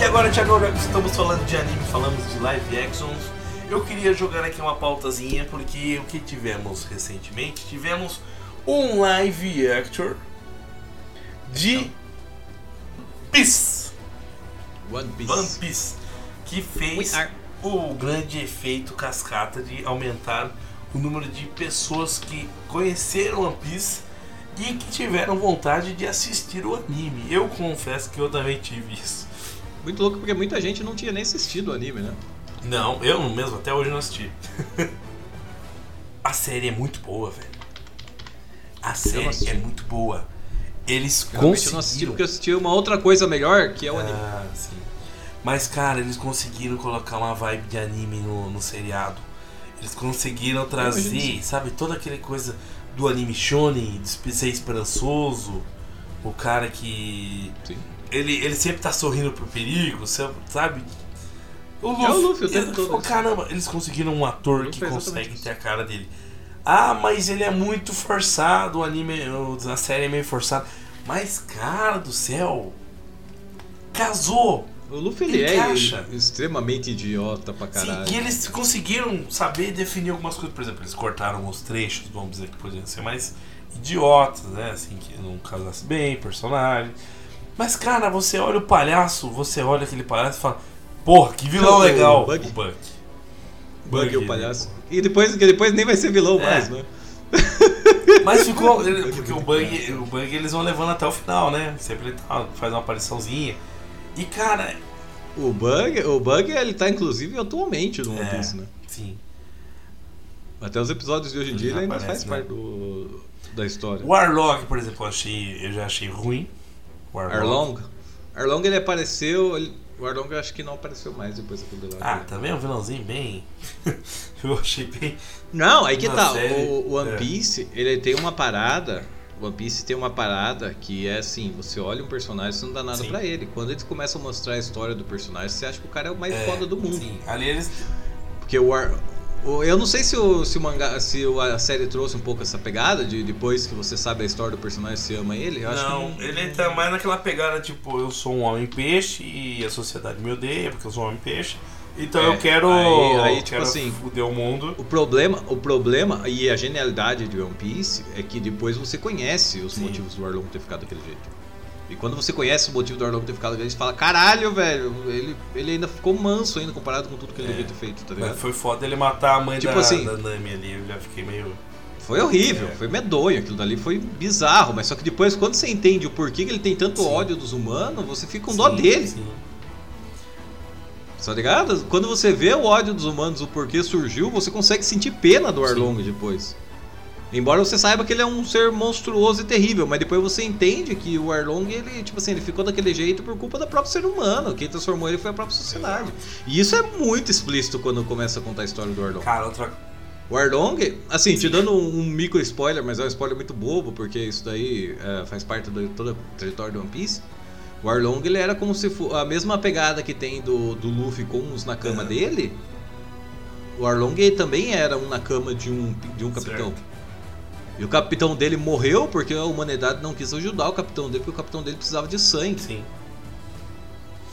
E agora, Thiago, que estamos falando de anime, falamos de live actions, eu queria jogar aqui uma pautazinha, porque o que tivemos recentemente? Tivemos um live actor de Piece. One Piece. One Piece. Que fez o grande efeito cascata de aumentar o número de pessoas que conheceram One Piece e que tiveram vontade de assistir o anime. Eu confesso que eu também tive isso. Muito louco porque muita gente não tinha nem assistido o anime, né? Não, eu mesmo até hoje não assisti. A série é muito boa, velho. A série é muito boa. Eles Realmente eu não assisti conseguiram. porque eu assisti uma outra coisa melhor, que é o anime. Ah, sim. Mas, cara, eles conseguiram colocar uma vibe de anime no, no seriado. Eles conseguiram trazer, sabe, toda aquela coisa do anime shonen, de ser esperançoso. O cara que. Ele, ele sempre tá sorrindo pro perigo, sabe? O É o Luffy o tempo ele- todo. oh, caramba, eles conseguiram um ator que Luffy consegue exatamente ter a cara dele. Ah, mas ele é muito forçado, o anime, a série é meio forçada. Mas, cara do céu, casou. O Luffy ele Encaixa. é extremamente idiota pra caralho. Sim, e eles conseguiram saber definir algumas coisas. Por exemplo, eles cortaram os trechos, vamos dizer, que podiam ser mais idiotas, né? Assim, que não casasse bem, personagem. Mas, cara, você olha o palhaço, você olha aquele palhaço e fala: Porra, que vilão legal! O Bug. Bug é o Bug, palhaço. E depois, que depois nem vai ser vilão É. mais, né? Mas ficou. Porque o Bug, o Bug eles vão levando até o final, né? Sempre ele tá- faz uma apariçãozinha. E, cara, O Bug, o Bug ele tá inclusive atualmente no One É, Piece, né? sim. Até os episódios de hoje em dia ele ainda aparece, faz né? parte do, da história. o Arlong, por exemplo, eu, achei, eu já achei ruim. O Arlong? Arlong ele apareceu. ele- o Arlong eu acho que não apareceu mais depois daquele lá. Ah, também é um vilãozinho bem. eu achei bem. Não, aí que tá. série, o, o One é. Piece, ele tem uma parada. O One Piece tem uma parada que é assim: você olha um personagem, você não dá nada pra ele. Quando eles começam a mostrar a história do personagem, você acha que o cara é o mais É, foda do mundo. Sim, ali eles. Porque o, Ar- Eu não sei se o, se o mangá, se a série trouxe um pouco essa pegada de depois que você sabe a história do personagem, você ama ele. Eu acho que não, ele tá mais naquela pegada tipo, eu sou um homem peixe e a sociedade me odeia porque eu sou um homem peixe. Então É, eu quero. aí- aí, tipo quero assim, fuder o mundo. O problema, o problema e a genialidade de One Piece é que depois você conhece os motivos do Arlong ter ficado daquele jeito. E quando você conhece o motivo do Arlong ter ficado jeito, você fala, caralho, velho, ele, ele ainda ficou manso ainda comparado com tudo que ele devia ter feito, tá ligado? Mas foi foda ele matar a mãe Tipo da, assim- da Nami ali, eu já fiquei meio. Foi horrível, É. foi medonho, aquilo dali foi bizarro, mas só que depois quando você entende o porquê que ele tem tanto ódio dos humanos, você fica com dó Sim, dele. sim. Tá ligado? Quando você vê o ódio dos humanos, o porquê surgiu, você consegue sentir pena do Arlong depois. Embora você saiba que ele é um ser monstruoso e terrível, mas depois você entende que o Arlong, ele, tipo assim, ele ficou daquele jeito por culpa do próprio ser humano. Quem transformou ele foi a própria sociedade. E isso é muito explícito quando começa a contar a história do Arlong. Cara, outra. O Arlong, assim, te dando um, um micro spoiler, mas é um spoiler muito bobo, porque isso daí é, faz parte de toda a trajetória do One Piece. O Arlong, ele era como se fosse a mesma pegada que tem do, do Luffy com os Nakama dele. O Arlong ele também era um Nakama de um, de um capitão. E o capitão dele morreu porque a humanidade não quis ajudar o capitão dele, porque o capitão dele precisava de sangue. Sim.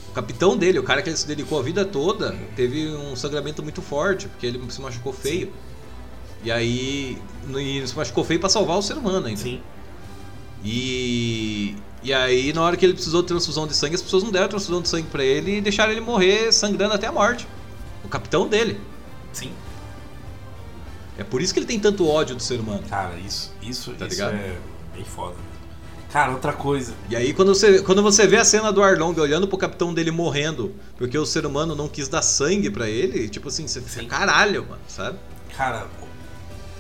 O capitão dele, o cara que ele se dedicou a vida toda, teve um sangramento muito forte, porque ele se machucou feio. E aí. E se machucou feio pra salvar o ser humano ainda. Sim. E. E aí, na hora que ele precisou de transfusão de sangue, as pessoas não deram transfusão de sangue pra ele e deixaram ele morrer sangrando até a morte. O capitão dele. Sim. É por isso que ele tem tanto ódio do ser humano. Cara, isso, isso, Tá isso ligado? é bem foda. Cara, outra coisa. E aí quando você, quando você vê a cena do Arlong olhando pro capitão dele morrendo, porque o ser humano não quis dar sangue pra ele, tipo assim, você fica caralho, mano, sabe? Cara,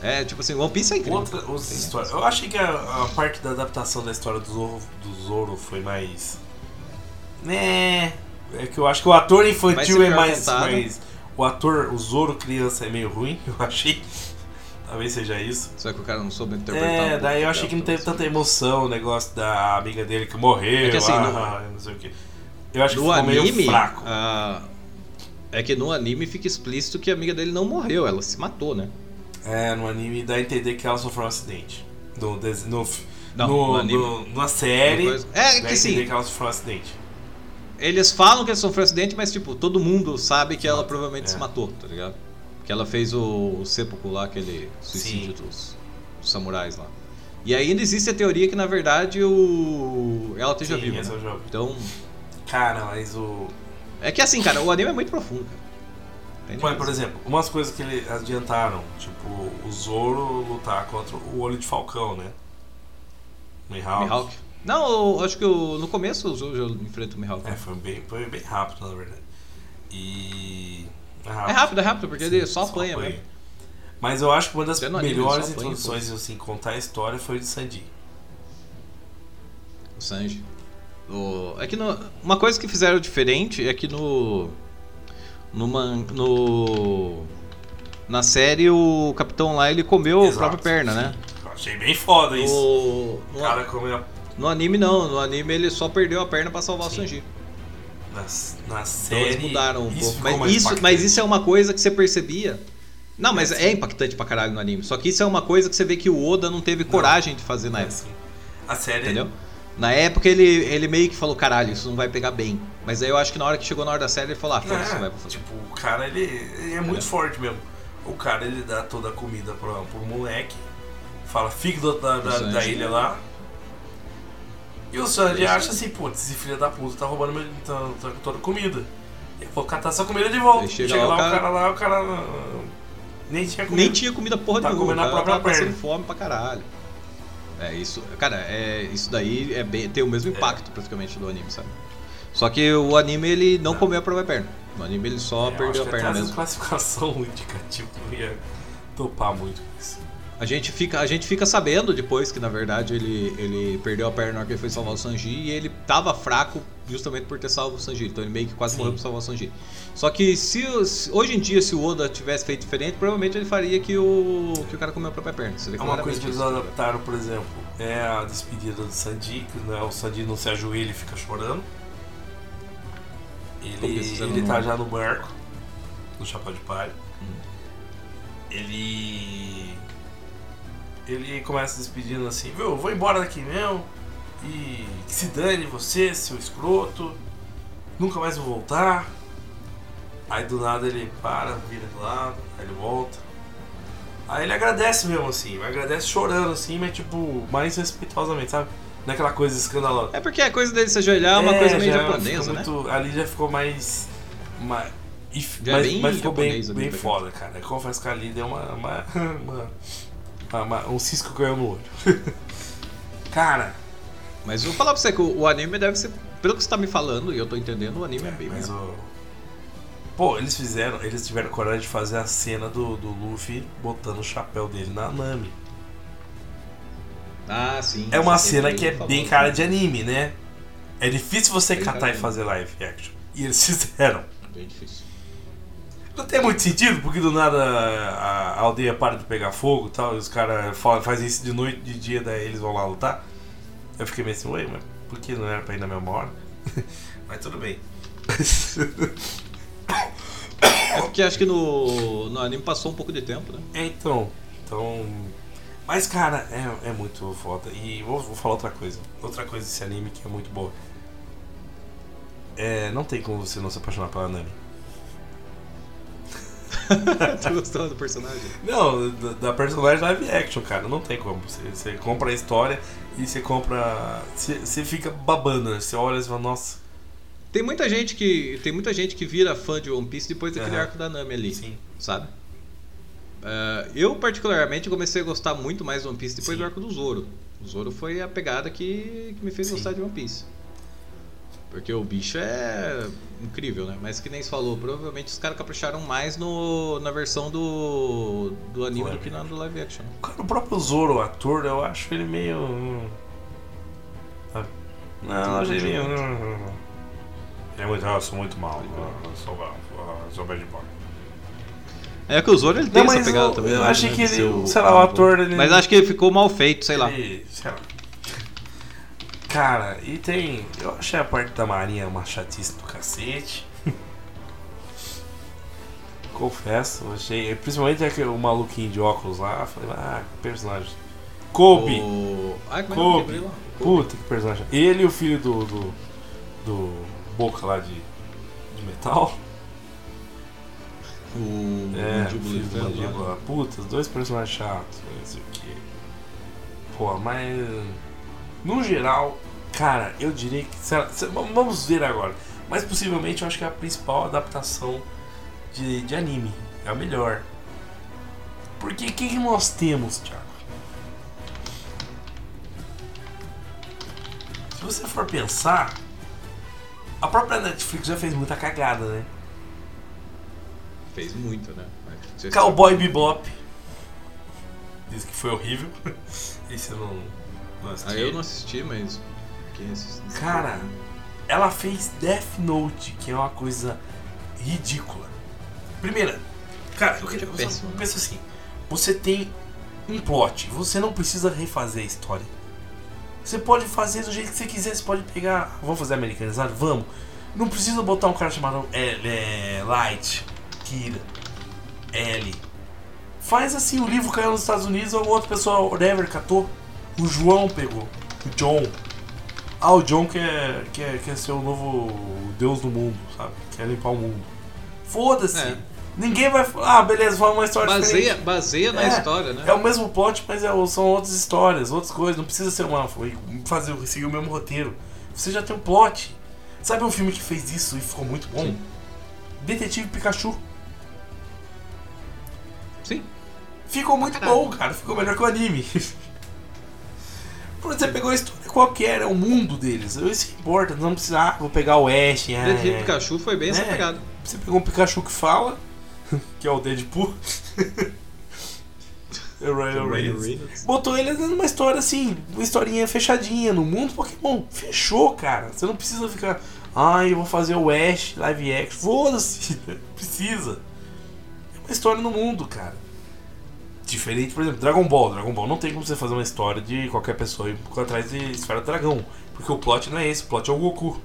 É, tipo assim, One Piece é incrível. outra, outra história. Eu achei que a, a parte da adaptação da história do Zoro, do Zoro foi mais. Né. É que eu acho que o ator Mais infantil é melhor mais, contado. mais. O ator, o Zoro criança é meio ruim, eu achei. Talvez seja isso. Só que o cara não soube interpretar. um É, pouco daí eu achei que não teve tanta emoção o negócio da amiga dele que morreu. É que assim, ah, não sei o que. Eu acho que No ficou anime, meio fraco. ah, é que no anime fica explícito que a amiga dele não morreu, ela se matou, né? É, no anime dá a entender que ela sofreu um acidente. No, no, Não, no, no anime. no- na série, No É, dá que sim. entender que ela sofreu um acidente. Eles falam que ele sofreu um acidente, mas tipo, todo mundo sabe que ela provavelmente É. se matou, tá ligado? Que ela fez o, o seppuku lá, aquele suicídio dos, dos samurais lá. E ainda existe a teoria que na verdade o ela esteja Sim, viva. essa né? eu. Então, Cara, mas o. é que assim, cara, o anime é muito profundo, cara. Mas, por exemplo, umas coisas que eles adiantaram, tipo, o Zoro lutar contra o Olho de Falcão, né? Mihawk. Mihawk. Não, eu acho que o- no começo o Zoro já enfrenta o Mihawk. É, foi bem, foi bem rápido, na verdade. E. É rápido, é rápido, porque ele só apanha, apanha. velho. Mas eu acho que uma das anime melhores só apanha, introduções, assim, contar a história foi de Sanji. O Sanji. O- É que no- uma coisa que fizeram diferente é que no. No, man- no. Na série o capitão lá ele comeu Exato, a própria perna, sim. né? Achei bem foda isso. O, O cara comeu no anime não, no anime ele só perdeu a perna pra salvar Sim. o Sanji. Na, na Então série. eles mudaram um isso pouco. Mas isso, impactante. mas isso é uma coisa que você percebia. Não, mas é impactante pra caralho no anime. Só que isso é uma coisa que você vê que o Oda não teve coragem de fazer na É, época. assim, A série. Entendeu? Na época ele, ele meio que falou, caralho, isso não vai pegar bem. Mas aí eu acho que na hora que chegou na hora da série ele falou, ah, Não, foda-se, não vai fazer. tipo, o cara ele, ele é muito forte mesmo. O cara ele dá toda a comida pro, pro moleque, fala, fica do, da, da, da ilha lá. E o Deixa. acha assim, putz, esse filho da puta tá roubando meu, tá, tá toda a comida. Eu vou catar essa comida de volta. Aí chega Chega, lá, lá, o cara- lá, o cara ah, nem tinha comida. Nem tinha comida porra Tá nenhuma. comendo a o cara própria tava passando perna. fome pra caralho. É isso, cara, é, isso daí é bem, tem o mesmo impacto praticamente do anime, sabe? Só que o anime ele não comeu a própria perna. No anime ele só É, eu perdeu a perna mesmo. classificação indicativa não ia topar muito com isso. A gente fica, a gente fica sabendo depois que na verdade ele, ele perdeu a perna na hora que ele foi salvar o Sanji e ele tava fraco justamente por ter salvo o Sanji. Então ele meio que quase Sim. morreu por salvar o Sanji. Só que se, se- hoje em dia se o Oda tivesse feito diferente, provavelmente ele faria que o que o cara comeu a própria perna. É uma coisa que eles adaptaram, por exemplo, é a despedida do Sanji, que né, o Sanji não se ajoelha e fica chorando. Ele, ele tá já no barco, no chapéu de palha. Hum. Ele. Ele começa despedindo assim, viu, eu vou embora daqui mesmo. E que se dane você, seu escroto. Nunca mais vou voltar. Aí do nada ele para, vira de lado, aí ele volta. Aí ele agradece mesmo, assim, agradece chorando, assim, mas tipo, mais respeitosamente, sabe? Não é coisa escandalosa. É porque a coisa dele se ajoelhar é uma coisa meio já japonesa, né? muito- Ali já ficou mais. mais e Já é mas, bem mas ficou bem, bem pra foda, cara. Eu confesso que ali deu uma- uma- uma- um cisco caiu no olho. cara, Mas eu vou falar pra você que o, o anime deve ser. Pelo que você tá me falando, e eu tô entendendo, o anime é, bem mas o. Pô, eles fizeram. Eles tiveram coragem de fazer a cena do, do Luffy botando o chapéu dele na Nami. Ah, sim. É uma cena que é bem cara de anime, né? É difícil você Bem catar e fazer live action. E eles fizeram. Bem difícil. Não tem muito sentido, porque do nada a, a aldeia para de pegar fogo e tal, e os caras fa- fazem isso de noite, de dia, daí eles vão lá lutar. Eu fiquei meio assim, ué, mas por que não era pra ir na mesma hora? mas tudo bem. É porque acho que no, no anime passou um pouco de tempo, né? É, então. Então. Mas, cara, é, é muito foda. E vou, vou falar outra coisa. Outra coisa desse anime que é muito boa. É, não tem como você não se apaixonar pela Nami. tu gostou do personagem? Não, da, da personagem live action, cara. Não tem como. Você, você compra a história e você compra. Você, você fica babando, né? Você olha e fala, nossa. Tem muita gente que tem muita gente que vira fã de One Piece depois daquele Aham. arco da Nami ali, Sim. sabe? É, eu particularmente comecei a gostar muito mais do One Piece depois Sim. do arco do Zoro. O Zoro foi a pegada que, que me fez gostar de One Piece. Porque o bicho é incrível, né? Mas que nem se falou, provavelmente os caras capricharam mais no, na versão do, do anime do que na do live action. Cara, o próprio Zoro, o ator, eu acho ele meio. hum, sabe? Não, eu acho ele meio. hum, Ele é muito. ah, Eu sou muito mal. Eu sou, eu sou bad boy. É que o Zoro ele tem Não, essa pegada eu- também. eu né? achei que ele- sei lá, o ator, ele- Mas acho que ele ficou mal feito, sei lá. Ele- sei lá. Cara, e tem. Eu achei a parte da Marinha uma chatice do cacete. Confesso, achei. Principalmente aquele o maluquinho de óculos lá. Falei, ah, que personagem. Kobe! O- Ai, como é que eu Kobe! lá? Puta, que personagem. Ele e o filho do. do. do Boca lá de. de metal. O É, o filho do Mandíbula. Puta, dois personagens chatos, não sei o que. Pô, mas. No geral, cara, eu diria que. sei- vamos- ver agora. Mas possivelmente eu acho que é a principal adaptação de, de anime. É a melhor. Porque o que, que nós temos, Thiago? Se você for pensar, a própria Netflix já fez muita cagada, né? Fez muito, né? Cowboy Bebop. Diz que foi horrível. Esse eu não. Ah, eu não assisti, mas. Quem assistiu? Cara, ela fez Death Note, que é uma coisa ridícula. Primeira, cara, eu queria pensar, pensa assim: você tem um plot, você não precisa refazer a história. Você pode fazer do jeito que você quiser, você pode pegar. Vamos fazer americanizado? Vamos. Não precisa botar um cara chamado é, é, Light, Kira, L. Faz assim, o livro caiu nos Estados Unidos, ou outra pessoa, whatever, catou. O João pegou. O John. Ah, o John quer, quer, quer ser o novo deus do mundo, sabe? Quer limpar o mundo. Foda-se. É. Ninguém vai. Ah, beleza, fala uma história Baseia, diferente. baseia na É, história, né? É o mesmo plot, mas é são outras histórias, outras coisas. Não precisa ser uma. fazer seguir o mesmo roteiro. Você já tem um plot. Sabe um filme que fez isso e ficou muito bom? Detetive Pikachu. Sim. Ficou muito bom, cara. Ficou melhor que o anime. Porque você pegou a história qualquer, é o mundo deles. Isso que importa, não precisa. Ah, vou pegar o Ash. ah, Detetive é. Pikachu foi bem essa É. pegada. Você pegou um Pikachu que fala, que é o Deadpool. É o Ryan Reynolds. Botou ele numa história assim, uma historinha fechadinha no mundo Pokémon. Fechou, cara. Você não precisa ficar. Ai, eu vou fazer o Ash live action. Foda-se. Precisa. É uma história no mundo, cara. Diferente, por exemplo, Dragon Ball. Dragon Ball não tem como você fazer uma história de qualquer pessoa ir atrás de Esfera do Dragão. Porque o plot não é esse, o plot é o Goku.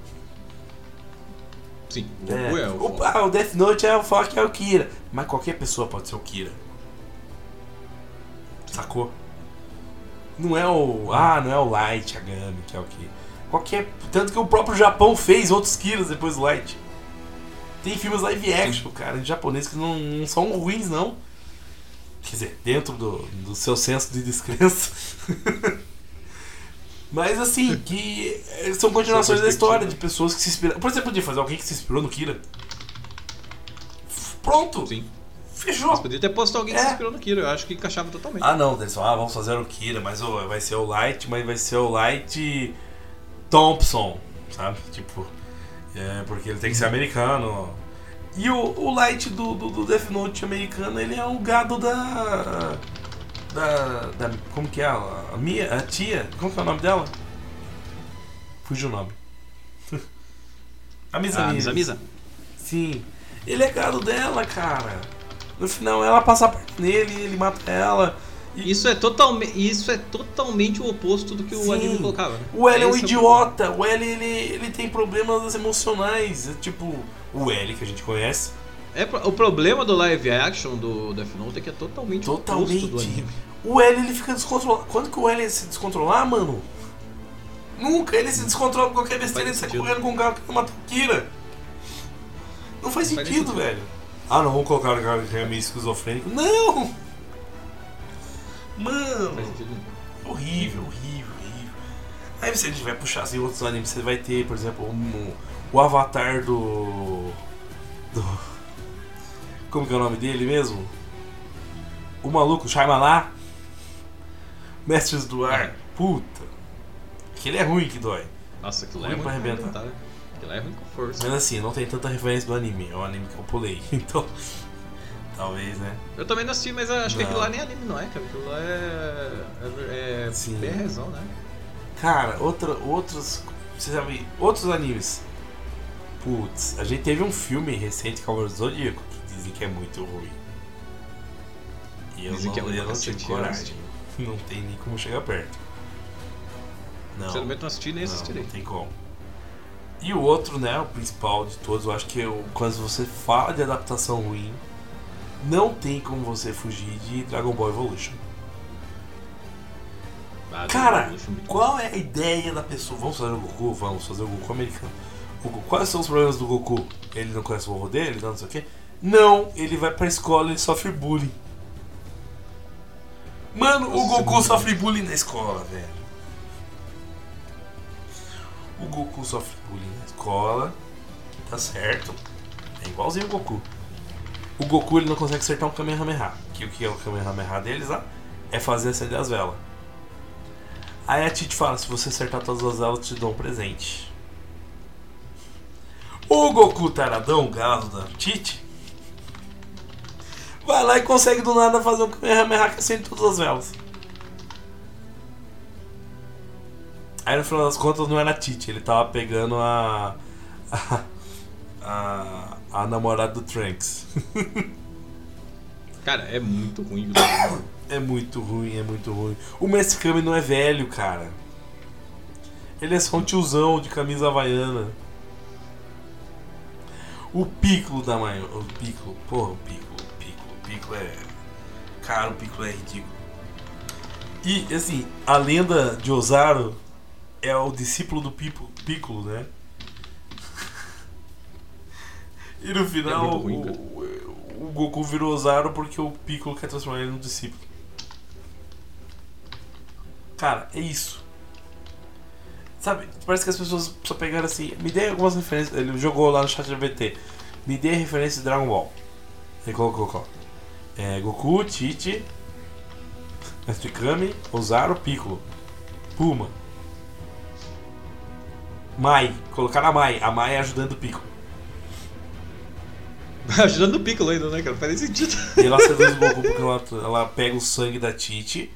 Sim, o Goku é, o. ah, o Death Note é o foco é o Kira. Mas qualquer pessoa pode ser o Kira. Sacou? Não é o. Ah, não é o Light, a Gami, que é o que. Qualquer. Tanto que o próprio Japão fez outros Kiras depois do Light. Tem filmes live action, cara, em japonês que não, não são ruins, não. Quer dizer, dentro do, do seu senso de descrença. Mas assim, que são continuações da história de pessoas que se inspiraram. Por exemplo, podia fazer alguém que se inspirou no Kira. Pronto! Sim. Fechou! Mas podia ter posto alguém que É. se inspirou no Kira, eu acho que encaixava totalmente. Ah não, eles falam, ah, vamos fazer o Kira, mas o- vai ser o Light, mas vai ser o Light Thompson, sabe? Tipo, é, porque ele tem que ser americano. E o, o Light do, do, do Death Note americano, ele é um gado da. Da. da como que é? ela? A minha, a tia, como que é o nome dela? Fugiu o nome. a Misa Ah, Misa Misa. Sim. Ele é gado dela, cara. No final ela passa a parte nele, ele mata ela. Isso é, totalme, isso é totalmente o oposto do que o Sim. anime colocava. Né? O L é um Esse idiota. O L ele, ele tem problemas emocionais. É tipo, o L que a gente conhece. É, o problema do live action do Death Note é que é totalmente, o oposto do Totalmente. anime. O L ele fica descontrolado. Quando que o L se descontrolar, mano? Nunca. Ele se descontrola com qualquer besteira. Ele sai correndo com um carro que o Kira. Não faz Não faz sentido, velho. Ah, não, vamos colocar o cara que é meio esquizofrênico. Não! Mano, horrível, horrível, horrível. Aí você a gente vai puxar assim outros animes, você vai ter, por exemplo, um- o avatar do. do. Como que é o nome dele mesmo? O maluco, Shyamalan. Mestres do Ar. Puta. Aquele é ruim que dói. Nossa, aquilo Ruim é pra arrebentar. arrebentar. Aquilo é ruim com força. Mas assim, não tem tanta referência do anime. É um anime que eu pulei. Então. Talvez, né? Eu também não assisti, mas acho que Não. aquilo lá nem anime, não é, cara? Aquilo lá é. É, é Sim. bem razão, né? Cara, outra, outros. Você sabe, outros animes. Putz, a gente teve um filme recente, Cavaleiro do Zodíaco, que dizem que é muito ruim. E eu Dizem não, que é eu não tive coragem. Não tem nem como chegar perto. Não. Sinceramente, não assisti nem não, assistirei. Não tem como. E o outro, né, o principal de todos, eu acho que eu, quando você fala de adaptação ruim, não tem como você fugir de Dragon Ball Evolution. Ah, Cara, Evolution, muito qual é a ideia da pessoa? Vamos fazer o Goku? Vamos fazer o Goku americano. O Goku- quais são os problemas do Goku? Ele não conhece o vovô dele? Não, não sei o quê. Não, ele vai pra escola e ele sofre bullying. Mano, o Nossa, Goku isso é sofre bullying na escola, velho. O Goku sofre bullying na escola. Tá certo. É igualzinho o Goku. O Goku ele não consegue acertar um Kamehameha. Que o que é o Kamehameha deles lá? É fazer acender as velas. Aí a Tite fala: se você acertar todas as velas, eu te dou um presente. O Goku taradão, galo da Tite, vai lá e consegue do nada fazer um Kamehameha que acende todas as velas. Aí no final das contas não era a Tite, ele tava pegando a. a, a, a namorada do Trunks. Cara, é muito ruim. É muito ruim, é muito ruim. O Mestre Kami não é velho, cara. Ele é só um tiozão de camisa havaiana. O Piccolo da mãe. O Piccolo, porra, o Piccolo, o Piccolo, o Piccolo é. Cara, o Piccolo é ridículo. E, assim, a lenda de Osaru é o discípulo do Piccolo, né? E no final, É ruim, o- o, Goku virou Osaru porque o Piccolo quer transformar ele num discípulo. Cara, é isso. Sabe, parece que as pessoas só pegaram assim. Me dê algumas referências. Ele jogou lá no chat GBT. Me dê referência de Dragon Ball. Ele colocou, colocou. É, Goku, Tite, Mestre Kami, Ozaru, Piccolo, Puma. Mai. Colocaram a Mai. A Mai ajudando o Piccolo. Ajudando o Piccolo ainda, né, cara? Faz nem sentido. E ela seduz o Goku porque ela, ela pega o sangue da Tite.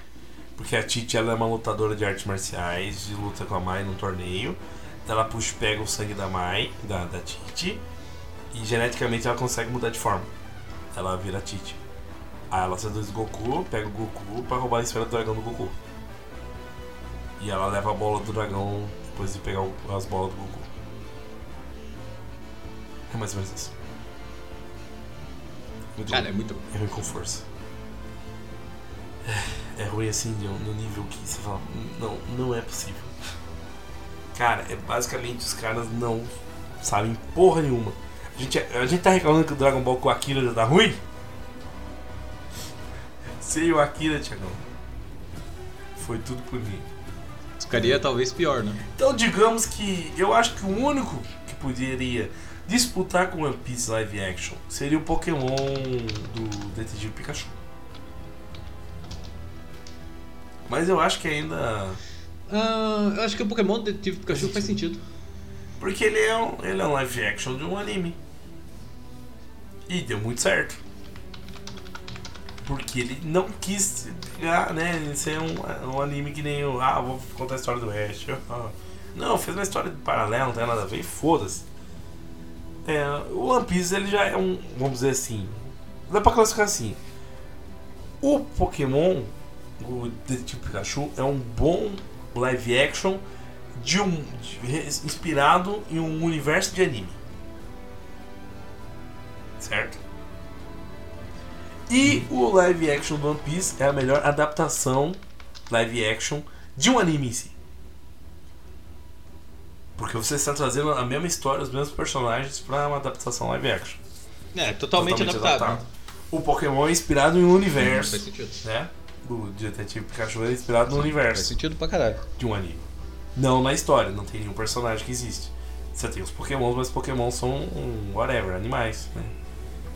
Porque a Tite ela é uma lutadora de artes marciais, de luta com a Mai num torneio. Ela puxa, pega o sangue da Mai, da, da Tite. E geneticamente ela consegue mudar de forma. Ela vira Tite. Aí ela seduz o Goku, pega o Goku pra roubar a esfera do dragão do Goku. E ela leva a bola do dragão depois de pegar as bolas do Goku. É mais ou menos isso. Muito Cara, ruim. é muito É ruim com força. É, é ruim assim, no nível que você fala, "Hum, não, não é possível. Cara, é basicamente os caras não sabem porra nenhuma. A gente, a gente tá reclamando que o Dragon Ball com o Akira já tá ruim? Sem o Akira, Tiagão. Foi tudo por mim. Ficaria talvez pior, né? Então, digamos que eu acho que o único que poderia disputar com One Piece live action seria o Pokémon do Detetive Pikachu. Mas eu acho que ainda. Ah, eu acho que o Pokémon Detetive Pikachu faz sentido. Porque ele é um, ele é um live action de um anime. E deu muito certo. Porque ele não quis pegar, né? Ser um, um anime que nem o. Ah, vou contar a história do Ash. Não, fez uma história paralela, não tem nada a ver, foda-se. É, o One Piece ele já é um. Vamos dizer assim. Dá pra classificar assim. O Pokémon, o Detetive Pikachu, é um bom live action de um de- inspirado em um universo de anime. Certo? E o live action do One Piece é a melhor adaptação live action de um anime em si. Porque você está trazendo a mesma história, os mesmos personagens para uma adaptação live action. É, totalmente, adaptável. O Pokémon é inspirado em um universo. Faz sentido. Né? O Detetive Pikachu é inspirado no universo. Faz sentido pra caralho. De um anime. Não na história, não tem nenhum personagem que existe. Você tem os Pokémons, mas Pokémon são um whatever, animais, né?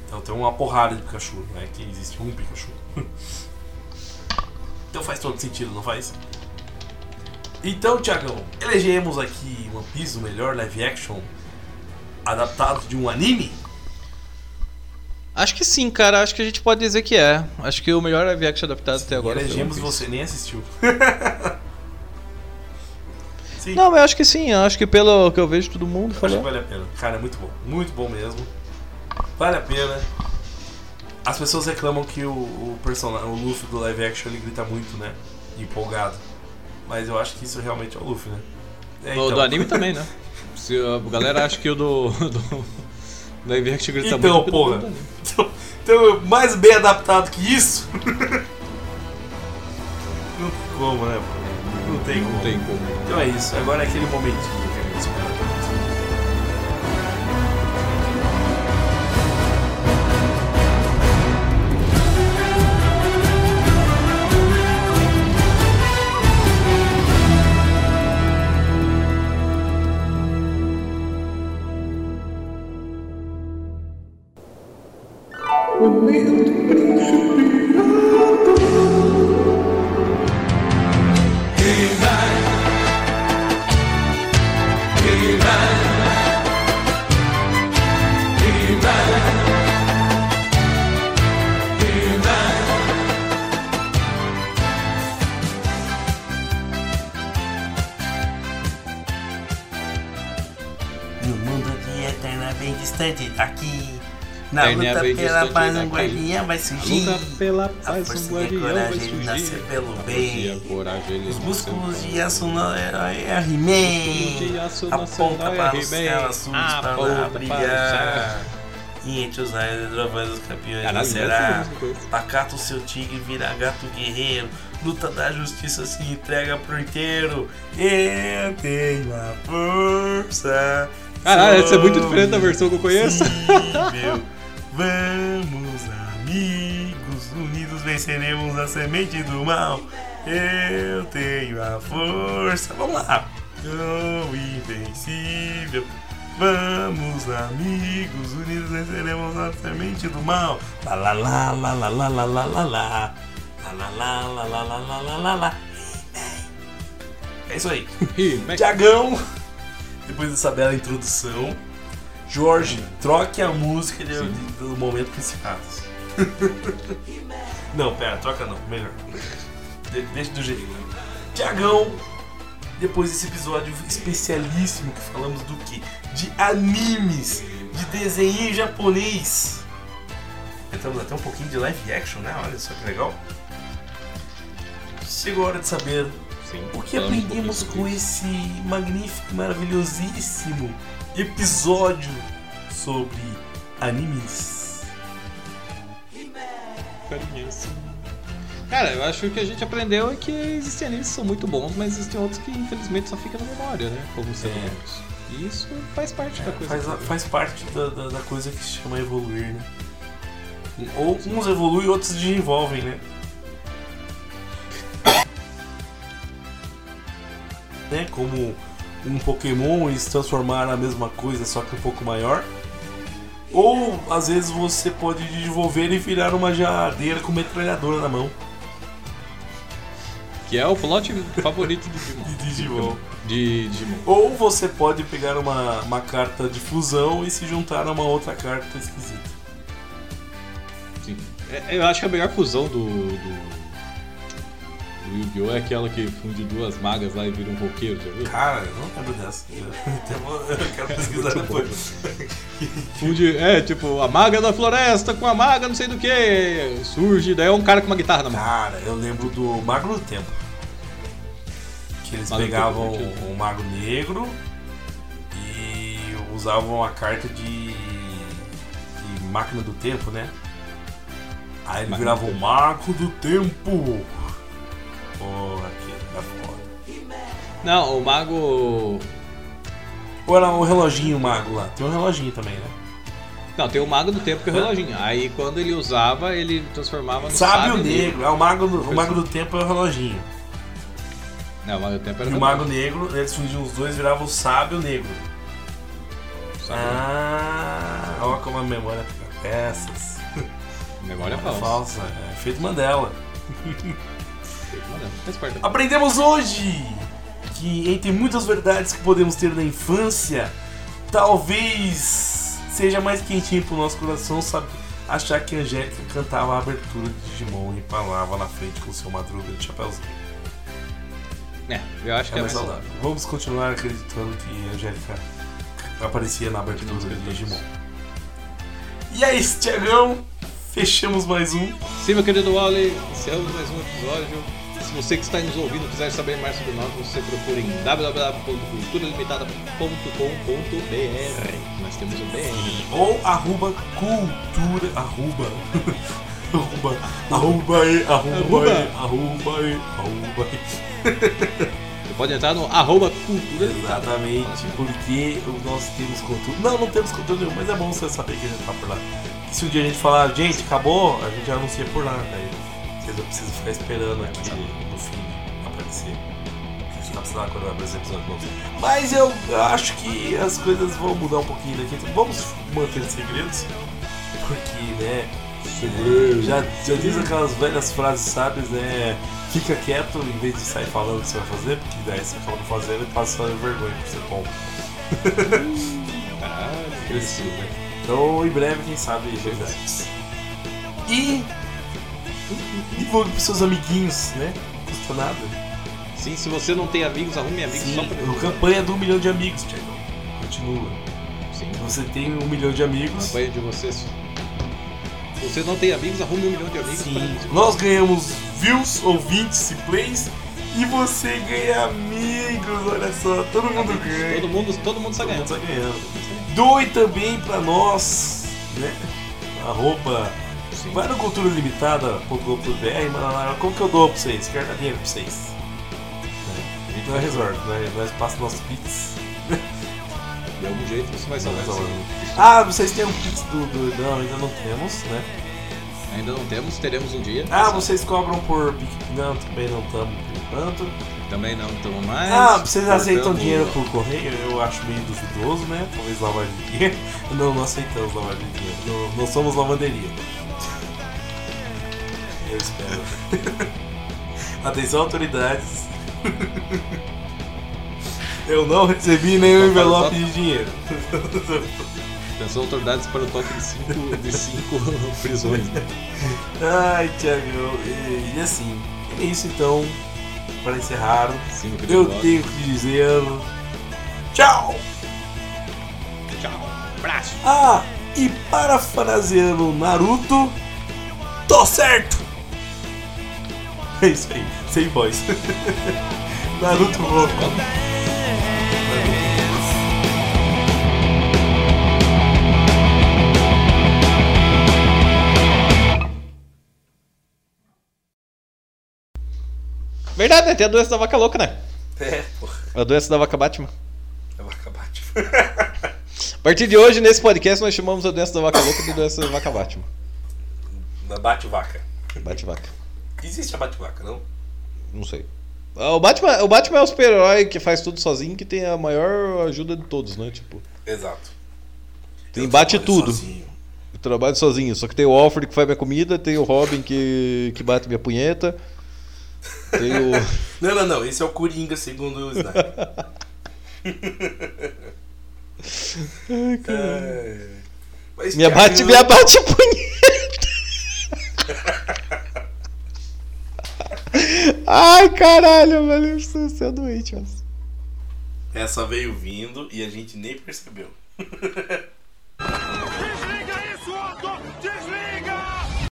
Então tem uma porrada de Pikachu, né? Que existe um Pikachu. então faz todo sentido, não faz? Então, Tiagão, elegemos aqui One Piece o melhor live action adaptado de um anime? Acho que sim, cara. Acho que a gente pode dizer que é. Acho que o melhor live action adaptado até agora. elegemos você, nem assistiu. sim. Não, mas eu acho que sim. Eu acho que pelo que eu vejo todo mundo Acho que vale a pena. Cara, é muito bom. Muito bom mesmo. Vale a pena. As pessoas reclamam que o, o personagem, o Luffy do live action, ele grita muito, né? Empolgado. Mas eu acho que isso realmente é o Luffy, né? É, O do anime também, né? Se a galera acha que o do. do live action grita Então, muito. porra. Então, então, mais bem adaptado que isso? Não tem como, né? Não tem como. Não tem como. Então é isso. Agora é aquele momentinho que a gente espera. Na Eterna luta pela paz, um guardião vai surgir. Luta pela paz, um guardião vai surgir. nascer pelo bem. Os músculos de aço não é, é He-Man. Aponta nacional é para os céus para brilhar. E entre os raios trovões dos campeões Caralho, será. é isso, Pacata o seu tigre vira gato guerreiro. Luta da justiça se entrega pro inteiro. Eu tenho a força. Caralho, essa é muito diferente da versão que eu conheço. invencível. Vamos, amigos, unidos venceremos a semente do mal. Eu tenho a força. Vamos lá. Sou invencível. Vamos, amigos, unidos venceremos a semente do mal. Lá lá lá lá lá lá lá lá lá lá. Lá lá lá lá lá lá lá lá lá. É isso aí. Tiagão, depois dessa bela introdução, Jorge, troque a música de, do momento principados. não, pera, troca não, melhor. De- deixa do jeito. Tiagão, depois desse episódio especialíssimo que falamos do que? De animes, de desenho japonês. Entramos até um pouquinho de live action, né? Olha só que legal. Chegou a hora de saber Sim, o que um aprendemos pouquinho com esse magnífico, maravilhosíssimo episódio sobre animes? Cara, eu acho que o que a gente aprendeu é que existem animes que são muito bons, mas existem outros que infelizmente só ficam na memória, né? Como ser humanos. E isso faz parte da coisa. É. Faz, faz parte da, da, da coisa que se chama evoluir, né? Ou uns evoluem e outros desenvolvem, né? né? Como um Pokémon e se transformar na mesma coisa, só que um pouco maior. Ou às vezes você pode desenvolver e virar uma geladeira com metralhadora na mão. Que é o plot favorito de Digimon. De Digimon. De Digimon. Ou você pode pegar uma, uma carta de fusão e se juntar a uma outra carta esquisita. Sim. É, eu acho que a melhor fusão do. do, do Yu-Gi-Oh! é aquela que funde duas magas lá e vira um roqueiro, já viu? Cara, eu não lembro dessa. Eu quero pesquisar depois. Funde, é, tipo, a maga da floresta com a maga não sei do que. Surge, daí é um cara com uma guitarra na mão. Cara, eu lembro do Magro do Tempo. Que eles Mago pegavam Tempo, um Mago Negro e usavam a carta de, de Máquina do Tempo, né? Aí ele Máquina virava o. Mago do Tempo. Porra, que era foda. Não, o mago. Ou era o reloginho mago lá? Tem um reloginho também, né? Não, tem o mago do tempo que é o reloginho. Aí quando ele usava, ele transformava no Sábio, sábio Negro. É o Mago do, o Mago do Tempo é o reloginho. Não, o mago do tempo era E o o Mago Negro, eles fundiam os dois e viravam o Sábio Negro. Sábio Ah, olha como a memória fica peças. Memória falsa. falsa. É efeito Mandela. Aprendemos hoje que entre muitas verdades que podemos ter na infância, talvez seja mais quentinho pro nosso coração sabe, achar que a Angélica cantava a abertura de Digimon e falava na frente com o seu Madruga de Chapeuzinho. É, eu acho que é, mais mais saudável. Vamos continuar acreditando que a Angélica aparecia na abertura de Digimon. E é isso, Tiagão. Fechamos mais um. Sim, meu querido Wally, encerramos mais um episódio. Se você que está nos ouvindo quiser saber mais sobre nós, você procura em www.culturalimitada.com.br. Nós temos um BR. Ou arroba cultura. Arroba. arroba. Arroba e, arroba e, arroba e, arroba e. Você pode entrar no arroba cultura. Exatamente, porque nós temos conteúdo. Não, não temos conteúdo nenhum, mas é bom você saber que a gente tá por lá. Se um dia a gente falar, gente, acabou, a gente já anuncia por lá, daí não precisam ficar esperando aqui no fim aparecer. Tá precisando quando vai aparecer episódio novo. Mas eu acho que as coisas vão mudar um pouquinho daqui. Então vamos manter segredos. Porque, né? Já, já diz aquelas velhas frases sábias, né? Fica quieto em vez de sair falando o que você vai fazer, porque daí você acaba não fazendo e passa vergonha por ser bom. Caralho, cresci, né? Então, em breve, quem sabe, verdades. E. Pros seus amiguinhos, né? Não custa nada. Sim, se você não tem amigos, arrume amigos Sim, só pra a campanha do um milhão de amigos, Thiago. Continua. Sim. Você tem um milhão de amigos. campanha de vocês. Se você não tem amigos, arrume um milhão de amigos. Sim. Nós ganhamos views, ouvintes e plays. E você ganha amigos, olha só, todo mundo ganha. Todo mundo, todo mundo está mundo ganhando. tá ganhando. Doe também pra nós, né? Arroba. Vai no culturalimitada.com.br, manda lá. Como que eu dou pra vocês? Quero dar dinheiro pra vocês. A gente não resolve, nós, nós passa nosso pix. De algum jeito você vai salvar salvamos. Ah, vocês têm um pix do, do. Não, ainda não temos, né? Ainda não temos, teremos um dia. Ah, vocês cobram por. Não, também não estamos por enquanto. Também não estamos mais. Ah, vocês aceitam dinheiro por correio? Eu acho meio duvidoso, né? Talvez lavagem de dinheiro. Não, não aceitamos lavagem de dinheiro. Não, não somos lavanderia. Eu espero. Atenção, autoridades. Eu não recebi nenhum Só para- envelope só- de dinheiro. Atenção, autoridades para o toque de cinco, de cinco prisões. né? Ai, Thiago. E, e assim, é isso então. Para encerrar, Sim, eu tenho que dizer. Tchau! Tchau. Abraço. Ah, e parafraseando Naruto, tô certo! É isso aí, sem voz. Naruto louco. Verdade, né? Tem a doença da vaca louca, né? É, porra. A doença da vaca Batman. É vaca bate. A partir de hoje, nesse podcast, nós chamamos a doença da vaca louca de doença da vaca Batman. Bate vaca. Bate vaca. Existe a bate vaca, não? Não sei. Ah, O Batman, o Batman é o super-herói que faz tudo sozinho, que tem a maior ajuda de todos, né? Tipo, Exato. tem Eu bate tudo. sozinho. Eu trabalho sozinho. Só que tem o Alfred que faz minha comida, tem o Robin que, que bate minha punheta. Tem o. Não, não, não. Esse é o Coringa, segundo o Snyder. Ai, cara. É. Mas, Minha Thiago, bate, minha bate punheta. Ai, caralho, velho, isso é doente, mano. Essa veio vindo e a gente nem percebeu.